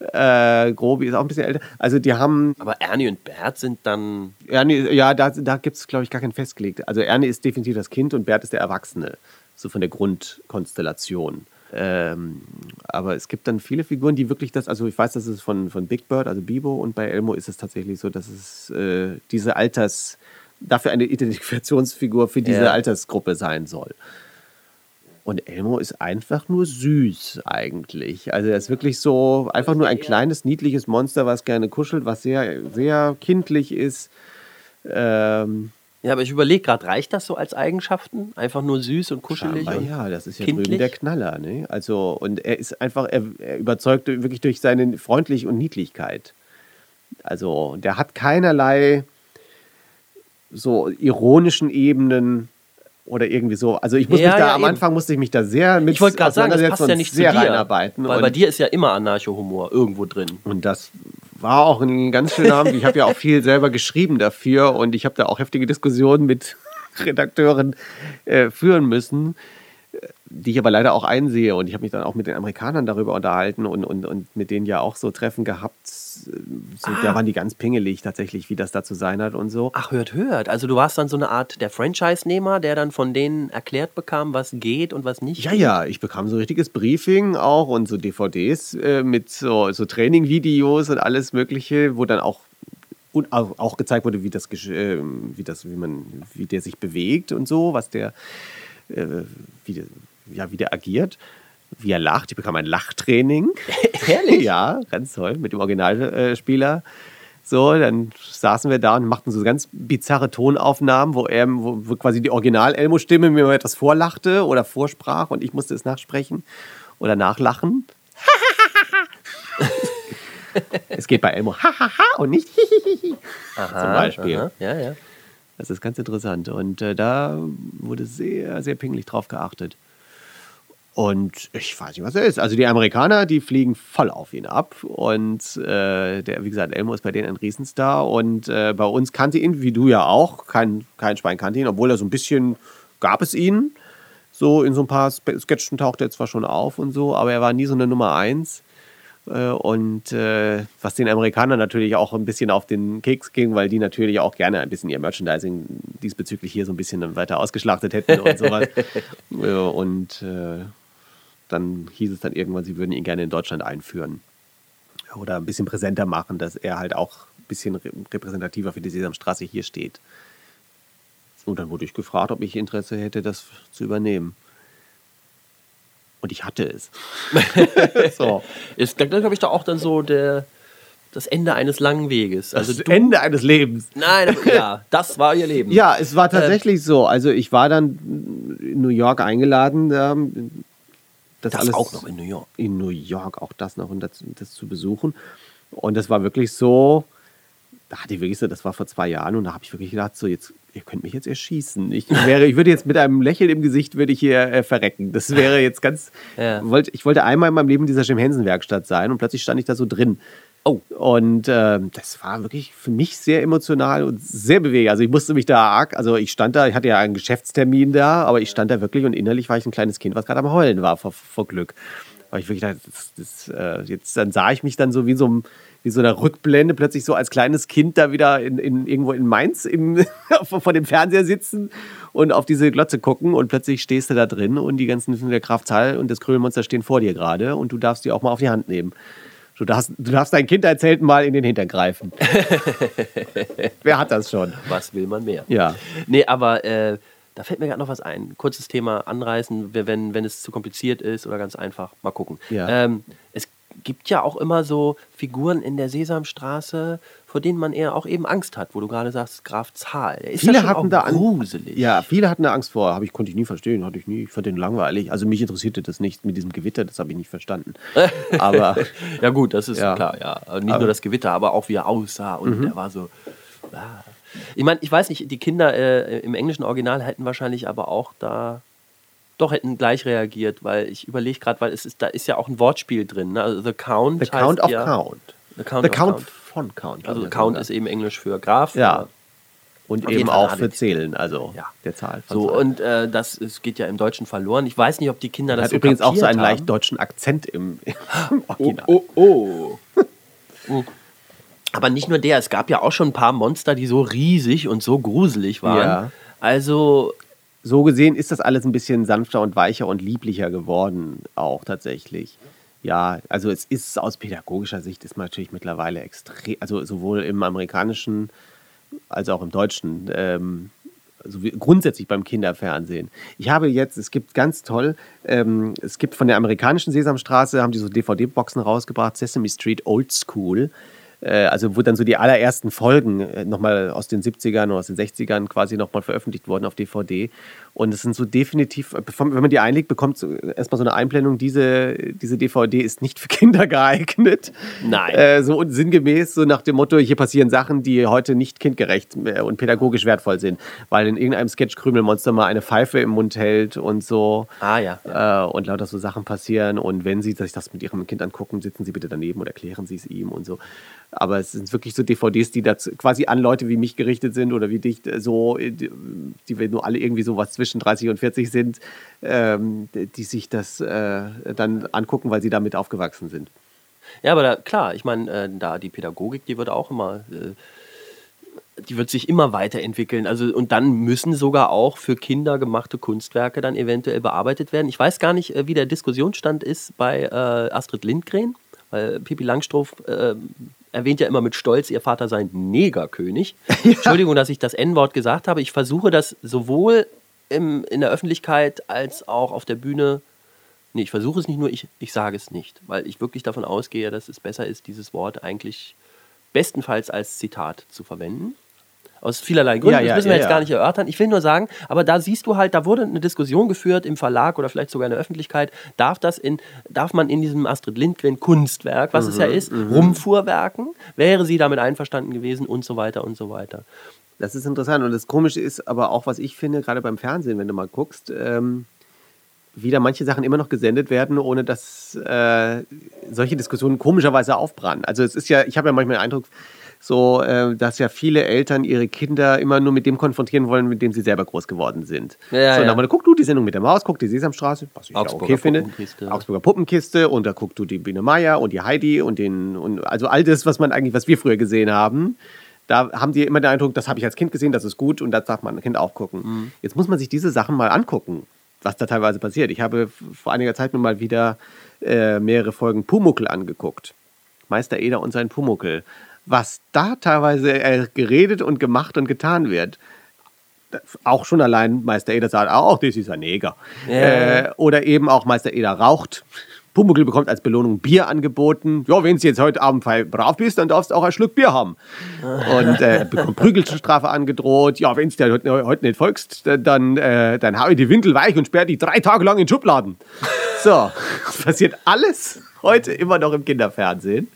Äh, Grobi ist auch ein bisschen älter. Also die haben, Aber Ernie und Bert sind dann. Ernie, ja, da, da gibt es, glaube ich, gar keinen festgelegt. Also Ernie ist definitiv das Kind und Bert ist der Erwachsene. So von der Grundkonstellation. Ähm, aber es gibt dann viele Figuren, die wirklich das, also ich weiß, das ist von, von Big Bird, also Bibo, und bei Elmo ist es tatsächlich so, dass es äh, diese Alters, dafür eine Identifikationsfigur für diese Ja. Altersgruppe sein soll. Und Elmo ist einfach nur süß eigentlich. Also er ist wirklich so einfach nur ein kleines, niedliches Monster, was gerne kuschelt, was sehr, sehr kindlich ist. Ähm, Ja, aber ich überlege gerade, reicht das so als Eigenschaften? Einfach nur süß und kuschelig? Scheinbar und ja, das ist ja kindlich? drüben der Knaller. Ne? Also, und er ist einfach, er, er überzeugt wirklich durch seine Freundlichkeit und Niedlichkeit. Also, der hat keinerlei so ironischen Ebenen oder irgendwie so. Also, ich muss Ja, mich da ja, am eben. Anfang musste ich mich da sehr mit Ich wollte gerade sagen, das passt ja nicht zu sehr dir. reinarbeiten. Weil bei dir ist ja immer Anarcho-Humor irgendwo drin. und das war auch ein ganz schöner Abend. Ich habe ja auch viel selber geschrieben dafür und ich habe da auch heftige Diskussionen mit Redakteuren äh, führen müssen, die ich aber leider auch einsehe. Und ich habe mich dann auch mit den Amerikanern darüber unterhalten und, und, und mit denen ja auch so Treffen gehabt. So, Da waren die ganz pingelig tatsächlich, wie das da zu sein hat und so. Ach, hört, hört. Also du warst dann so eine Art der Franchise-Nehmer, der dann von denen erklärt bekam, was geht und was nicht. Ja, ja, ich bekam so ein richtiges Briefing auch und so DVDs äh, mit so, so Training-Videos und alles Mögliche, wo dann auch und auch gezeigt wurde, wie das, gesch- äh, wie das, wie man, wie der sich bewegt und so, was der, äh, wie der, ja, wie der agiert, wie er lacht. Ich bekam ein Lachtraining. Ehrlich? ja, ganz toll mit dem Originalspieler. So, dann saßen wir da und machten so ganz bizarre Tonaufnahmen, wo er, wo, quasi die Original-Elmo-Stimme mir mal etwas vorlachte oder vorsprach und ich musste es nachsprechen oder nachlachen. es geht bei Elmo hahaha und nicht hihihihi. Zum Beispiel. Aha, ja, ja. Das ist ganz interessant. Und äh, da wurde sehr, sehr pingelig drauf geachtet. Und ich weiß nicht, was er ist. Also die Amerikaner, die fliegen voll auf ihn ab. Und äh, der, wie gesagt, Elmo ist bei denen ein Riesenstar. Und äh, bei uns kannte ihn, wie du ja auch, kein, kein Schwein kannte ihn, obwohl er so ein bisschen gab es ihn. So in so ein paar Sketchen tauchte er zwar schon auf und so, aber er war nie so eine Nummer eins. Äh, Und äh, was den Amerikanern natürlich auch ein bisschen auf den Keks ging, weil die natürlich auch gerne ein bisschen ihr Merchandising diesbezüglich hier so ein bisschen weiter ausgeschlachtet hätten und sowas. Äh, und äh, dann hieß es dann irgendwann, sie würden ihn gerne in Deutschland einführen. Oder ein bisschen präsenter machen, dass er halt auch ein bisschen re- repräsentativer für die Sesamstraße hier steht. Und dann wurde ich gefragt, ob ich Interesse hätte, das zu übernehmen. Und ich hatte es. so. Ist, glaube ich, da auch dann so der, das Ende eines langen Weges. Also das du, Ende eines Lebens. Nein, aber, ja, das war ihr Leben. Ja, es war tatsächlich so. Also ich war dann in New York eingeladen, da, das, das alles auch noch in New York. in New York auch das noch und das, das zu besuchen. Und das war wirklich so, da hatte ich wirklich so, das war vor zwei Jahren und da habe ich wirklich gedacht, so jetzt, ihr könnt mich jetzt erschießen. Ich wäre, ich würde jetzt mit einem Lächeln im Gesicht würde ich hier äh, verrecken. Das wäre jetzt ganz, Ja. wollte, ich wollte einmal in meinem Leben in dieser Jim Henson Werkstatt sein und plötzlich stand ich da so drin. Oh. Und ähm, das war wirklich für mich sehr emotional und sehr bewegend. Also ich musste mich da arg, also ich stand da, ich hatte ja einen Geschäftstermin da, aber ich stand da wirklich und innerlich war ich ein kleines Kind, was gerade am Heulen war vor, vor Glück. Weil ich wirklich dachte, das, das, äh, jetzt dann sah ich mich dann so wie so, einem- wie so einer Rückblende plötzlich so als kleines Kind da wieder in, in, irgendwo in Mainz im, vor dem Fernseher sitzen und auf diese Glotze gucken und plötzlich stehst du da drin und die ganzen der Kraft und das Krümelmonster stehen vor dir gerade und du darfst die auch mal auf die Hand nehmen. Du darfst, du darfst dein Kindheitsheld mal in den Hintern greifen. Wer hat das schon? Was will man mehr? Ja. Nee, aber äh, da fällt mir gerade noch was ein. Kurzes Thema anreißen, wenn, wenn es zu kompliziert ist oder ganz einfach. Mal gucken. Ja. Ähm, es, gibt ja auch immer so Figuren in der Sesamstraße, vor denen man eher auch eben Angst hat, wo du gerade sagst, Graf Zahl. Ist Viele hatten da An- gruselig. Ja, viele hatten da Angst vor. Habe ich, konnte ich nie verstehen. Hatte ich nie. Ich fand den langweilig. Also mich interessierte das nicht mit diesem Gewitter. Das habe ich nicht verstanden. Aber Ja gut, das ist Ja. klar, ja. Nicht nur das Gewitter, aber auch wie er aussah und Mhm. er war so. Ah. Ich meine, ich weiß nicht, die Kinder äh, im englischen Original hätten wahrscheinlich aber auch da doch hätten gleich reagiert, weil ich überlege gerade, weil es ist, da ist ja auch ein Wortspiel drin. Ne? Also The Count. The Count of ja, Count. The Count, The of Count Count. von Count. Also Count ist eben Englisch für Graf. Ja. Und eben auch für Zählen, also Ja. der Zahl. So, Zahl. und äh, das es geht ja im Deutschen verloren. Ich weiß nicht, ob die Kinder das hat so übrigens auch so einen haben. leicht deutschen Akzent im, im Original. Oh, oh. Aber nicht nur der, es gab ja auch schon ein paar Monster, die so riesig und so gruselig waren. Ja. Also, So gesehen ist das alles ein bisschen sanfter und weicher und lieblicher geworden, auch tatsächlich. Ja, also es ist aus pädagogischer Sicht ist man natürlich mittlerweile extrem, also sowohl im amerikanischen als auch im deutschen, ähm, also grundsätzlich beim Kinderfernsehen. Ich habe jetzt, es gibt ganz toll, ähm, es gibt von der amerikanischen Sesamstraße, haben die so DVD-Boxen rausgebracht, Sesame Street Old School. Äh, also wo dann so die allerersten Folgen äh, nochmal aus den 70ern oder aus den 60ern quasi nochmal veröffentlicht wurden auf DVD. Und es sind so definitiv, äh, wenn man die einlegt, bekommt so erstmal so eine Einblendung, diese, diese DVD ist nicht für Kinder geeignet. Nein. Äh, so und sinngemäß, so nach dem Motto, hier passieren Sachen, die heute nicht kindgerecht und pädagogisch wertvoll sind. Weil in irgendeinem Sketch Krümelmonster mal eine Pfeife im Mund hält und so. ah ja. Äh, und lauter so Sachen passieren. Und wenn Sie sich das mit Ihrem Kind angucken, sitzen Sie bitte daneben und erklären Sie es ihm und so. Aber es sind wirklich so DVDs, die dazu quasi an Leute wie mich gerichtet sind oder wie dich, äh, so, äh, die, wir nur alle irgendwie so was zwischen 30 und 40 sind, ähm, die sich das äh, dann angucken, weil sie damit aufgewachsen sind. Ja, aber da, klar, ich meine, äh, da die Pädagogik, die wird auch immer, äh, die wird sich immer weiterentwickeln. Also, und dann müssen sogar auch für Kinder gemachte Kunstwerke dann eventuell bearbeitet werden. Ich weiß gar nicht, äh, wie der Diskussionsstand ist bei äh, Astrid Lindgren, weil Pippi Langstrumpf äh, erwähnt ja immer mit Stolz, ihr Vater sei ein Negerkönig. Entschuldigung, dass ich das N-Wort gesagt habe. Ich versuche das sowohl im, in der Öffentlichkeit als auch auf der Bühne Nee, ich versuche es nicht nur, ich, ich sage es nicht, weil ich wirklich davon ausgehe, dass es besser ist, dieses Wort eigentlich bestenfalls als Zitat zu verwenden. Aus vielerlei Gründen, Ja, ja, das müssen wir ja, jetzt gar nicht erörtern. Ich will nur sagen, aber da siehst du halt, da wurde eine Diskussion geführt im Verlag oder vielleicht sogar in der Öffentlichkeit. Darf das in, darf man in diesem Astrid Lindgren Kunstwerk, was es Mhm, ja ist, rumfuhrwerken? Wäre sie damit einverstanden gewesen und so weiter und so weiter. Das ist interessant. Und das Komische ist aber auch, was ich finde, gerade beim Fernsehen, wenn du mal guckst, ähm, wie da manche Sachen immer noch gesendet werden, ohne dass äh, solche Diskussionen komischerweise aufbrannen. Also es ist ja, ich habe ja manchmal den Eindruck, so, äh, dass ja viele Eltern ihre Kinder immer nur mit dem konfrontieren wollen, mit dem sie selber groß geworden sind. Ja, so, ja. dann guck du die Sendung mit der Maus, guck die Sesamstraße, was ich Augsburger okay finde. Puppenkiste. Augsburger Puppenkiste und da guckst du die Biene Meier und die Heidi und den, und also all das, was man eigentlich, was wir früher gesehen haben. Da haben die immer den Eindruck, das habe ich als Kind gesehen, das ist gut und das darf man ein Kind auch gucken. Mhm. Jetzt muss man sich diese Sachen mal angucken, was da teilweise passiert. Ich habe vor einiger Zeit mir mal wieder äh, mehrere Folgen Pumuckel angeguckt. Meister Eder und sein Pumuckel. Was da teilweise äh, geredet und gemacht und getan wird. Auch schon allein Meister Eder sagt, auch das ist ein Neger. Ja. Äh, oder eben auch Meister Eder raucht. Pumuckl bekommt als Belohnung Bier angeboten. Ja, wenn du jetzt heute Abend brav bist, dann darfst du auch ein Schluck Bier haben. Und äh, bekommt Prügelstrafe angedroht. Ja, wenn du dir heute, heute nicht folgst, dann, äh, dann hau ich die Windel weich und sperr die drei Tage lang in Schubladen. So, das passiert alles heute immer noch im Kinderfernsehen.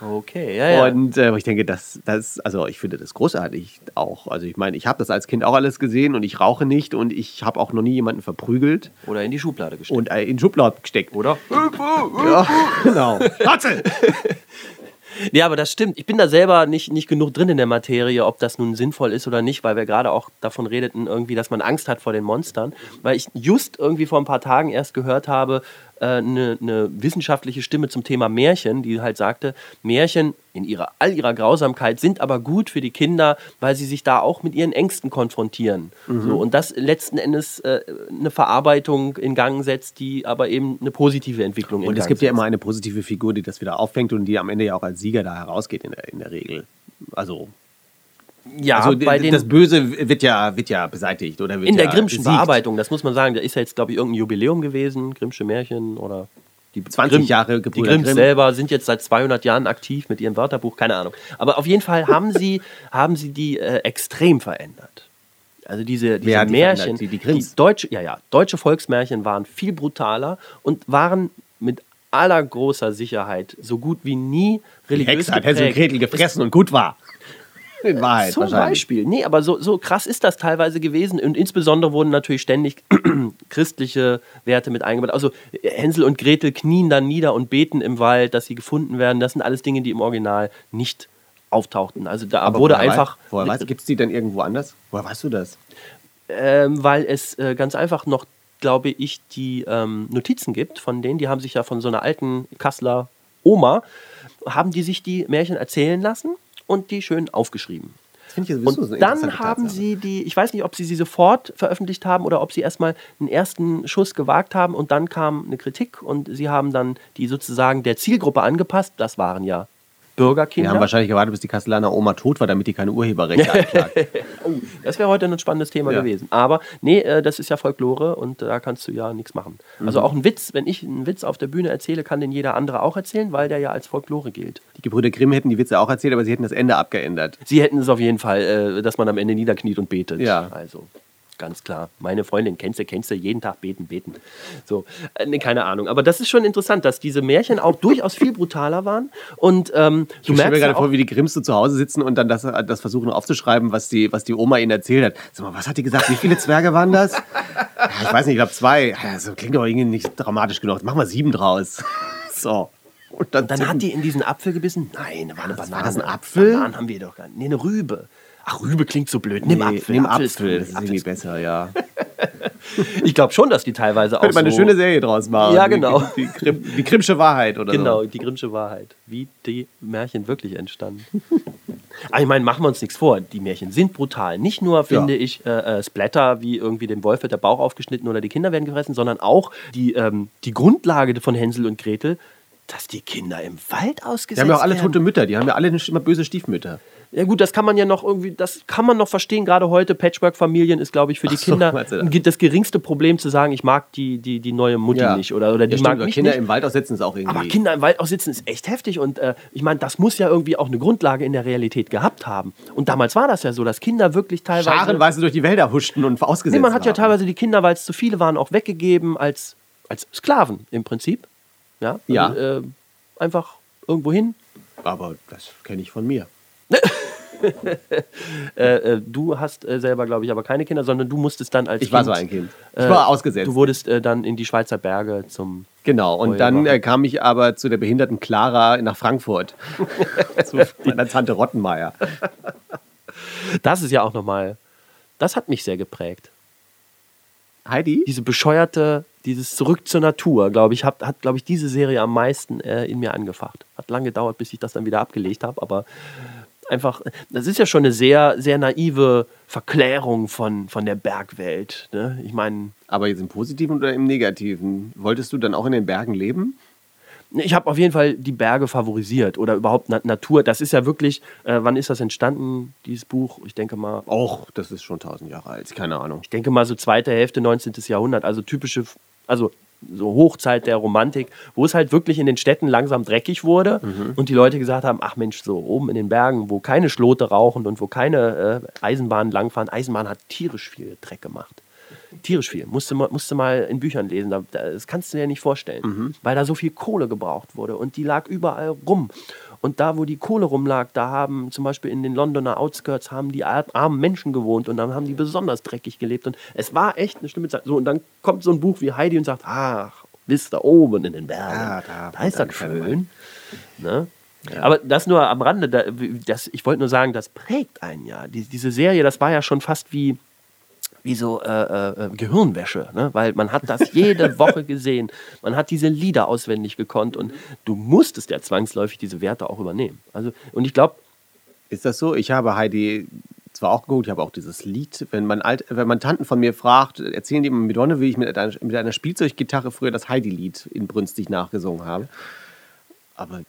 Okay, ja, ja. Und äh, ich denke, das, das, also ich finde das großartig auch. Also ich meine, ich habe das als Kind auch alles gesehen und ich rauche nicht und ich habe auch noch nie jemanden verprügelt Oder in die Schublade gesteckt. und äh, in Schubladen gesteckt. Oder? Ja, genau. Hatze! Ja, aber das stimmt. Ich bin da selber nicht, nicht genug drin in der Materie, ob das nun sinnvoll ist oder nicht, weil wir gerade auch davon redeten, irgendwie, dass man Angst hat vor den Monstern. Weil ich just irgendwie vor ein paar Tagen erst gehört habe, eine, eine wissenschaftliche Stimme zum Thema Märchen, die halt sagte, Märchen in ihrer, all ihrer Grausamkeit sind aber gut für die Kinder, weil sie sich da auch mit ihren Ängsten konfrontieren. So, und das letzten Endes äh, eine Verarbeitung in Gang setzt, die aber eben eine positive Entwicklung Und es Gang gibt ja setzt. immer eine positive Figur, die das wieder auffängt und die am Ende ja auch als Sieger da herausgeht in der, in der Regel. Also, ja, also bei den, das Böse wird ja, wird ja beseitigt oder wird in der ja Grimmschen besiegt. Bearbeitung, das muss man sagen, da ist ja jetzt, glaube ich, irgendein Jubiläum gewesen, Grimmsche Märchen oder Die 20 Grimm- Jahre Die Gebrüder Grimms Grimm. selber sind jetzt seit 200 Jahren aktiv mit ihrem Wörterbuch, keine Ahnung. Aber auf jeden Fall haben sie, haben sie die äh, extrem verändert. Also diese, diese hat die Märchen? Die- die Grimms? deutsche, ja, ja, deutsche Volksmärchen waren viel brutaler und waren mit aller großer Sicherheit so gut wie nie Die religiös Hexe hat Hänsel und. Gretel gefressen und gut war. In Wahrheit Zum. Beispiel. Nee, aber so, so krass ist das teilweise gewesen. Und insbesondere wurden natürlich ständig christliche Werte mit eingebaut. Also Hänsel und Gretel knien dann nieder und beten im Wald, dass sie gefunden werden. Das sind alles Dinge, die im Original nicht auftauchten. Also da Aber wurde woher einfach, Weiß, woher weißt, gibt es die denn irgendwo anders? Woher weißt du das? ähm, weil es äh, ganz einfach noch, glaube ich, die ähm, Notizen gibt von denen, die haben sich ja von so einer alten Kasseler Oma, haben die sich die Märchen erzählen lassen und die schön aufgeschrieben. Das finde ich Und dann haben Tatsache. sie die, ich weiß nicht, ob sie sie sofort veröffentlicht haben oder ob sie erstmal einen ersten Schuss gewagt haben und dann kam eine Kritik und sie haben dann die sozusagen der Zielgruppe angepasst. Das waren ja Wir Bürgerkinder. haben wahrscheinlich gewartet, bis die Kastellaner Oma tot war, damit die keine Urheberrechte anklagt. oh, das wäre heute ein spannendes Thema Ja. gewesen. Aber nee, äh, das ist ja Folklore und da kannst du ja nichts machen. Mhm. Also auch ein Witz, wenn ich einen Witz auf der Bühne erzähle, kann den jeder andere auch erzählen, weil der ja als Folklore gilt. Die Gebrüder Grimm hätten die Witze auch erzählt, aber sie hätten das Ende abgeändert. Sie hätten es auf jeden Fall, äh, dass man am Ende niederkniet und betet. Ja. Also ganz klar. Meine Freundin kennst du, kennst du, jeden Tag beten, beten. So, äh, nee, keine Ahnung. Aber das ist schon interessant, dass diese Märchen auch durchaus viel brutaler waren. Und ähm, du Ich stelle mir merkst gerade vor, wie die Grimms so zu Hause sitzen und dann das, das versuchen aufzuschreiben, was die, was die Oma ihnen erzählt hat. Sag mal, was hat die gesagt? Wie viele Zwerge waren das? Ja, ich weiß nicht, ich glaube zwei. Das klingt doch irgendwie nicht dramatisch genug. Machen wir sieben draus. So. Und dann, dann hat die in diesen Apfel gebissen. Nein, war eine Banane. war das ein Apfel? Bananen haben wir doch gar nicht. Nee, eine Rübe. Ach, Rübe klingt so blöd. Nimm Nee, Apfel. Nimm Apfel Apfel. ist Das ist cool. irgendwie besser, ja. Ich glaube schon, dass die teilweise auch Könnte man eine so schöne Serie draus machen. Ja, genau. Die, die, Grimm, die Grimmsche Wahrheit oder Genau, so. die Grimmsche Wahrheit. Wie die Märchen wirklich entstanden. Aber ich meine, machen wir uns nichts vor. Die Märchen sind brutal. Nicht nur, finde ich, äh, äh, Splatter, wie irgendwie dem Wolf wird der Bauch aufgeschnitten oder die Kinder werden gefressen, sondern auch die, ähm, die Grundlage von Hänsel und Gretel, dass die Kinder im Wald ausgesetzt Die haben ja auch alle werden. tote Mütter. Die haben ja alle immer böse Stiefmütter. Ja gut, das kann man ja noch irgendwie, das kann man noch verstehen. Gerade heute, Patchwork-Familien ist, glaube ich, für die so, Kinder das? geringste Problem zu sagen, ich mag die, die, die neue Mutti nicht oder, oder die ja, mag mich Kinder nicht. im Wald aussetzen ist auch irgendwie. Aber Kinder im Wald aussitzen ist echt heftig und äh, ich meine, das muss ja irgendwie auch eine Grundlage in der Realität gehabt haben. Und damals war das ja so, dass Kinder wirklich teilweise. Scharenweise durch die Wälder huschten und ausgesetzt nee, man hat ja haben. teilweise die Kinder, weil es zu viele waren, auch weggegeben als, als Sklaven im Prinzip. Ja. Ja. Also, äh, einfach irgendwo hin. Aber das kenne ich von mir. Äh, äh, du hast äh, selber, glaube ich, aber keine Kinder, sondern du musstest dann als Ich war so ein Kind. Ich äh, war ausgesetzt. Du wurdest äh, dann in die Schweizer Berge zum. Genau, und ja, dann äh, kam ich aber zu der behinderten Clara nach Frankfurt. zu meiner Tante Rottenmeier. Das ist ja auch nochmal. Das hat mich sehr geprägt. Heidi? diese bescheuerte, dieses Zurück zur Natur, glaube ich, hat, hat glaube ich, diese Serie am meisten in mir angefacht. Hat lange gedauert, bis ich das dann wieder abgelegt habe, aber einfach, das ist ja schon eine sehr, sehr naive Verklärung von, von der Bergwelt. Ne? Ich meine, Aber jetzt im Positiven oder im Negativen? Wolltest du dann auch in den Bergen leben? ich habe auf jeden Fall die Berge favorisiert oder überhaupt Na Natur. Das ist ja wirklich, äh, wann ist das entstanden, dieses Buch? Ich denke mal, Och, das ist schon tausend Jahre alt. Keine Ahnung. ich denke mal so zweite Hälfte 19. Jahrhundert, also typische, also so Hochzeit der Romantik, wo es halt wirklich in den Städten langsam dreckig wurde und die Leute gesagt haben, ach Mensch, so oben in den Bergen, wo keine Schlote rauchen und wo keine äh, Eisenbahnen langfahren, Eisenbahn hat tierisch viel Dreck gemacht. Tierisch viel. Musste mal, musste mal in Büchern lesen. Da- da- Das kannst du dir nicht vorstellen. Weil da so viel Kohle gebraucht wurde. Und die lag überall rum. Und da, wo die Kohle rumlag, da haben zum Beispiel in den Londoner Outskirts haben die ar- armen Menschen gewohnt und dann haben die besonders dreckig gelebt. Und es war echt eine schlimme Zeit. So, und dann kommt so ein Buch wie Heidi und sagt, ach, bis da oben in den Bergen. Ah, da- da, ist da das schön. Ne? Aber das nur am Rande. Da, das, ich wollte nur sagen, das prägt einen ja. Die, diese Serie, das war ja schon fast wie, wie so äh, äh, Gehirnwäsche, ne? weil man hat das jede Woche gesehen. Man hat diese Lieder auswendig gekonnt und du musstest ja zwangsläufig diese Werte auch übernehmen. Also, und ich glaube, Ist das so? Ich habe Heidi zwar auch geguckt, ich habe auch dieses Lied, wenn man, alt, wenn man Tanten von mir fragt, erzählen die immer mit Donne, wie ich mit einer, mit einer Spielzeuggitarre früher das Heidi-Lied inbrünstig nachgesungen habe. Aber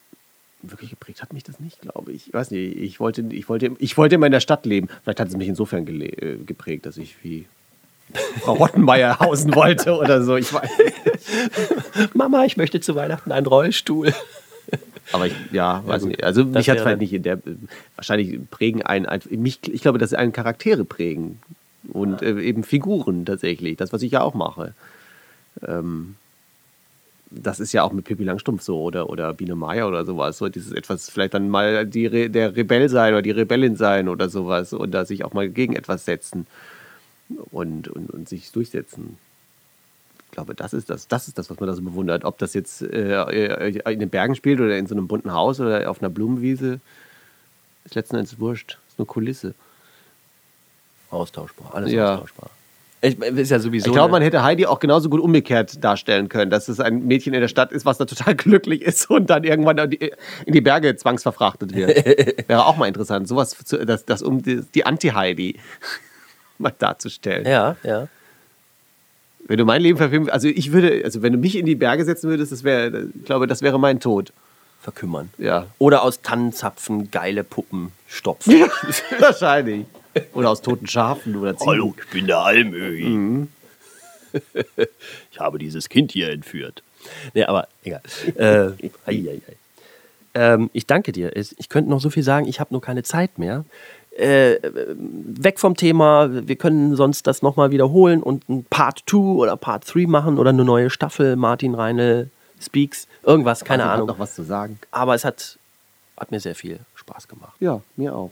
wirklich geprägt hat mich das nicht, glaube ich. Ich weiß nicht, ich wollte, ich wollte, ich wollte immer in der Stadt leben. Vielleicht hat es mich insofern äh, geprägt, dass ich wie Frau Rottenmeier hausen wollte oder so. Ich weiß. Mama, ich möchte zu Weihnachten einen Rollstuhl. Aber ich, ja, weiß nicht. Also mich hat vielleicht nicht in der. Wahrscheinlich prägen einen. ein- Mich, ich glaube, dass einen Charaktere prägen. Und äh, eben Figuren tatsächlich. Das, was ich ja auch mache. Ähm, das ist ja auch mit Pippi Langstrumpf so oder, oder Biene Meier oder sowas. So dieses etwas, vielleicht dann mal die Re der Rebell sein oder die Rebellin sein oder sowas und da sich auch mal gegen etwas setzen und, und, und sich durchsetzen. Ich glaube, das ist das, das ist das, was man da so bewundert. Ob das jetzt äh, in den Bergen spielt oder in so einem bunten Haus oder auf einer Blumenwiese, ist letzten Endes wurscht. Ist nur Kulisse. Austauschbar, alles Ja. austauschbar. Ich, ist ja sowieso. Ich glaube, man hätte Heidi auch genauso gut umgekehrt darstellen können, dass es ein Mädchen in der Stadt ist, was da total glücklich ist und dann irgendwann in die- Berge zwangsverfrachtet wird. Wäre auch mal interessant, sowas, zu, das, das um die, die Anti-Heidi mal darzustellen. ja, ja. Wenn du mein Leben verfilmen, also ich würde, also wenn du mich in die Berge setzen würdest, das wäre, ich glaube, das wäre mein Tod. Verkümmern. Ja. Oder aus Tannenzapfen geile Puppen stopfen. Wahrscheinlich. Oder aus toten Schafen oder Ziegen. Hallo, ich bin der Almöhi. ich habe dieses Kind hier entführt. nee, aber egal. Äh, ei, ei, ei. Ähm, ich danke dir. Ich könnte noch so viel sagen, ich habe nur keine Zeit mehr. Äh, weg vom Thema, wir können sonst das nochmal wiederholen und ein Part 2 oder Part 3 machen oder eine neue Staffel, Martin Reine Speaks, irgendwas, keine Martin hat Ahnung. noch was zu sagen. Aber es hat, hat mir sehr viel Spaß gemacht. Ja, mir auch.